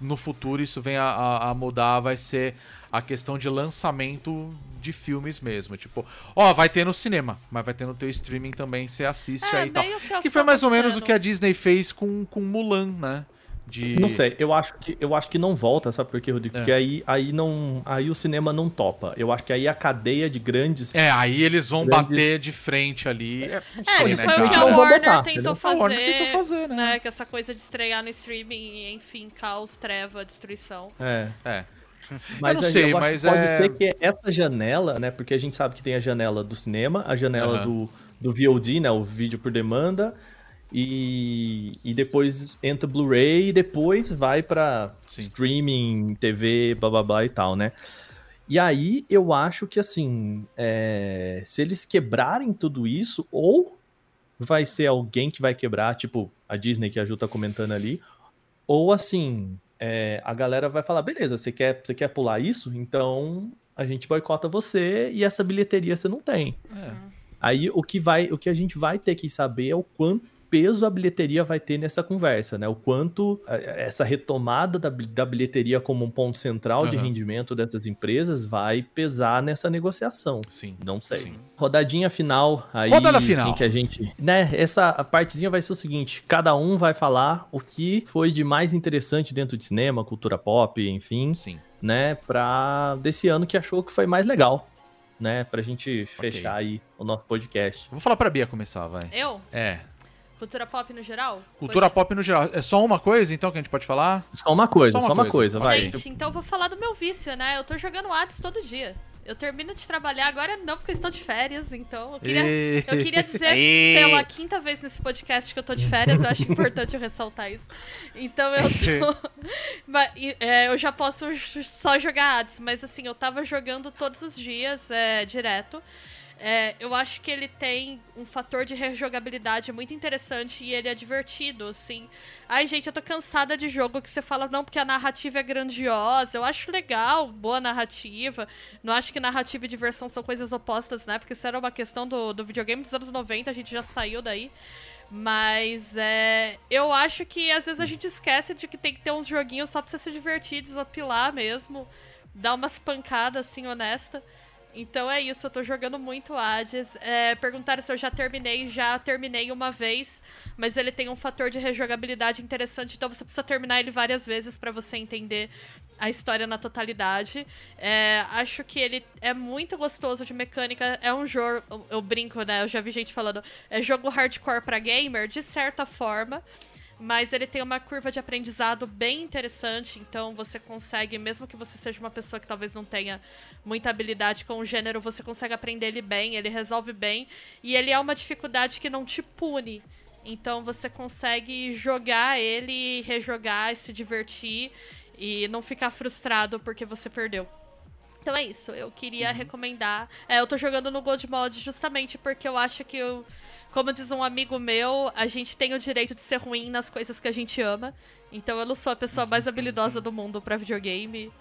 Speaker 1: no futuro isso vem a, a- a mudar vai ser a questão de lançamento de filmes mesmo. Tipo, ó, vai ter no cinema, mas vai ter no teu streaming também, você assiste
Speaker 4: É,
Speaker 1: aí e tal.
Speaker 4: que é o
Speaker 1: Que foi mais ou menos o que a Disney fez com, com Mulan, né? De...
Speaker 2: Não sei, eu acho que eu acho que não volta, sabe por quê, Rodrigo?
Speaker 1: É.
Speaker 2: Porque aí, aí não, aí o cinema não topa. Eu acho que aí a cadeia de grandes
Speaker 1: É, aí eles vão
Speaker 2: Grandes-
Speaker 1: bater de frente ali. É,
Speaker 4: É,
Speaker 1: sei,
Speaker 4: eles
Speaker 1: né,
Speaker 4: foi o que a Warner
Speaker 2: botar,
Speaker 4: tentou
Speaker 2: entendeu?
Speaker 1: A
Speaker 4: fazer.
Speaker 1: Warner tentou fazer, né?
Speaker 4: Que essa coisa de estrear no streaming e, enfim, caos, treva, destruição.
Speaker 2: É.
Speaker 1: É. <laughs>
Speaker 2: Mas
Speaker 1: Eu não sei,
Speaker 2: que
Speaker 1: mas
Speaker 2: pode
Speaker 1: é-
Speaker 2: ser que essa janela, né? Porque a gente sabe que tem a janela do cinema, a janela
Speaker 1: Aham.
Speaker 2: do, do VOD, né? O vídeo por demanda. E, e depois entra Blu-ray e depois vai pra
Speaker 1: Sim.
Speaker 2: streaming, TV, blá blá blá e tal, né? E aí eu acho que assim, é, se eles quebrarem tudo isso, ou vai ser alguém que vai quebrar, tipo a Disney que a Ju tá comentando ali, ou assim, é, a galera vai falar, beleza, você quer, você quer pular isso? Então a gente boicota você e essa bilheteria você não tem.
Speaker 1: É.
Speaker 2: Aí o que vai, o que a gente vai ter que saber é o quanto peso a bilheteria vai ter nessa conversa, né? O quanto eh, essa retomada da, da bilheteria como um ponto central de
Speaker 1: Aham.
Speaker 2: rendimento dessas empresas vai pesar nessa negociação.
Speaker 1: Sim.
Speaker 2: Não sei.
Speaker 1: Sim.
Speaker 2: Rodadinha final. Aí,
Speaker 1: Rodada final.
Speaker 2: Em que a gente, né? Essa partezinha vai ser o seguinte: cada um vai falar o que foi de mais interessante dentro de cinema, cultura pop, enfim,
Speaker 1: Sim.
Speaker 2: né? Pra desse ano que achou que foi mais legal, né? Pra gente
Speaker 1: Ok.
Speaker 2: fechar aí o nosso podcast.
Speaker 1: Vou falar pra Bia começar, vai.
Speaker 4: Eu?
Speaker 1: É.
Speaker 4: Cultura pop no geral?
Speaker 1: Cultura pop no geral. É só uma coisa, então, que a gente pode falar?
Speaker 2: Só uma coisa,
Speaker 1: Só
Speaker 2: só
Speaker 1: uma
Speaker 2: uma,
Speaker 1: coisa.
Speaker 2: coisa, vai.
Speaker 4: Gente, então eu vou falar do meu vício, né? Eu tô jogando Hades todo dia. Eu termino de trabalhar agora não, porque eu estou de férias, então eu queria,
Speaker 1: E-
Speaker 4: eu queria dizer pela quinta vez nesse podcast que eu tô de férias, eu acho importante eu ressaltar isso. Então eu tô. <laughs> Mas, é, eu já posso só jogar Hades, mas assim, eu tava jogando todos os dias, é, direto. É, eu acho que ele tem um fator de rejogabilidade muito interessante e ele é divertido, assim. Ai, gente, eu tô cansada de jogo que você fala, não, porque a narrativa é grandiosa. Eu acho legal, boa narrativa. Não acho que narrativa e diversão são coisas opostas, né? Porque isso era uma questão do, do videogame dos anos 90, a gente já saiu daí. Mas é. Eu acho que às vezes a gente esquece de que tem que ter uns joguinhos só pra você se divertir, desopilar mesmo. Dar umas pancadas assim, honesta. Então é isso, eu tô jogando muito Hades. É, perguntaram se eu já terminei, já terminei uma vez, mas ele tem um fator de rejogabilidade interessante, então você precisa terminar ele várias vezes pra você entender a história na totalidade. É, acho que ele é muito gostoso de mecânica. É um jogo, eu brinco, né? Eu já vi gente falando, é jogo hardcore pra gamer, de certa forma. Mas ele tem uma curva de aprendizado bem interessante, então você consegue, mesmo que você seja uma pessoa que talvez não tenha muita habilidade com o gênero, você consegue aprender ele bem, ele resolve bem, e ele é uma dificuldade que não te pune. Então você consegue jogar ele, rejogar e se divertir e não ficar frustrado porque você perdeu. Então é isso, eu queria recomendar. É, eu tô jogando no Gold Mod justamente porque eu acho que eu, como diz um amigo meu, a gente tem o direito de ser ruim nas coisas que a gente ama. Então eu não sou a pessoa mais habilidosa do mundo pra videogame.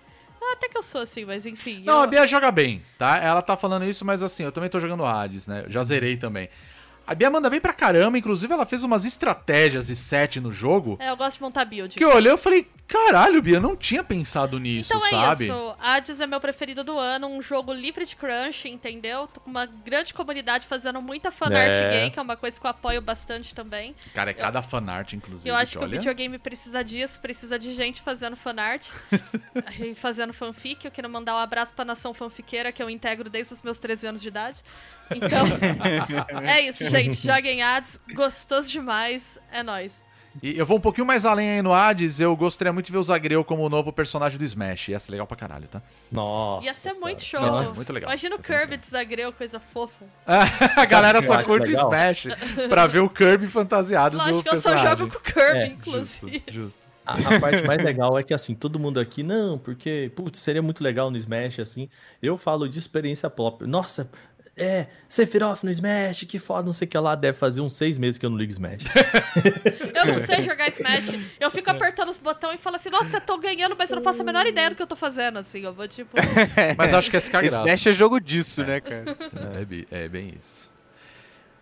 Speaker 4: Ah, Até que eu sou assim, mas enfim.
Speaker 1: Não,
Speaker 4: eu-
Speaker 1: a Bia joga bem, tá? Ela tá falando isso, mas assim, eu também tô jogando Hades, né? Eu já zerei também. A Bia manda bem pra caramba, inclusive ela fez umas estratégias e set no jogo
Speaker 4: É, eu gosto de montar build.
Speaker 1: que eu olhei e falei, Caralho, Bia, eu não tinha pensado nisso,
Speaker 4: Então é
Speaker 1: sabe?
Speaker 4: isso. Hades é meu preferido do ano, um jogo livre de crunch, entendeu? Tô com uma grande comunidade fazendo muita fanart
Speaker 2: É.
Speaker 4: gay, que é uma coisa que eu apoio bastante também.
Speaker 1: Cara, é cada fanart, inclusive.
Speaker 4: Eu acho que o
Speaker 1: olha.
Speaker 4: videogame precisa disso, precisa de gente fazendo fanart <laughs> e fazendo fanfic. Eu quero mandar um abraço pra nação fanfiqueira, que eu integro desde os meus 13 anos de idade. Então, <laughs> é isso, gente. Joguem Hades, gostoso demais, é nóis.
Speaker 1: E eu vou um pouquinho mais além aí no Hades, eu gostaria muito de ver o Zagreu como o novo personagem do Smash. Ia ser legal pra caralho, tá?
Speaker 2: Nossa.
Speaker 4: Ia ser muito show.
Speaker 1: Nossa, muito legal.
Speaker 4: Imagina o Kirby desagreu, coisa fofa. <laughs>
Speaker 1: a galera só curte
Speaker 2: legal?
Speaker 1: Smash <laughs> pra ver o Kirby fantasiado
Speaker 4: Lógico
Speaker 1: do
Speaker 4: que eu só
Speaker 1: personagem.
Speaker 4: jogo com o Kirby,
Speaker 2: É,
Speaker 4: inclusive.
Speaker 1: Justo, justo.
Speaker 2: A, a parte mais legal é que, assim, todo mundo aqui, não, porque, putz, seria muito legal no Smash, assim. Eu falo de experiência própria. Nossa, é, Sephiroth no Smash, que foda, não sei o que lá. Deve fazer uns seis meses que eu não ligo Smash.
Speaker 4: Eu não sei jogar Smash. Eu fico apertando os botões e falo assim, nossa, eu tô ganhando, mas eu não faço a menor ideia do que eu tô fazendo, assim. Eu vou, tipo... <laughs>
Speaker 1: Mas acho que é a graça.
Speaker 3: Smash é jogo disso, né, cara?
Speaker 1: É, é bem isso.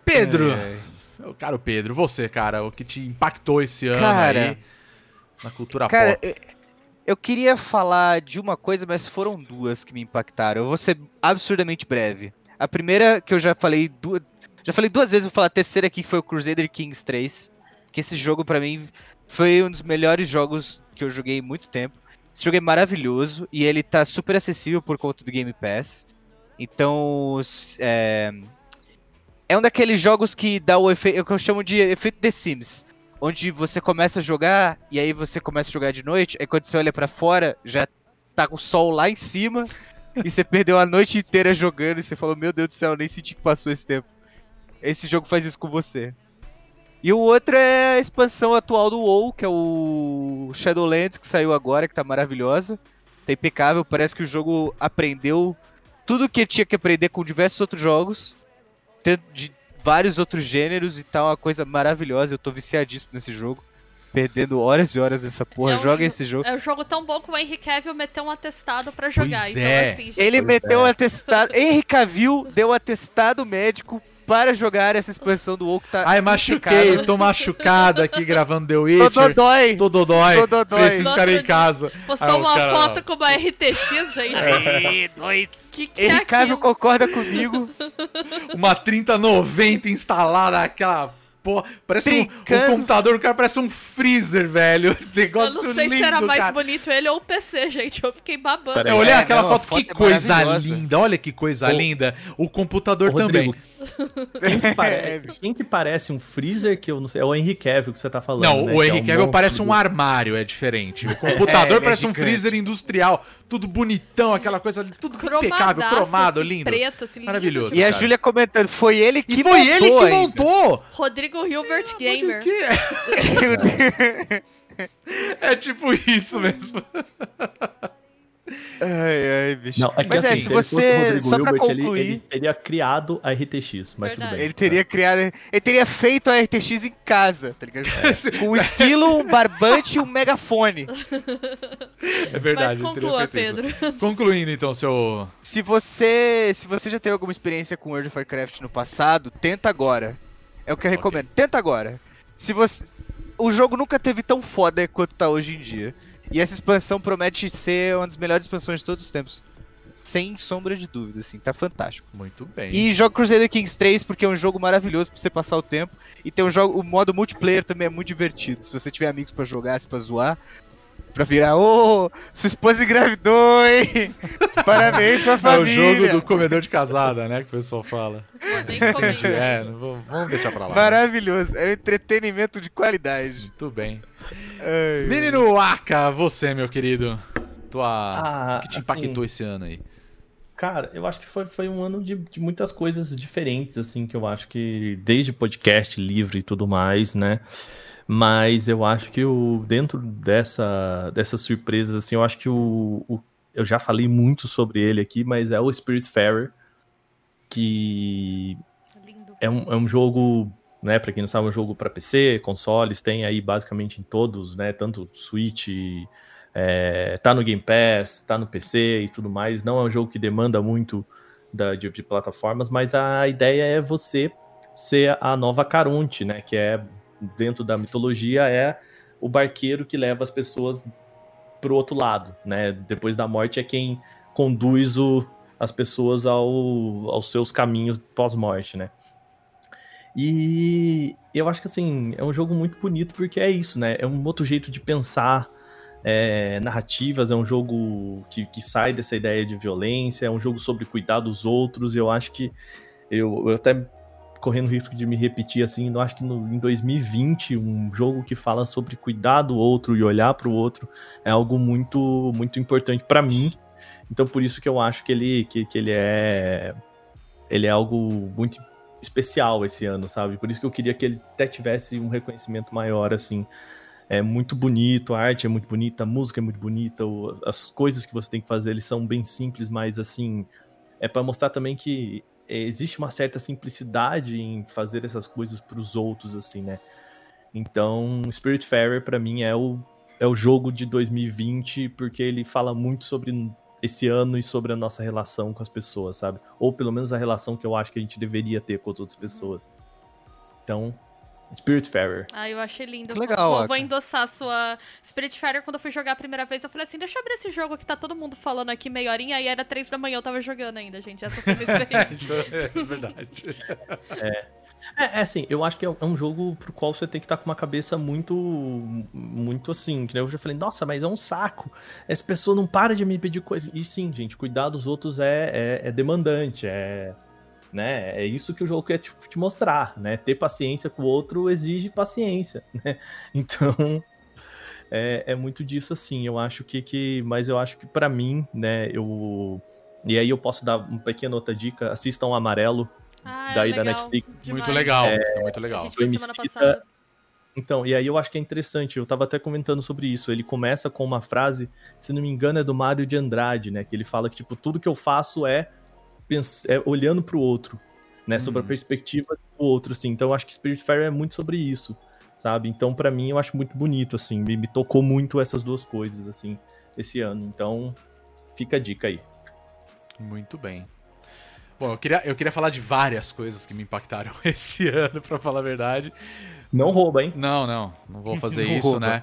Speaker 1: Pedro!
Speaker 3: É, é.
Speaker 1: Caro Pedro, você, cara, o que te impactou esse ano
Speaker 3: Cara,
Speaker 1: aí na cultura
Speaker 3: Cara,
Speaker 1: pop?
Speaker 3: eu, eu queria falar de uma coisa, mas foram duas que me impactaram. Eu vou ser absurdamente breve. A primeira, que eu já falei duas. Já falei duas vezes, vou falar a terceira aqui, que foi o Crusader Kings 3. Que esse jogo, pra mim, foi um dos melhores jogos que eu joguei em muito tempo. Esse jogo é maravilhoso e ele tá super acessível por conta do Game Pass. Então, é, é um daqueles jogos que dá o efeito, que eu chamo de efeito The Sims, onde você começa a jogar e aí você começa a jogar de noite, aí quando você olha pra fora, já tá com o sol lá em cima e você perdeu a noite inteira jogando e você falou: "Meu Deus do céu, eu nem senti que passou esse tempo". Esse jogo faz isso com você. E o outro é a expansão atual do WoW, que é o Shadowlands, que saiu agora, que tá maravilhosa. Tá impecável, parece que o jogo aprendeu tudo que tinha que aprender com diversos outros jogos, de vários outros gêneros e tal, uma coisa maravilhosa. Eu tô viciadíssimo nesse jogo, perdendo horas e horas nessa porra.
Speaker 4: É um
Speaker 3: Joga
Speaker 4: jo-
Speaker 3: esse jogo.
Speaker 4: É um jogo tão bom que o Henry Cavill meteu um atestado pra jogar.
Speaker 1: Pois
Speaker 4: então,
Speaker 1: é.
Speaker 4: assim, gente,
Speaker 3: Ele
Speaker 2: Pois
Speaker 3: meteu um
Speaker 2: é.
Speaker 3: atestado. <laughs> Henry Cavill deu atestado médico para jogar essa expansão do que tá.
Speaker 1: Ai, machuquei, tô machucado aqui gravando The
Speaker 3: Tô
Speaker 1: Witcher.
Speaker 3: dodói.
Speaker 1: Tô dodói,
Speaker 3: Tô dodói.
Speaker 1: preciso ficar em casa.
Speaker 4: postou
Speaker 1: o
Speaker 4: uma
Speaker 1: cara,
Speaker 4: foto com uma RTX, gente. que que é
Speaker 3: Henry Cavill
Speaker 4: aquilo?
Speaker 3: concorda comigo.
Speaker 1: Uma 3090 instalada, aquela porra. Parece um, um computador, o cara parece um freezer, velho. <laughs>
Speaker 4: Eu
Speaker 1: Negócio
Speaker 4: não sei
Speaker 1: lindo,
Speaker 4: se era mais
Speaker 1: cara.
Speaker 4: bonito ele ou o PC, gente. Eu fiquei babando.
Speaker 1: Eu olhei
Speaker 3: É,
Speaker 1: aquela
Speaker 3: não, a
Speaker 1: foto, que
Speaker 3: foto é
Speaker 1: coisa linda. Olha que coisa
Speaker 2: Ô,
Speaker 1: linda. O computador
Speaker 2: Ô,
Speaker 1: também.
Speaker 2: Rodrigo, Quem que, <laughs>
Speaker 3: É,
Speaker 2: parece,
Speaker 3: bicho.
Speaker 2: quem que parece um freezer que eu não sei? É o Henry Cavill que você tá falando.
Speaker 1: Não,
Speaker 2: né,
Speaker 1: o
Speaker 2: é
Speaker 1: Henry
Speaker 2: um
Speaker 1: Cavill parece um armário, é diferente. O <laughs> computador
Speaker 3: é
Speaker 1: parece um
Speaker 3: gigante.
Speaker 1: freezer industrial, tudo bonitão, aquela coisa, tudo impecável,
Speaker 4: Cromadaço,
Speaker 1: cromado,
Speaker 4: assim,
Speaker 1: lindo.
Speaker 4: preto, assim, lindo
Speaker 1: Maravilhoso.
Speaker 3: E a
Speaker 1: cara.
Speaker 3: Júlia comentando, foi ele que
Speaker 1: E foi
Speaker 3: montou
Speaker 1: ele que
Speaker 3: ainda.
Speaker 1: montou!
Speaker 4: Rodrigo Hilbert Gamer.
Speaker 1: Que é? <laughs> é tipo isso mesmo.
Speaker 3: Ai, ai, bicho.
Speaker 2: Não, é que
Speaker 3: Mas é,
Speaker 2: assim,
Speaker 3: se
Speaker 2: se ele
Speaker 3: você.
Speaker 2: Rodrigo
Speaker 3: Só pra
Speaker 2: Hilbert, ele,
Speaker 3: concluir.
Speaker 2: ele teria criado a RTX, mas tudo
Speaker 4: Verdade.
Speaker 2: bem.
Speaker 3: Ele teria criado. Ele teria feito a RTX em casa, tá ligado? <laughs> Com um esquilo, um barbante e um megafone.
Speaker 1: É verdade.
Speaker 4: Mas
Speaker 1: ele teria
Speaker 4: conclua,
Speaker 1: isso.
Speaker 4: Pedro. <laughs>
Speaker 1: Concluindo então, seu.
Speaker 3: Se você. Se você já teve alguma experiência com World of Warcraft no passado, tenta agora. É o que eu
Speaker 1: Ok.
Speaker 3: recomendo. Tenta agora. Se você. O jogo nunca teve tão foda quanto tá hoje em dia. E essa expansão promete ser uma das melhores expansões de todos os tempos. Sem sombra de dúvida, assim, tá fantástico.
Speaker 1: Muito bem.
Speaker 3: E joga Crusader Kings 3 porque é um jogo maravilhoso pra você passar o tempo. E tem um jogo, o modo multiplayer também é muito divertido. Se você tiver amigos pra jogar, se pra zoar, pra virar, ô, sua esposa engravidou, hein? <laughs> Parabéns pra
Speaker 1: É o
Speaker 3: família.
Speaker 1: jogo do comedor de casada, né? Que o pessoal fala. É, vou- vamos deixar pra lá. né?
Speaker 3: Maravilhoso. É um entretenimento de qualidade.
Speaker 1: Muito bem.
Speaker 3: Ai,
Speaker 1: Menino Aka, você, meu querido. Tua.
Speaker 2: Ah,
Speaker 1: o que te
Speaker 2: assim,
Speaker 1: impactou esse ano aí?
Speaker 2: Cara, eu acho que foi, foi um ano de, de muitas coisas diferentes, assim, que eu acho que desde podcast, livro e tudo mais, né? Mas eu acho que o, dentro dessa, dessas surpresas, assim, eu acho que o, o- Eu já falei muito sobre ele aqui, mas é o Spiritfarer, que
Speaker 4: Lindo.
Speaker 2: é um, é um jogo, né, pra quem não sabe, é um jogo pra PC, consoles, tem aí basicamente em todos, né, tanto Switch, é, tá no Game Pass, tá no PC e tudo mais. Não é um jogo que demanda muito da, de, de plataformas, mas a ideia é você ser a nova Caronte, né, que é, dentro da mitologia, é o barqueiro que leva as pessoas pro outro lado, né? Depois da morte é quem conduz o, as pessoas ao, aos seus caminhos pós-morte, né? E eu acho que assim, é um jogo muito bonito porque é isso, né? É um outro jeito de pensar é, narrativas, é um jogo que, que sai dessa ideia de violência, é um jogo sobre cuidar dos outros. Eu acho que eu, eu até correndo risco de me repetir assim, eu acho que no, em 2020 um jogo que fala sobre cuidar do outro e olhar para o outro é algo muito muito importante para mim. Então por isso que eu acho que ele que, que ele é ele é algo muito especial esse ano, sabe? Por isso que eu queria que ele até tivesse um reconhecimento maior assim é muito bonito, a arte é muito bonita, a música é muito bonita, as coisas que você tem que fazer eles são bem simples, mas assim, é para mostrar também que existe uma certa simplicidade em fazer essas coisas para os outros, assim, né? Então, Spiritfarer para mim é o, é o jogo de 2020 porque ele fala muito sobre esse ano e sobre a nossa relação com as pessoas, sabe? Ou pelo menos a relação que eu acho que a gente deveria ter com as outras pessoas. Então, Spiritfarer.
Speaker 4: Ah, eu achei lindo.
Speaker 3: Que legal,
Speaker 4: Vou, vou endossar a sua Spiritfarer. Quando eu fui jogar a primeira vez, eu falei assim, deixa eu abrir esse jogo que tá todo mundo falando aqui meia horinha. E era três da manhã, eu tava jogando ainda, gente. Essa foi a minha <laughs> experiência.
Speaker 1: Isso é verdade.
Speaker 2: É, é assim, eu acho que é um- é jogo pro qual você tem que estar com uma cabeça muito, muito assim, que eu já falei, nossa, mas é um saco, essa pessoa não para de me pedir coisa. E sim, gente, cuidar dos outros é, é, é demandante, é, né, é isso que o jogo quer te, te mostrar, né, ter paciência com o outro exige paciência, <laughs> né, então... É, é muito disso assim, eu acho que, que mas eu acho que pra mim, né, eu e aí eu posso dar uma pequena outra dica, assistam Amarelo,
Speaker 4: Ah,
Speaker 2: Daí da. Netflix.
Speaker 4: Demais.
Speaker 1: Muito legal,
Speaker 2: É,
Speaker 1: é muito
Speaker 4: A
Speaker 1: legal.
Speaker 2: Emicida-. Então, e aí eu acho que é interessante, eu tava até comentando sobre isso. Ele começa com uma frase, se não me engano, é do Mário de Andrade, né? Que ele fala que, tipo, tudo que eu faço é, é olhando pro outro, né? Sobre a
Speaker 1: Uhum.
Speaker 2: perspectiva do outro, assim. Então eu acho que Spiritfarer é muito sobre isso, sabe? Então, pra mim, eu acho muito bonito, assim. Me, me tocou muito essas duas coisas, assim, esse ano. Então, fica a dica aí.
Speaker 1: Muito bem. Bom, eu queria, eu queria falar de várias coisas que me impactaram <laughs> esse ano, pra falar a verdade.
Speaker 2: Não rouba, hein?
Speaker 1: Não, não, não vou <laughs> fazer
Speaker 3: Não
Speaker 1: isso,
Speaker 3: rouba.
Speaker 1: né?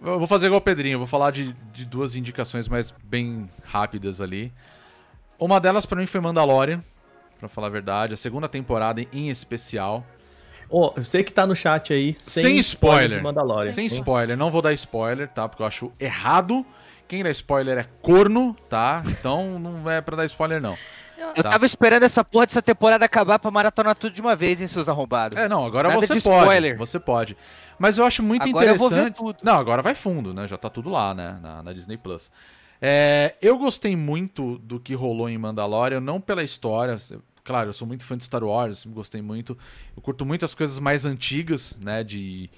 Speaker 1: Eu vou fazer igual o Pedrinho, eu vou falar de, de duas indicações mais bem rápidas ali. Uma delas pra mim foi Mandalorian, pra falar a verdade, a segunda temporada em especial.
Speaker 2: Ó, eu sei que tá no chat aí, sem,
Speaker 1: Sem spoiler.
Speaker 2: de Mandalorian.
Speaker 1: Sem
Speaker 2: hein?
Speaker 1: spoiler, não vou dar spoiler, tá? Porque eu acho errado. Quem dá spoiler é corno, tá? Então não é pra dar spoiler, não.
Speaker 3: Eu
Speaker 1: Tá.
Speaker 3: tava esperando essa porra dessa temporada acabar pra maratonar tudo de uma vez, hein, seus arrombados.
Speaker 1: É, não, agora
Speaker 3: Nada
Speaker 1: você
Speaker 3: de
Speaker 1: pode.
Speaker 3: spoiler.
Speaker 1: Você pode. Mas eu acho muito
Speaker 3: Agora eu vou ver
Speaker 1: interessante.
Speaker 3: tudo.
Speaker 1: Não, agora vai fundo, né? Já tá tudo lá, né? Na, na Disney Plus. É, eu gostei muito do que rolou em Mandalorian, não pela história. Claro, eu sou muito fã de Star Wars, gostei muito. Eu curto muito as coisas mais antigas, né? De,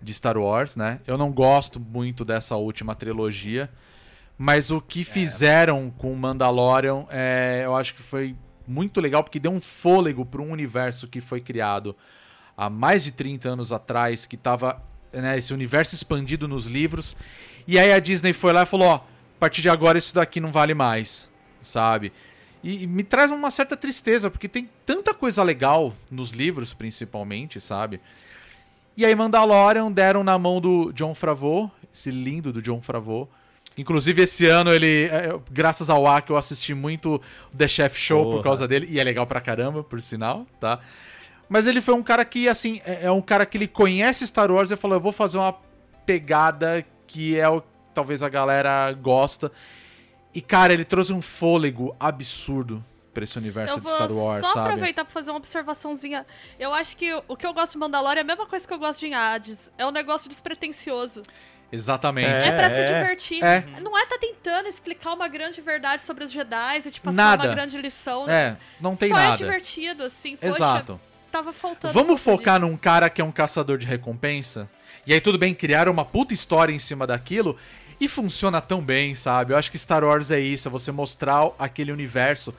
Speaker 1: de Star Wars, né? Eu não gosto muito dessa última trilogia. Mas o que fizeram com o Mandalorian, é, eu acho que foi muito legal, porque deu um fôlego para um universo que foi criado há mais de 30 anos atrás, que tava né, esse universo expandido nos livros. E aí a Disney foi lá e falou: ó, a partir de agora isso daqui não vale mais, sabe? E, e me traz uma certa tristeza, porque tem tanta coisa legal nos livros, principalmente, sabe? E aí Mandalorian deram na mão do John Favreau, esse lindo do John Favreau. Inclusive, esse ano, ele. é, graças ao A que eu assisti muito The Chef Show por
Speaker 2: Porra.
Speaker 1: causa dele, e é legal pra caramba, por sinal, tá? Mas ele foi um cara que, assim, é é um cara que ele conhece Star Wars e falou: eu vou fazer uma pegada que é o talvez a galera gosta. E, cara, ele trouxe um fôlego absurdo pra esse universo de Star Wars,
Speaker 4: só
Speaker 1: sabe?
Speaker 4: aproveitar pra fazer uma observaçãozinha. Eu acho que o que eu gosto de Mandalorian é a mesma coisa que eu gosto de Hades. É um negócio despretensioso.
Speaker 1: Exatamente.
Speaker 4: É, pra se
Speaker 2: é.
Speaker 4: divertir.
Speaker 1: É.
Speaker 4: Não é tá tentando explicar uma grande verdade sobre os Jedi e te passar
Speaker 1: Nada.
Speaker 4: uma grande lição.
Speaker 1: É, não tem
Speaker 4: Só é
Speaker 1: nada.
Speaker 4: divertido, assim. Poxa,
Speaker 1: Exato.
Speaker 4: tava faltando.
Speaker 1: Vamos focar num cara que é um caçador de recompensa? E aí, tudo bem, criaram uma puta história em cima daquilo e funciona tão bem, sabe? Eu acho que Star Wars é isso, é você mostrar aquele universo.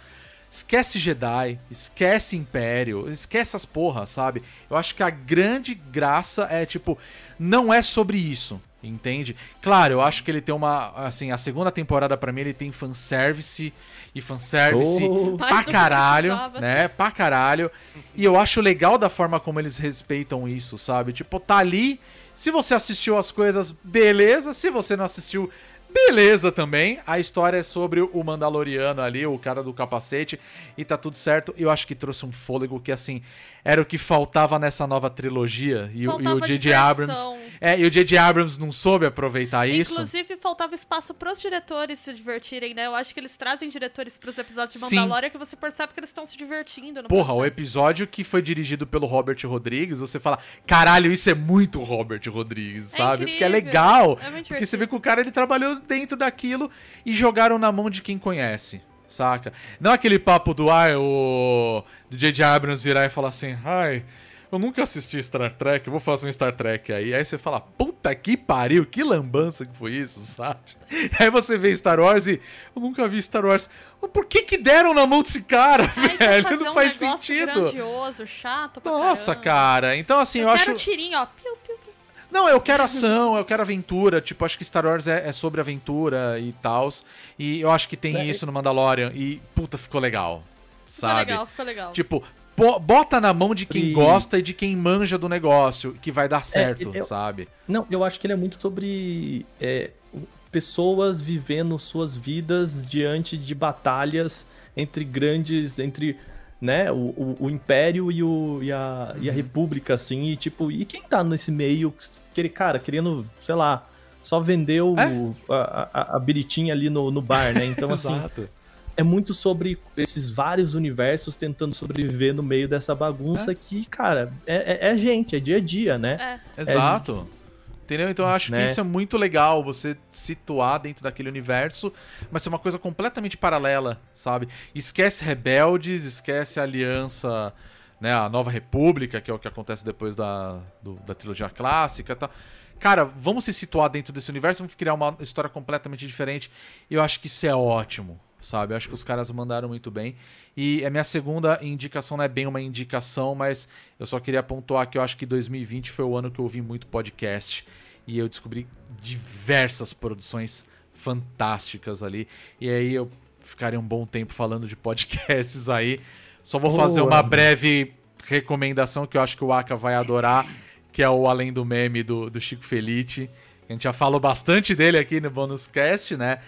Speaker 1: Esquece Jedi, esquece Império, esquece as porras, sabe? Eu acho que a grande graça é, tipo, não é sobre isso, entende? Claro, eu acho que ele tem uma. Assim, a segunda temporada, pra mim, ele tem fanservice e fanservice
Speaker 2: Oh.
Speaker 1: Pra caralho, né? Pra caralho. E eu acho legal da forma como eles respeitam isso, sabe? Tipo, tá ali. Se você assistiu as coisas, beleza. Se você não assistiu, Beleza também. A história é sobre o Mandaloriano ali, o cara do capacete, e tá tudo certo. Eu acho que trouxe um fôlego que, assim, era o que faltava nessa nova trilogia. E, o- e o J.J. Abrams. É, e o J.J. Abrams não soube aproveitar isso.
Speaker 4: Inclusive, faltava espaço pros diretores se divertirem, né? Eu acho que eles trazem diretores pros episódios de
Speaker 1: Sim.
Speaker 4: Mandalorian que você percebe que eles estão se divertindo no
Speaker 1: Porra, o
Speaker 4: processo.
Speaker 1: episódio que foi dirigido pelo Robert Rodrigues, você fala, caralho, isso é muito Robert Rodrigues,
Speaker 4: É
Speaker 1: sabe? Porque é
Speaker 4: incrível,
Speaker 1: legal.
Speaker 4: é
Speaker 1: porque você vê que o cara ele trabalhou dentro daquilo e jogaram na mão de quem conhece, saca? Não aquele papo do ai, o do J.J. Abrams virar e falar assim, ai. Eu nunca assisti Star Trek, eu vou fazer um Star Trek aí. Aí você fala, puta que pariu, que lambança que foi isso, <laughs> sabe? Aí você vê Star Wars e eu nunca vi Star Wars. Mas Por que que deram na mão desse cara,
Speaker 4: Ai,
Speaker 1: velho? Não
Speaker 4: um
Speaker 1: faz sentido.
Speaker 4: grandioso, chato pra
Speaker 1: Nossa,
Speaker 4: caramba.
Speaker 1: cara. Então, assim, eu,
Speaker 4: Eu,
Speaker 1: acho.
Speaker 4: quero tirinho, ó. Piu.
Speaker 1: Não, eu quero ação, eu quero aventura. Tipo, acho que Star Wars é, é sobre aventura e tal. E eu acho que tem
Speaker 2: É,
Speaker 1: isso no Mandalorian. E, puta, ficou legal.
Speaker 4: Ficou
Speaker 1: Sabe?
Speaker 4: legal, ficou legal.
Speaker 1: Tipo, bo- bota na mão de quem
Speaker 2: E-
Speaker 1: gosta e de quem manja do negócio, que vai dar certo,
Speaker 2: eu-
Speaker 1: sabe?
Speaker 2: Não, eu acho que ele é muito sobre é, pessoas vivendo suas vidas diante de batalhas entre grandes, entre né, o, o, o império e, o, e, a, e a república, assim, e tipo, e quem tá nesse meio, aquele cara, querendo, sei lá, só vender o,
Speaker 1: É.
Speaker 2: a, a, a biritinha ali no, no bar, né? Então, <laughs> assim, é muito sobre esses vários universos tentando sobreviver no meio dessa bagunça que, cara, é, é, é gente, é dia a dia, né?
Speaker 4: É.
Speaker 1: Exato. Entendeu? Então eu acho
Speaker 2: Né?
Speaker 1: que isso é muito legal, você situar dentro daquele universo, mas ser uma coisa completamente paralela, sabe? Esquece rebeldes, esquece a aliança, né? A nova república, que é o que acontece depois da, do- da trilogia clássica e tal. Cara, vamos se situar dentro desse universo, vamos criar uma história completamente diferente. Eu acho que isso é ótimo, sabe? Acho que os caras mandaram muito bem. E a minha segunda indicação não é bem uma indicação, mas eu só queria pontuar que eu acho que 2020 foi o ano que eu ouvi muito podcast. E eu descobri diversas produções fantásticas ali. E aí eu ficaria um bom tempo falando de podcasts aí. Só vou fazer uma breve recomendação que eu acho que o Aka vai adorar, que é o Além do Meme do, do Chico Felice. A gente já falou bastante dele aqui no Bonus Cast, né?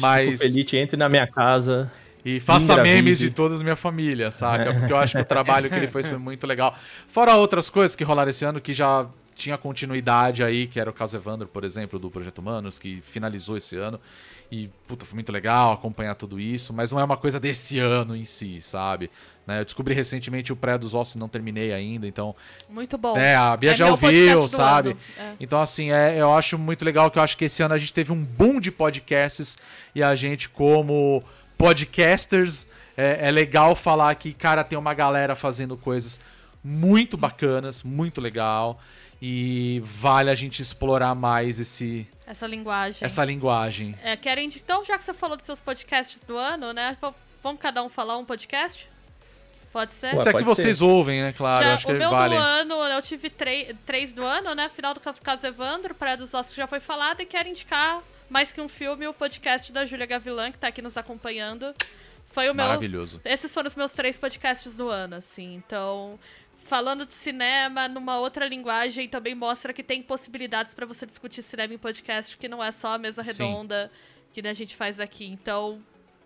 Speaker 1: Mas.
Speaker 2: O Elite entre na minha casa.
Speaker 1: E faça memes de toda a minha família, saca? Porque eu acho que o trabalho que ele fez foi muito legal. Fora outras coisas que rolaram esse ano que já tinha continuidade aí, que era o caso Evandro, por exemplo, do Projeto Humanos, que finalizou esse ano. E, puta, foi muito legal acompanhar tudo isso, mas não é uma coisa desse ano em si, sabe? Né, Eu descobri recentemente o Pré dos Ossos não terminei ainda, então
Speaker 4: Muito bom.
Speaker 1: é, a Bia
Speaker 4: É
Speaker 1: já ouviu, sabe?
Speaker 4: É.
Speaker 1: Então, assim, é, eu acho muito legal que eu acho que esse ano a gente teve um boom de podcasts e a gente, como podcasters, é, é legal falar que, cara, tem uma galera fazendo coisas muito bacanas, muito legal. E vale a gente explorar mais esse,
Speaker 4: Essa linguagem.
Speaker 1: essa linguagem.
Speaker 4: É, quero indi- Então, já que você falou dos seus podcasts do ano, né? Vamos cada um falar um podcast? Pode ser?
Speaker 2: Ué,
Speaker 1: Se é que vocês ouvem, né? Claro,
Speaker 4: Já,
Speaker 1: acho
Speaker 4: o
Speaker 1: que
Speaker 4: meu
Speaker 1: vale.
Speaker 4: do ano, eu tive três, três do ano, né? Final do Caso Evandro, Praia dos Ossos que já foi falado, e quero indicar mais que um filme, o podcast da Júlia Gavilan, que tá aqui nos acompanhando. Foi o meu.
Speaker 1: Maravilhoso.
Speaker 4: Esses foram os meus três podcasts do ano, assim. Então, falando de cinema numa outra linguagem, também mostra que tem possibilidades pra você discutir cinema em podcast, que não é só a mesa
Speaker 1: Sim.
Speaker 4: redonda que a gente faz aqui. Então,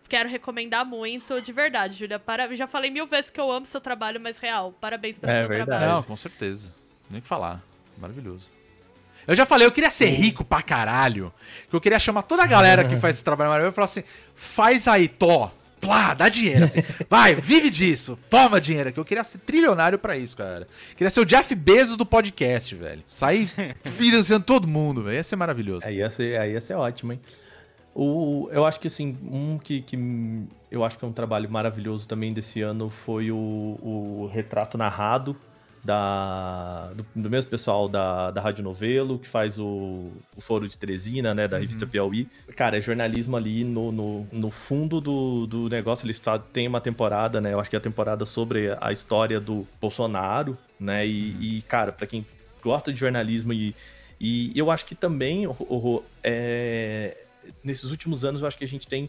Speaker 4: quero recomendar muito, de verdade, Júlia. Para... Já falei mil vezes que eu amo seu trabalho, mas real. Parabéns pelo
Speaker 2: É
Speaker 4: seu
Speaker 2: verdade.
Speaker 4: trabalho.
Speaker 1: Não, com certeza. Nem o que falar. Maravilhoso. Eu já falei, eu queria ser rico pra caralho. Que eu queria chamar toda a galera que <laughs> faz esse trabalho maravilhoso e falar assim: faz aí, Tó. Plá, dá dinheiro. Assim. Vai, vive disso. Toma dinheiro. Que eu queria ser trilionário pra isso, cara. Queria ser o Jeff Bezos do podcast, velho. Sair <laughs> financiando todo mundo, velho. Ia ser maravilhoso.
Speaker 2: Aí ia ser, aí ia ser ótimo, hein? O, eu acho que assim, um que, que eu acho que é um trabalho maravilhoso também desse ano foi o, o retrato narrado da, do, do mesmo pessoal da, da Rádio Novelo, que faz o, o Foro de Teresina, né, da revista Piauí. Cara, é jornalismo ali no, no, no fundo do, do negócio. Eles têm uma temporada, né, eu acho que é a temporada sobre a história do Bolsonaro, né, e, e, cara, pra quem gosta de jornalismo e, e eu acho que também, o, o- é, nesses últimos anos, eu acho que a gente tem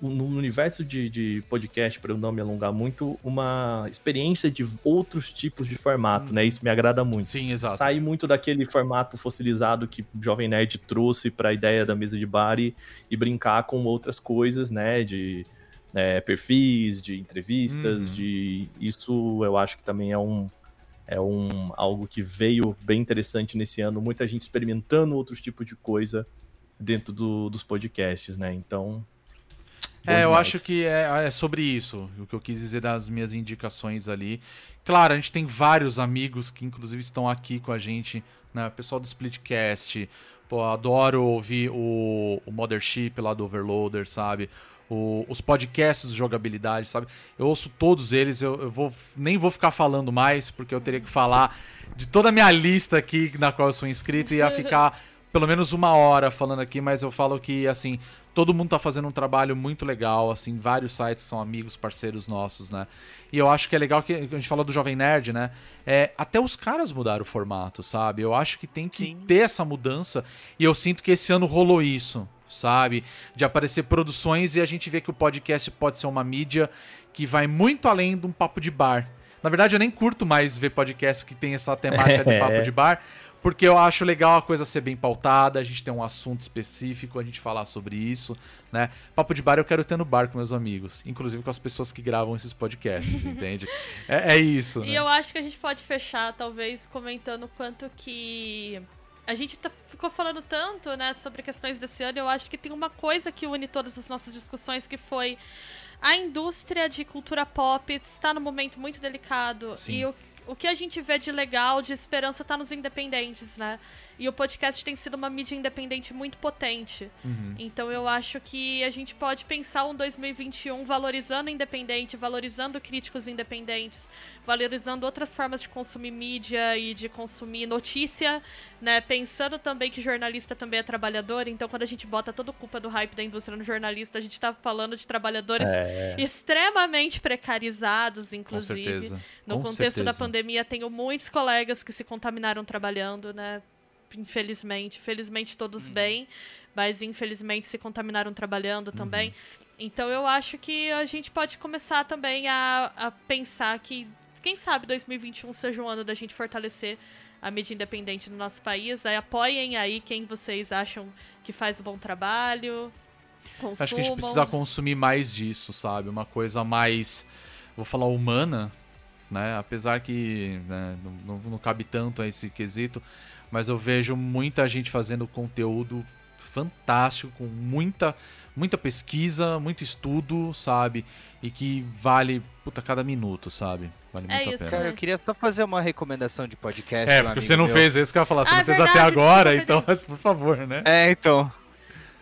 Speaker 2: no universo de, de podcast, para eu não me alongar muito, uma experiência de outros tipos de formato, né? Isso me agrada muito.
Speaker 1: Sim, exato.
Speaker 2: Sair muito daquele formato fossilizado que o Jovem Nerd trouxe para a ideia da mesa de bar e, e, brincar com outras coisas, né? De né, perfis, de entrevistas,
Speaker 1: Uhum.
Speaker 2: de isso eu acho que também é um é um algo que veio bem interessante nesse ano, muita gente experimentando outros tipos de coisa dentro do- dos podcasts, né? Então bom
Speaker 1: É, eu acho que é, é sobre isso, o que eu quis dizer das minhas indicações ali. Claro, a gente tem vários amigos que inclusive estão aqui com a gente, né? Pessoal do Splitcast, pô, adoro ouvir o, o Mothership lá do Overloader, sabe? O- os podcasts de jogabilidade, sabe? Eu ouço todos eles, eu, eu vou, nem vou ficar falando mais, porque eu teria que falar de toda a minha lista aqui na qual eu sou inscrito e ia ficar <laughs> pelo menos uma hora falando aqui, mas eu falo que, assim, todo mundo tá fazendo um trabalho muito legal, assim, vários sites são amigos, parceiros nossos, né? E eu acho que é legal que a gente fala do Jovem Nerd, né? É, até os caras mudaram o formato, sabe? Eu acho que tem que
Speaker 3: Sim.
Speaker 1: ter essa mudança e eu sinto que esse ano rolou isso, sabe? De aparecer produções e a gente vê que o podcast pode ser uma mídia que vai muito além de um papo de bar. Na verdade, eu nem curto mais ver podcast que tem essa temática de <laughs>
Speaker 2: É.
Speaker 1: papo de bar, porque eu acho legal a coisa ser bem pautada, a gente ter um assunto específico, a gente falar sobre isso, né? Papo de bar eu quero ter no bar com meus amigos, inclusive com as pessoas que gravam esses podcasts, <laughs> entende? É, é isso.
Speaker 4: E
Speaker 1: né?
Speaker 4: eu acho que a gente pode fechar, talvez, comentando o quanto que. A gente tá- ficou falando tanto, né, sobre questões desse ano. Eu acho que tem uma coisa que une todas as nossas discussões, que foi a indústria de cultura pop está num momento muito delicado.
Speaker 1: Sim.
Speaker 4: E o, o que a gente vê de legal, de esperança, tá nos independentes, né? E o podcast tem sido uma mídia independente muito potente.
Speaker 1: Uhum.
Speaker 4: Então eu acho que a gente pode pensar um 2021 valorizando independente, valorizando críticos independentes, valorizando outras formas de consumir mídia e de consumir notícia, né? Pensando também que jornalista também é trabalhador, então quando a gente bota toda a culpa do hype da indústria no jornalista, a gente tá falando de trabalhadores
Speaker 2: É.
Speaker 4: extremamente precarizados,
Speaker 1: Com
Speaker 4: inclusive.
Speaker 1: certeza.
Speaker 4: No
Speaker 1: Com
Speaker 4: contexto da
Speaker 1: certeza.
Speaker 4: pandemia, tenho muitos colegas que se contaminaram trabalhando, né? Infelizmente. Felizmente todos bem, mas infelizmente se contaminaram trabalhando também. Então eu acho que a gente pode começar também a, a pensar que, quem sabe 2021 seja um ano da gente fortalecer a mídia independente no nosso país. Aí apoiem aí quem vocês acham que faz um bom trabalho. Consumam.
Speaker 1: Acho que a gente precisa consumir mais disso, sabe? Uma coisa mais, vou falar, humana, né? Apesar que né, não, não- não cabe tanto a esse quesito, mas eu vejo muita gente fazendo conteúdo fantástico, com muita, muita pesquisa, muito estudo, sabe? E que vale, puta, cada minuto, sabe? Vale
Speaker 4: É
Speaker 1: muito
Speaker 4: isso,
Speaker 1: a pena.
Speaker 3: Cara, eu queria só fazer uma recomendação de podcast.
Speaker 1: É, porque você não
Speaker 3: meu.
Speaker 1: fez isso que eu ia falar, você
Speaker 4: Ah,
Speaker 1: não fez até
Speaker 4: verdade,
Speaker 1: agora,
Speaker 4: desculpa,
Speaker 1: então, mas <laughs> por favor, né?
Speaker 3: É, então.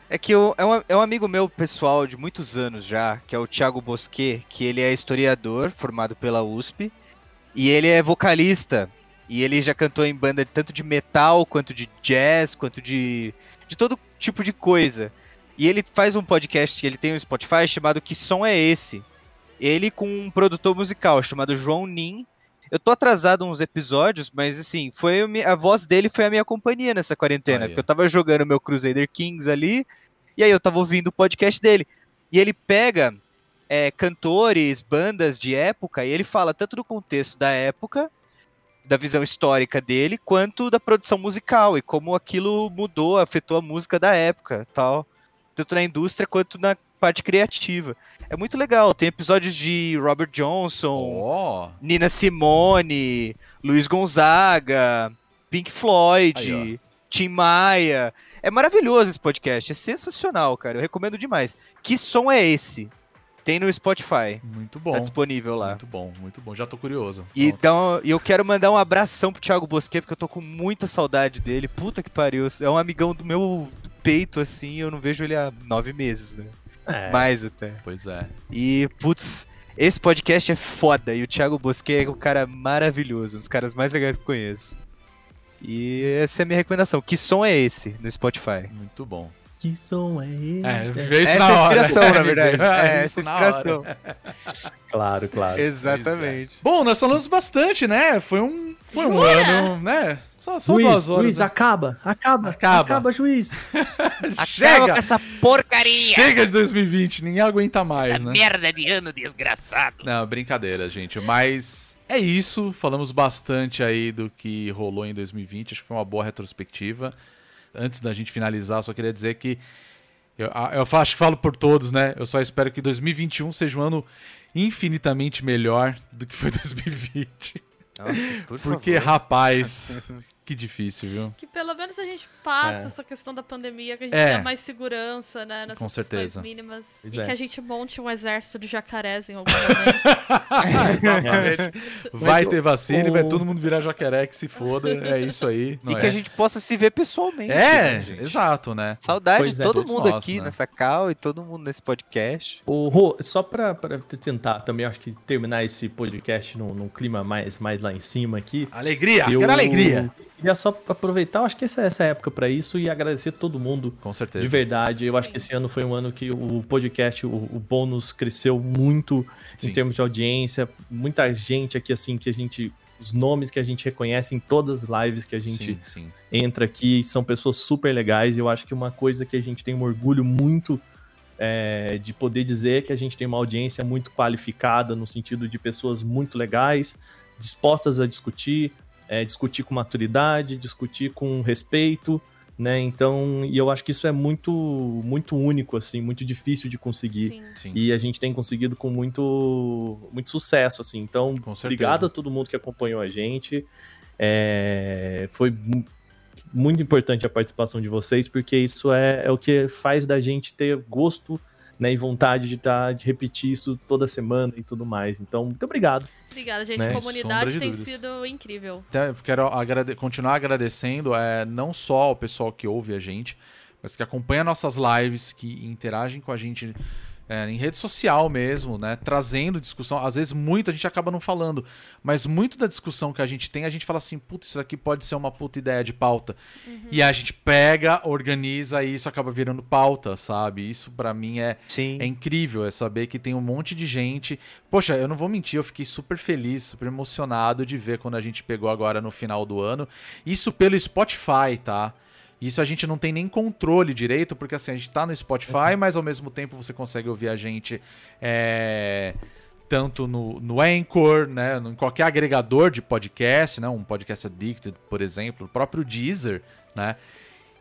Speaker 3: É que eu, é, um, é um amigo meu pessoal de muitos anos já, que é o Thiago Bosquet, que ele é historiador, formado pela USP, e ele é vocalista. E ele já cantou em banda tanto de metal, quanto de jazz, quanto de, de todo tipo de coisa. E ele faz um podcast, ele tem um Spotify chamado Que Som é Esse? Ele com um produtor musical chamado João Nin. Eu tô atrasado uns episódios, mas assim, foi a, voz dele foi a minha companhia nessa quarentena.
Speaker 1: Aí,
Speaker 3: porque eu tava jogando meu Crusader Kings ali, e aí eu tava ouvindo o podcast dele. E ele pega é, cantores, bandas de época, e ele fala tanto do contexto da época, da visão histórica dele, quanto da produção musical, e como aquilo mudou, afetou a música da época, tal. Tanto na indústria quanto na parte criativa. É muito legal, tem episódios de Robert Johnson,
Speaker 1: Ó,
Speaker 3: Nina Simone, Luiz Gonzaga, Pink Floyd,
Speaker 1: Aí,
Speaker 3: Tim Maia. É maravilhoso esse podcast, é sensacional, cara. Eu recomendo demais. Que som é esse? Tem no Spotify.
Speaker 1: muito
Speaker 3: Tá
Speaker 1: bom.
Speaker 3: disponível lá.
Speaker 1: Muito bom, muito bom. Já tô curioso.
Speaker 3: E então, e eu quero mandar um abração pro Thiago Bosquet, porque eu tô com muita saudade dele. Puta que pariu. É um amigão do meu peito, assim, eu não vejo ele há nove meses, né?
Speaker 2: É.
Speaker 3: Mais até.
Speaker 1: Pois é.
Speaker 3: E, putz, esse podcast é foda. E o Thiago Bosquet é um cara maravilhoso, um dos caras mais legais que eu conheço. E essa é a minha recomendação. Que som é esse no Spotify?
Speaker 1: Muito bom.
Speaker 2: Que som é esse?
Speaker 1: É, veio isso
Speaker 3: Essa
Speaker 1: na
Speaker 3: é a
Speaker 1: hora.
Speaker 3: inspiração, na
Speaker 1: Me <laughs>
Speaker 3: verdade. É,
Speaker 1: isso
Speaker 3: essa
Speaker 1: na
Speaker 3: inspiração. <laughs>
Speaker 2: Claro, claro.
Speaker 3: Exatamente.
Speaker 1: Bom, nós falamos bastante, né? Foi um, Foi um ano, né? Só, só
Speaker 2: Juiz,
Speaker 1: duas horas.
Speaker 2: juiz,
Speaker 1: né?
Speaker 2: acaba, acaba,
Speaker 1: Acaba.
Speaker 2: acaba, juiz. <laughs>
Speaker 3: Acaba
Speaker 1: Chega!
Speaker 3: com essa porcaria!
Speaker 1: Chega de 2020, ninguém aguenta mais, né?
Speaker 3: Merda de ano desgraçado!
Speaker 1: Não, brincadeira, gente. Mas é isso. Falamos bastante aí do que rolou em 2020. Acho que foi uma boa retrospectiva. Antes da gente finalizar, eu só queria dizer que. Eu, eu acho que falo por todos, né? Eu só espero que 2021 seja um ano infinitamente melhor do que foi <laughs> 2020.
Speaker 3: Nossa, por
Speaker 1: Porque,
Speaker 3: favor.
Speaker 1: rapaz, <laughs> que difícil, viu?
Speaker 4: Que pelo menos a gente passe
Speaker 2: É.
Speaker 4: essa questão da pandemia, que a gente
Speaker 1: É.
Speaker 4: tenha mais segurança, né? Nessas
Speaker 1: Com certeza.
Speaker 4: mínimas.
Speaker 2: Pois
Speaker 4: e
Speaker 2: é.
Speaker 4: que a gente monte um exército de jacarés em algum momento. <laughs> <laughs>
Speaker 1: Exatamente. Vai
Speaker 2: Mas
Speaker 1: ter
Speaker 2: o-
Speaker 1: vacina e vai
Speaker 2: o-
Speaker 1: todo mundo virar jacaré que se foda. É <laughs> isso aí. não
Speaker 3: E
Speaker 1: é?
Speaker 3: que a gente possa se ver pessoalmente.
Speaker 1: É,
Speaker 3: né, gente?
Speaker 1: exato, né?
Speaker 3: Saudade
Speaker 2: Pois
Speaker 3: de
Speaker 2: é,
Speaker 3: todo mundo
Speaker 1: nós,
Speaker 3: aqui
Speaker 1: né?
Speaker 3: nessa cal e todo mundo nesse podcast.
Speaker 2: O Rô, só pra, pra tentar também, acho que terminar esse podcast num, num clima mais, mais lá em cima aqui.
Speaker 1: Alegria,
Speaker 2: eu
Speaker 1: quero alegria.
Speaker 2: Queria só aproveitar, eu acho que essa é essa época pra isso e agradecer todo mundo
Speaker 1: Com certeza.
Speaker 2: de verdade. Eu acho que esse ano foi um ano que o podcast, o, o bônus cresceu muito
Speaker 1: Sim.
Speaker 2: em termos de audiência. Muita gente aqui, assim, que a gente. Os nomes que a gente reconhece em todas as lives que a gente
Speaker 1: Sim, sim.
Speaker 2: entra aqui são pessoas super legais. E eu acho que uma coisa que a gente tem um orgulho muito é, de poder dizer é que a gente tem uma audiência muito qualificada, no sentido de pessoas muito legais, dispostas a discutir, é, discutir com maturidade, discutir com respeito. Né? Então, e eu acho que isso é muito muito único assim, muito difícil de conseguir.
Speaker 4: Sim.
Speaker 1: sim.
Speaker 2: E a gente tem conseguido com muito, muito sucesso, assim. Então, obrigado a todo mundo que acompanhou a gente. É, foi mu- muito importante a participação de vocês, porque isso é, é o que faz da gente ter gosto né, e vontade de, tá, de repetir isso toda semana e tudo mais. Então, muito obrigado.
Speaker 4: Obrigada, gente.
Speaker 2: Né?
Speaker 4: Comunidade
Speaker 1: de
Speaker 4: tem
Speaker 1: dúvidas.
Speaker 4: sido incrível.
Speaker 1: Até quero agrade- continuar agradecendo é, não só ao pessoal que ouve a gente, mas que acompanha nossas lives, que interagem com a gente é, em rede social mesmo, né? Trazendo discussão. Às vezes, muito a gente acaba não falando, mas muito da discussão que a gente tem, a gente fala assim: puta, isso aqui pode ser uma puta ideia de pauta. E a gente pega, organiza e isso acaba virando pauta, sabe? Isso pra mim é,
Speaker 3: Sim.
Speaker 1: é incrível, é saber que tem um monte de gente. Poxa, eu não vou mentir, eu fiquei super feliz, super emocionado de ver quando a gente pegou agora no final do ano. Isso pelo Spotify, tá? Isso a gente não tem nem controle direito, porque assim, a gente tá no Spotify, mas ao mesmo tempo você consegue ouvir a gente é, tanto no, no Anchor, né? Em qualquer agregador de podcast, né? Um podcast addicted, por exemplo, o próprio Deezer, né?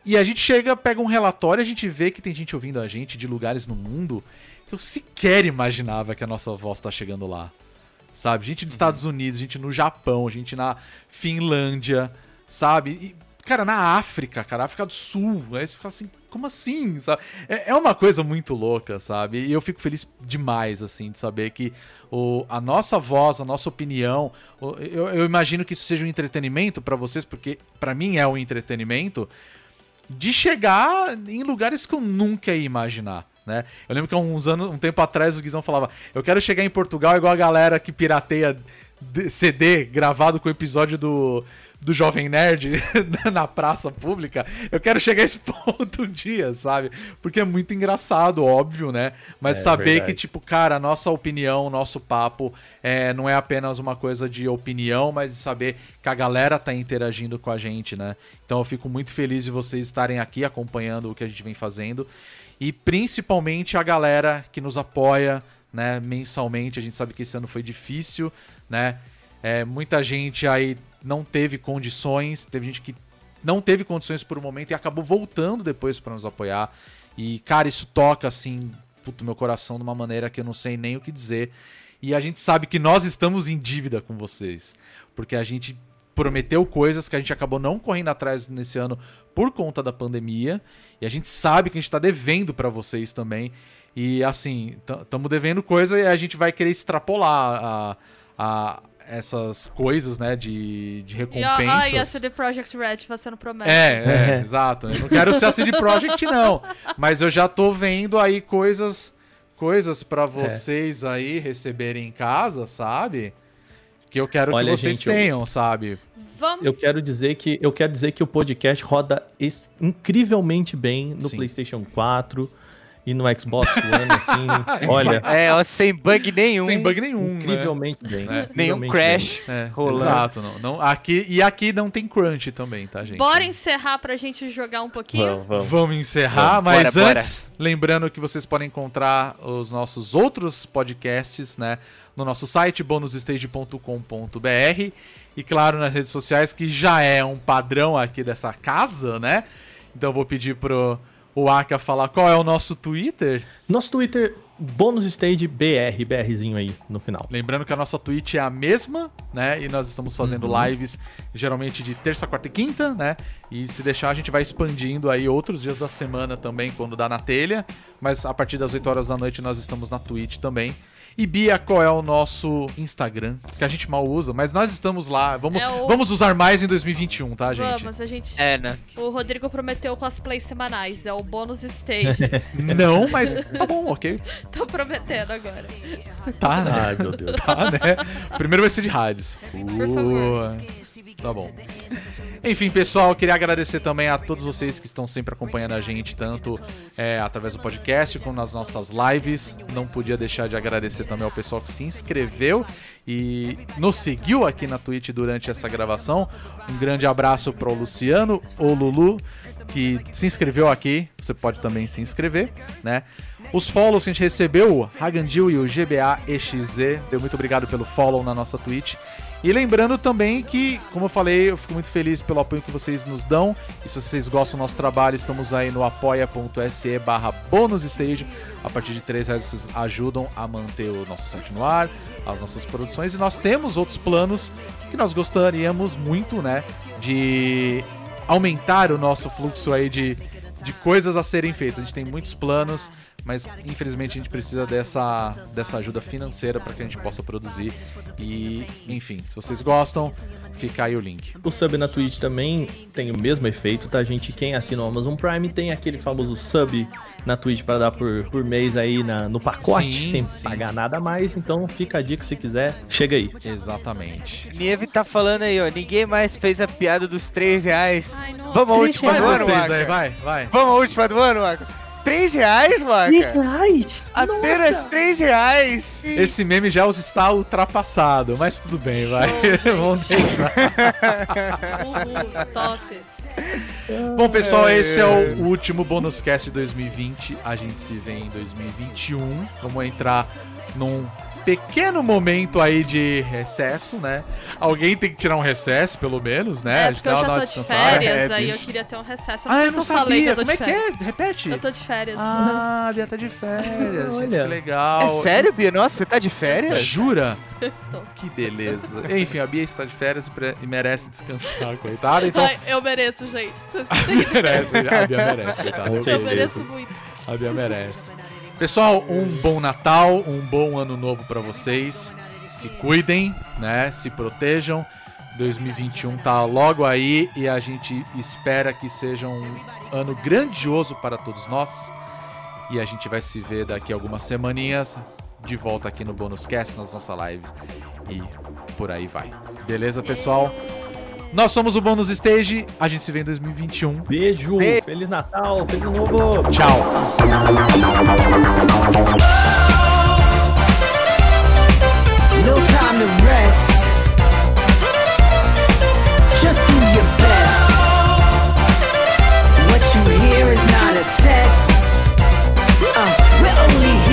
Speaker 1: E a gente chega, pega um relatório, a gente vê que tem gente ouvindo a gente de lugares no mundo que eu sequer imaginava que a nossa voz tá chegando lá. Sabe? Gente dos Estados Unidos, gente no Japão, gente na Finlândia, sabe? E, cara, na África, cara, África do Sul. Aí você fica assim, como assim? Sabe? É, é uma coisa muito louca, sabe? E eu fico feliz demais, assim, de saber que o, a nossa voz, a nossa opinião. o- eu, eu imagino que isso seja um entretenimento pra vocês, porque pra mim é um entretenimento de chegar em lugares que eu nunca ia imaginar. Né? Eu lembro que há uns anos, um tempo atrás, o Guizão falava: Eu quero chegar em Portugal igual a galera que pirateia CD gravado com o episódio do, do Jovem Nerd <laughs> na praça pública. Eu quero chegar a esse <laughs> ponto um dia, sabe? Porque é muito engraçado, óbvio, né? Mas
Speaker 2: É
Speaker 1: saber
Speaker 2: verdade.
Speaker 1: que, tipo, cara, a nossa opinião, nosso papo é, não é apenas uma coisa de opinião, mas de saber que a galera tá interagindo com a gente, né? Então eu fico muito feliz de vocês estarem aqui acompanhando o que a gente vem fazendo. E principalmente a galera que nos apoia, né, mensalmente. A gente sabe que esse ano foi difícil, né? É, muita gente aí não teve condições, teve gente que não teve condições por um momento e acabou voltando depois para nos apoiar. E, cara, isso toca, assim, puto, meu coração de uma maneira que eu não sei nem o que dizer. E a gente sabe que nós estamos em dívida com vocês. Porque a gente prometeu coisas que a gente acabou não correndo atrás nesse ano por conta da pandemia. E a gente sabe que a gente tá devendo para vocês também. E assim, estamos devendo coisa e a gente vai querer extrapolar a, a essas coisas, né, de, de
Speaker 4: E ó,
Speaker 1: recompensas.
Speaker 4: ai, a CD Projekt Red fazendo promessa.
Speaker 1: É, <laughs> é, exato. Eu não quero ser a CD Projekt, não. Mas eu já tô vendo aí coisas coisas
Speaker 2: É.
Speaker 1: para vocês aí receberem em casa, sabe? Que eu quero
Speaker 2: Olha,
Speaker 1: que vocês
Speaker 2: gente, eu-
Speaker 1: tenham, sabe?
Speaker 4: Vamos.
Speaker 2: Eu quero dizer que eu quero dizer que o podcast roda incrivelmente bem no
Speaker 1: Sim.
Speaker 2: PlayStation 4. E no Xbox One, assim, <laughs> olha,
Speaker 3: É, ó, sem bug nenhum.
Speaker 1: Sem bug nenhum, né?
Speaker 2: incrivelmente bem.
Speaker 1: É.
Speaker 3: Nenhum
Speaker 2: incrivelmente
Speaker 3: crash.
Speaker 1: É,
Speaker 3: rolando.
Speaker 1: Exato, não, não, aqui, e aqui não tem crunch também, tá, gente?
Speaker 4: Bora encerrar pra gente jogar um
Speaker 2: bem.
Speaker 4: pouquinho?
Speaker 2: Vamos, vamos.
Speaker 1: Vamos encerrar,
Speaker 3: Bora,
Speaker 1: mas
Speaker 3: bora.
Speaker 1: antes, lembrando que vocês podem encontrar os nossos outros podcasts, né, no nosso site bonusstage.com.br e claro nas redes sociais que já é um padrão aqui dessa casa, né? Então eu vou pedir pro o Aka falar qual é o nosso Twitter.
Speaker 2: Nosso Twitter, bônus stage BR, BRzinho aí no final.
Speaker 1: Lembrando que a nossa Twitch é a mesma, né? E nós estamos fazendo lives geralmente de terça, quarta e quinta, né? E se deixar, a gente vai expandindo aí outros dias da semana também, quando dá na telha. Mas a partir das 8 horas da noite nós estamos na Twitch também. E Bia, qual é o nosso Instagram? Que a gente mal usa, mas nós estamos lá. Vamos,
Speaker 4: É o-
Speaker 1: vamos usar mais em 2021, tá, gente?
Speaker 4: Vamos, a gente.
Speaker 3: É, né?
Speaker 4: O Rodrigo prometeu cosplays semanais, é o bônus stage. <laughs>
Speaker 1: Não, mas tá bom, ok. <laughs>
Speaker 4: Tô prometendo agora.
Speaker 1: Tá, né?
Speaker 2: Ai, meu Deus.
Speaker 1: Tá, né? Primeiro vai ser de rádios.
Speaker 4: Por favor.
Speaker 1: Tá bom. Enfim, pessoal, queria agradecer também a todos vocês que estão sempre acompanhando a gente, tanto é, através do podcast como nas nossas lives. Não podia deixar de agradecer também ao pessoal que se inscreveu e nos seguiu aqui na Twitch durante essa gravação. Um grande abraço para o Luciano, o Lulu, que se inscreveu aqui. Você pode também se inscrever, né? Os follows que a gente recebeu, o Hagandil e o GBA EXZ. Deu muito obrigado pelo follow na nossa Twitch. E lembrando também que, como eu falei, eu fico muito feliz pelo apoio que vocês nos dão. E se vocês gostam do nosso trabalho, estamos aí no apoia.se barra. A partir de 3 reais vocês ajudam a manter o nosso site no ar, as nossas produções. E nós temos outros planos que nós gostaríamos muito, né? De aumentar o nosso fluxo aí de, de coisas a serem feitas. A gente tem muitos planos, mas infelizmente a gente precisa dessa, dessa ajuda financeira para que a gente possa produzir. E, enfim, se vocês gostam, fica aí o link.
Speaker 2: O sub na Twitch também tem o mesmo efeito, tá, gente? Quem assina o Amazon Prime tem aquele famoso sub na Twitch para dar por, por mês aí na, no pacote,
Speaker 1: Sim,
Speaker 2: sem
Speaker 1: sim.
Speaker 2: pagar nada a mais. Então fica a dica se quiser, chega aí.
Speaker 1: Exatamente.
Speaker 3: Nieve tá falando aí, ó. Ninguém mais fez a piada dos 3 reais.
Speaker 4: Ai.
Speaker 3: Vamos à última do ano,
Speaker 1: aí, vai, vai.
Speaker 3: Vamos à última do ano, Waka. 3 reais, Waka.
Speaker 2: reais?
Speaker 3: Apenas 3 reais.
Speaker 1: Esse meme já está ultrapassado, mas tudo bem, vai. <laughs> Vamos deixar.
Speaker 4: Uhul, top.
Speaker 1: Bom, pessoal, esse é o último Bônus Cast de 2020. A gente se vê em 2021. Vamos entrar num pequeno momento aí de recesso, né? Alguém tem que tirar um recesso, pelo menos, né?
Speaker 4: É, porque eu já
Speaker 1: uma
Speaker 4: tô de férias,
Speaker 3: É,
Speaker 4: aí eu queria ter um recesso.
Speaker 1: Ah, eu não
Speaker 4: se eu falei que
Speaker 1: sabia.
Speaker 4: eu tô
Speaker 1: Como é que é? Repete.
Speaker 4: Eu tô de férias.
Speaker 1: Ah, a Bia tá de férias, gente.
Speaker 2: Olha.
Speaker 1: Que legal.
Speaker 3: É sério, Bia? Nossa, você tá de férias?
Speaker 1: Jura? <laughs>
Speaker 4: Estou.
Speaker 1: Que beleza. Enfim, a Bia está de férias e merece descansar, <laughs> coitada. Então,
Speaker 4: Ai, eu mereço, gente. Vocês não <laughs>
Speaker 1: merece. A Bia merece, coitada. Eu
Speaker 4: Eu mereço muito.
Speaker 1: A Bia merece. Pessoal, um bom Natal, um bom ano novo pra vocês. Se cuidem, né? Se protejam. 2021 tá logo aí e a gente espera que seja um ano grandioso para todos nós. E a gente vai se ver daqui a algumas semaninhas de volta aqui no Bônus Cast, nas nossas lives. E por aí vai. Beleza, pessoal? Nós somos o Bônus Stage. A gente se vê em 2021.
Speaker 2: Beijo,
Speaker 3: Beijo.
Speaker 2: Feliz Natal, Feliz Novo!
Speaker 1: Tchau!
Speaker 5: No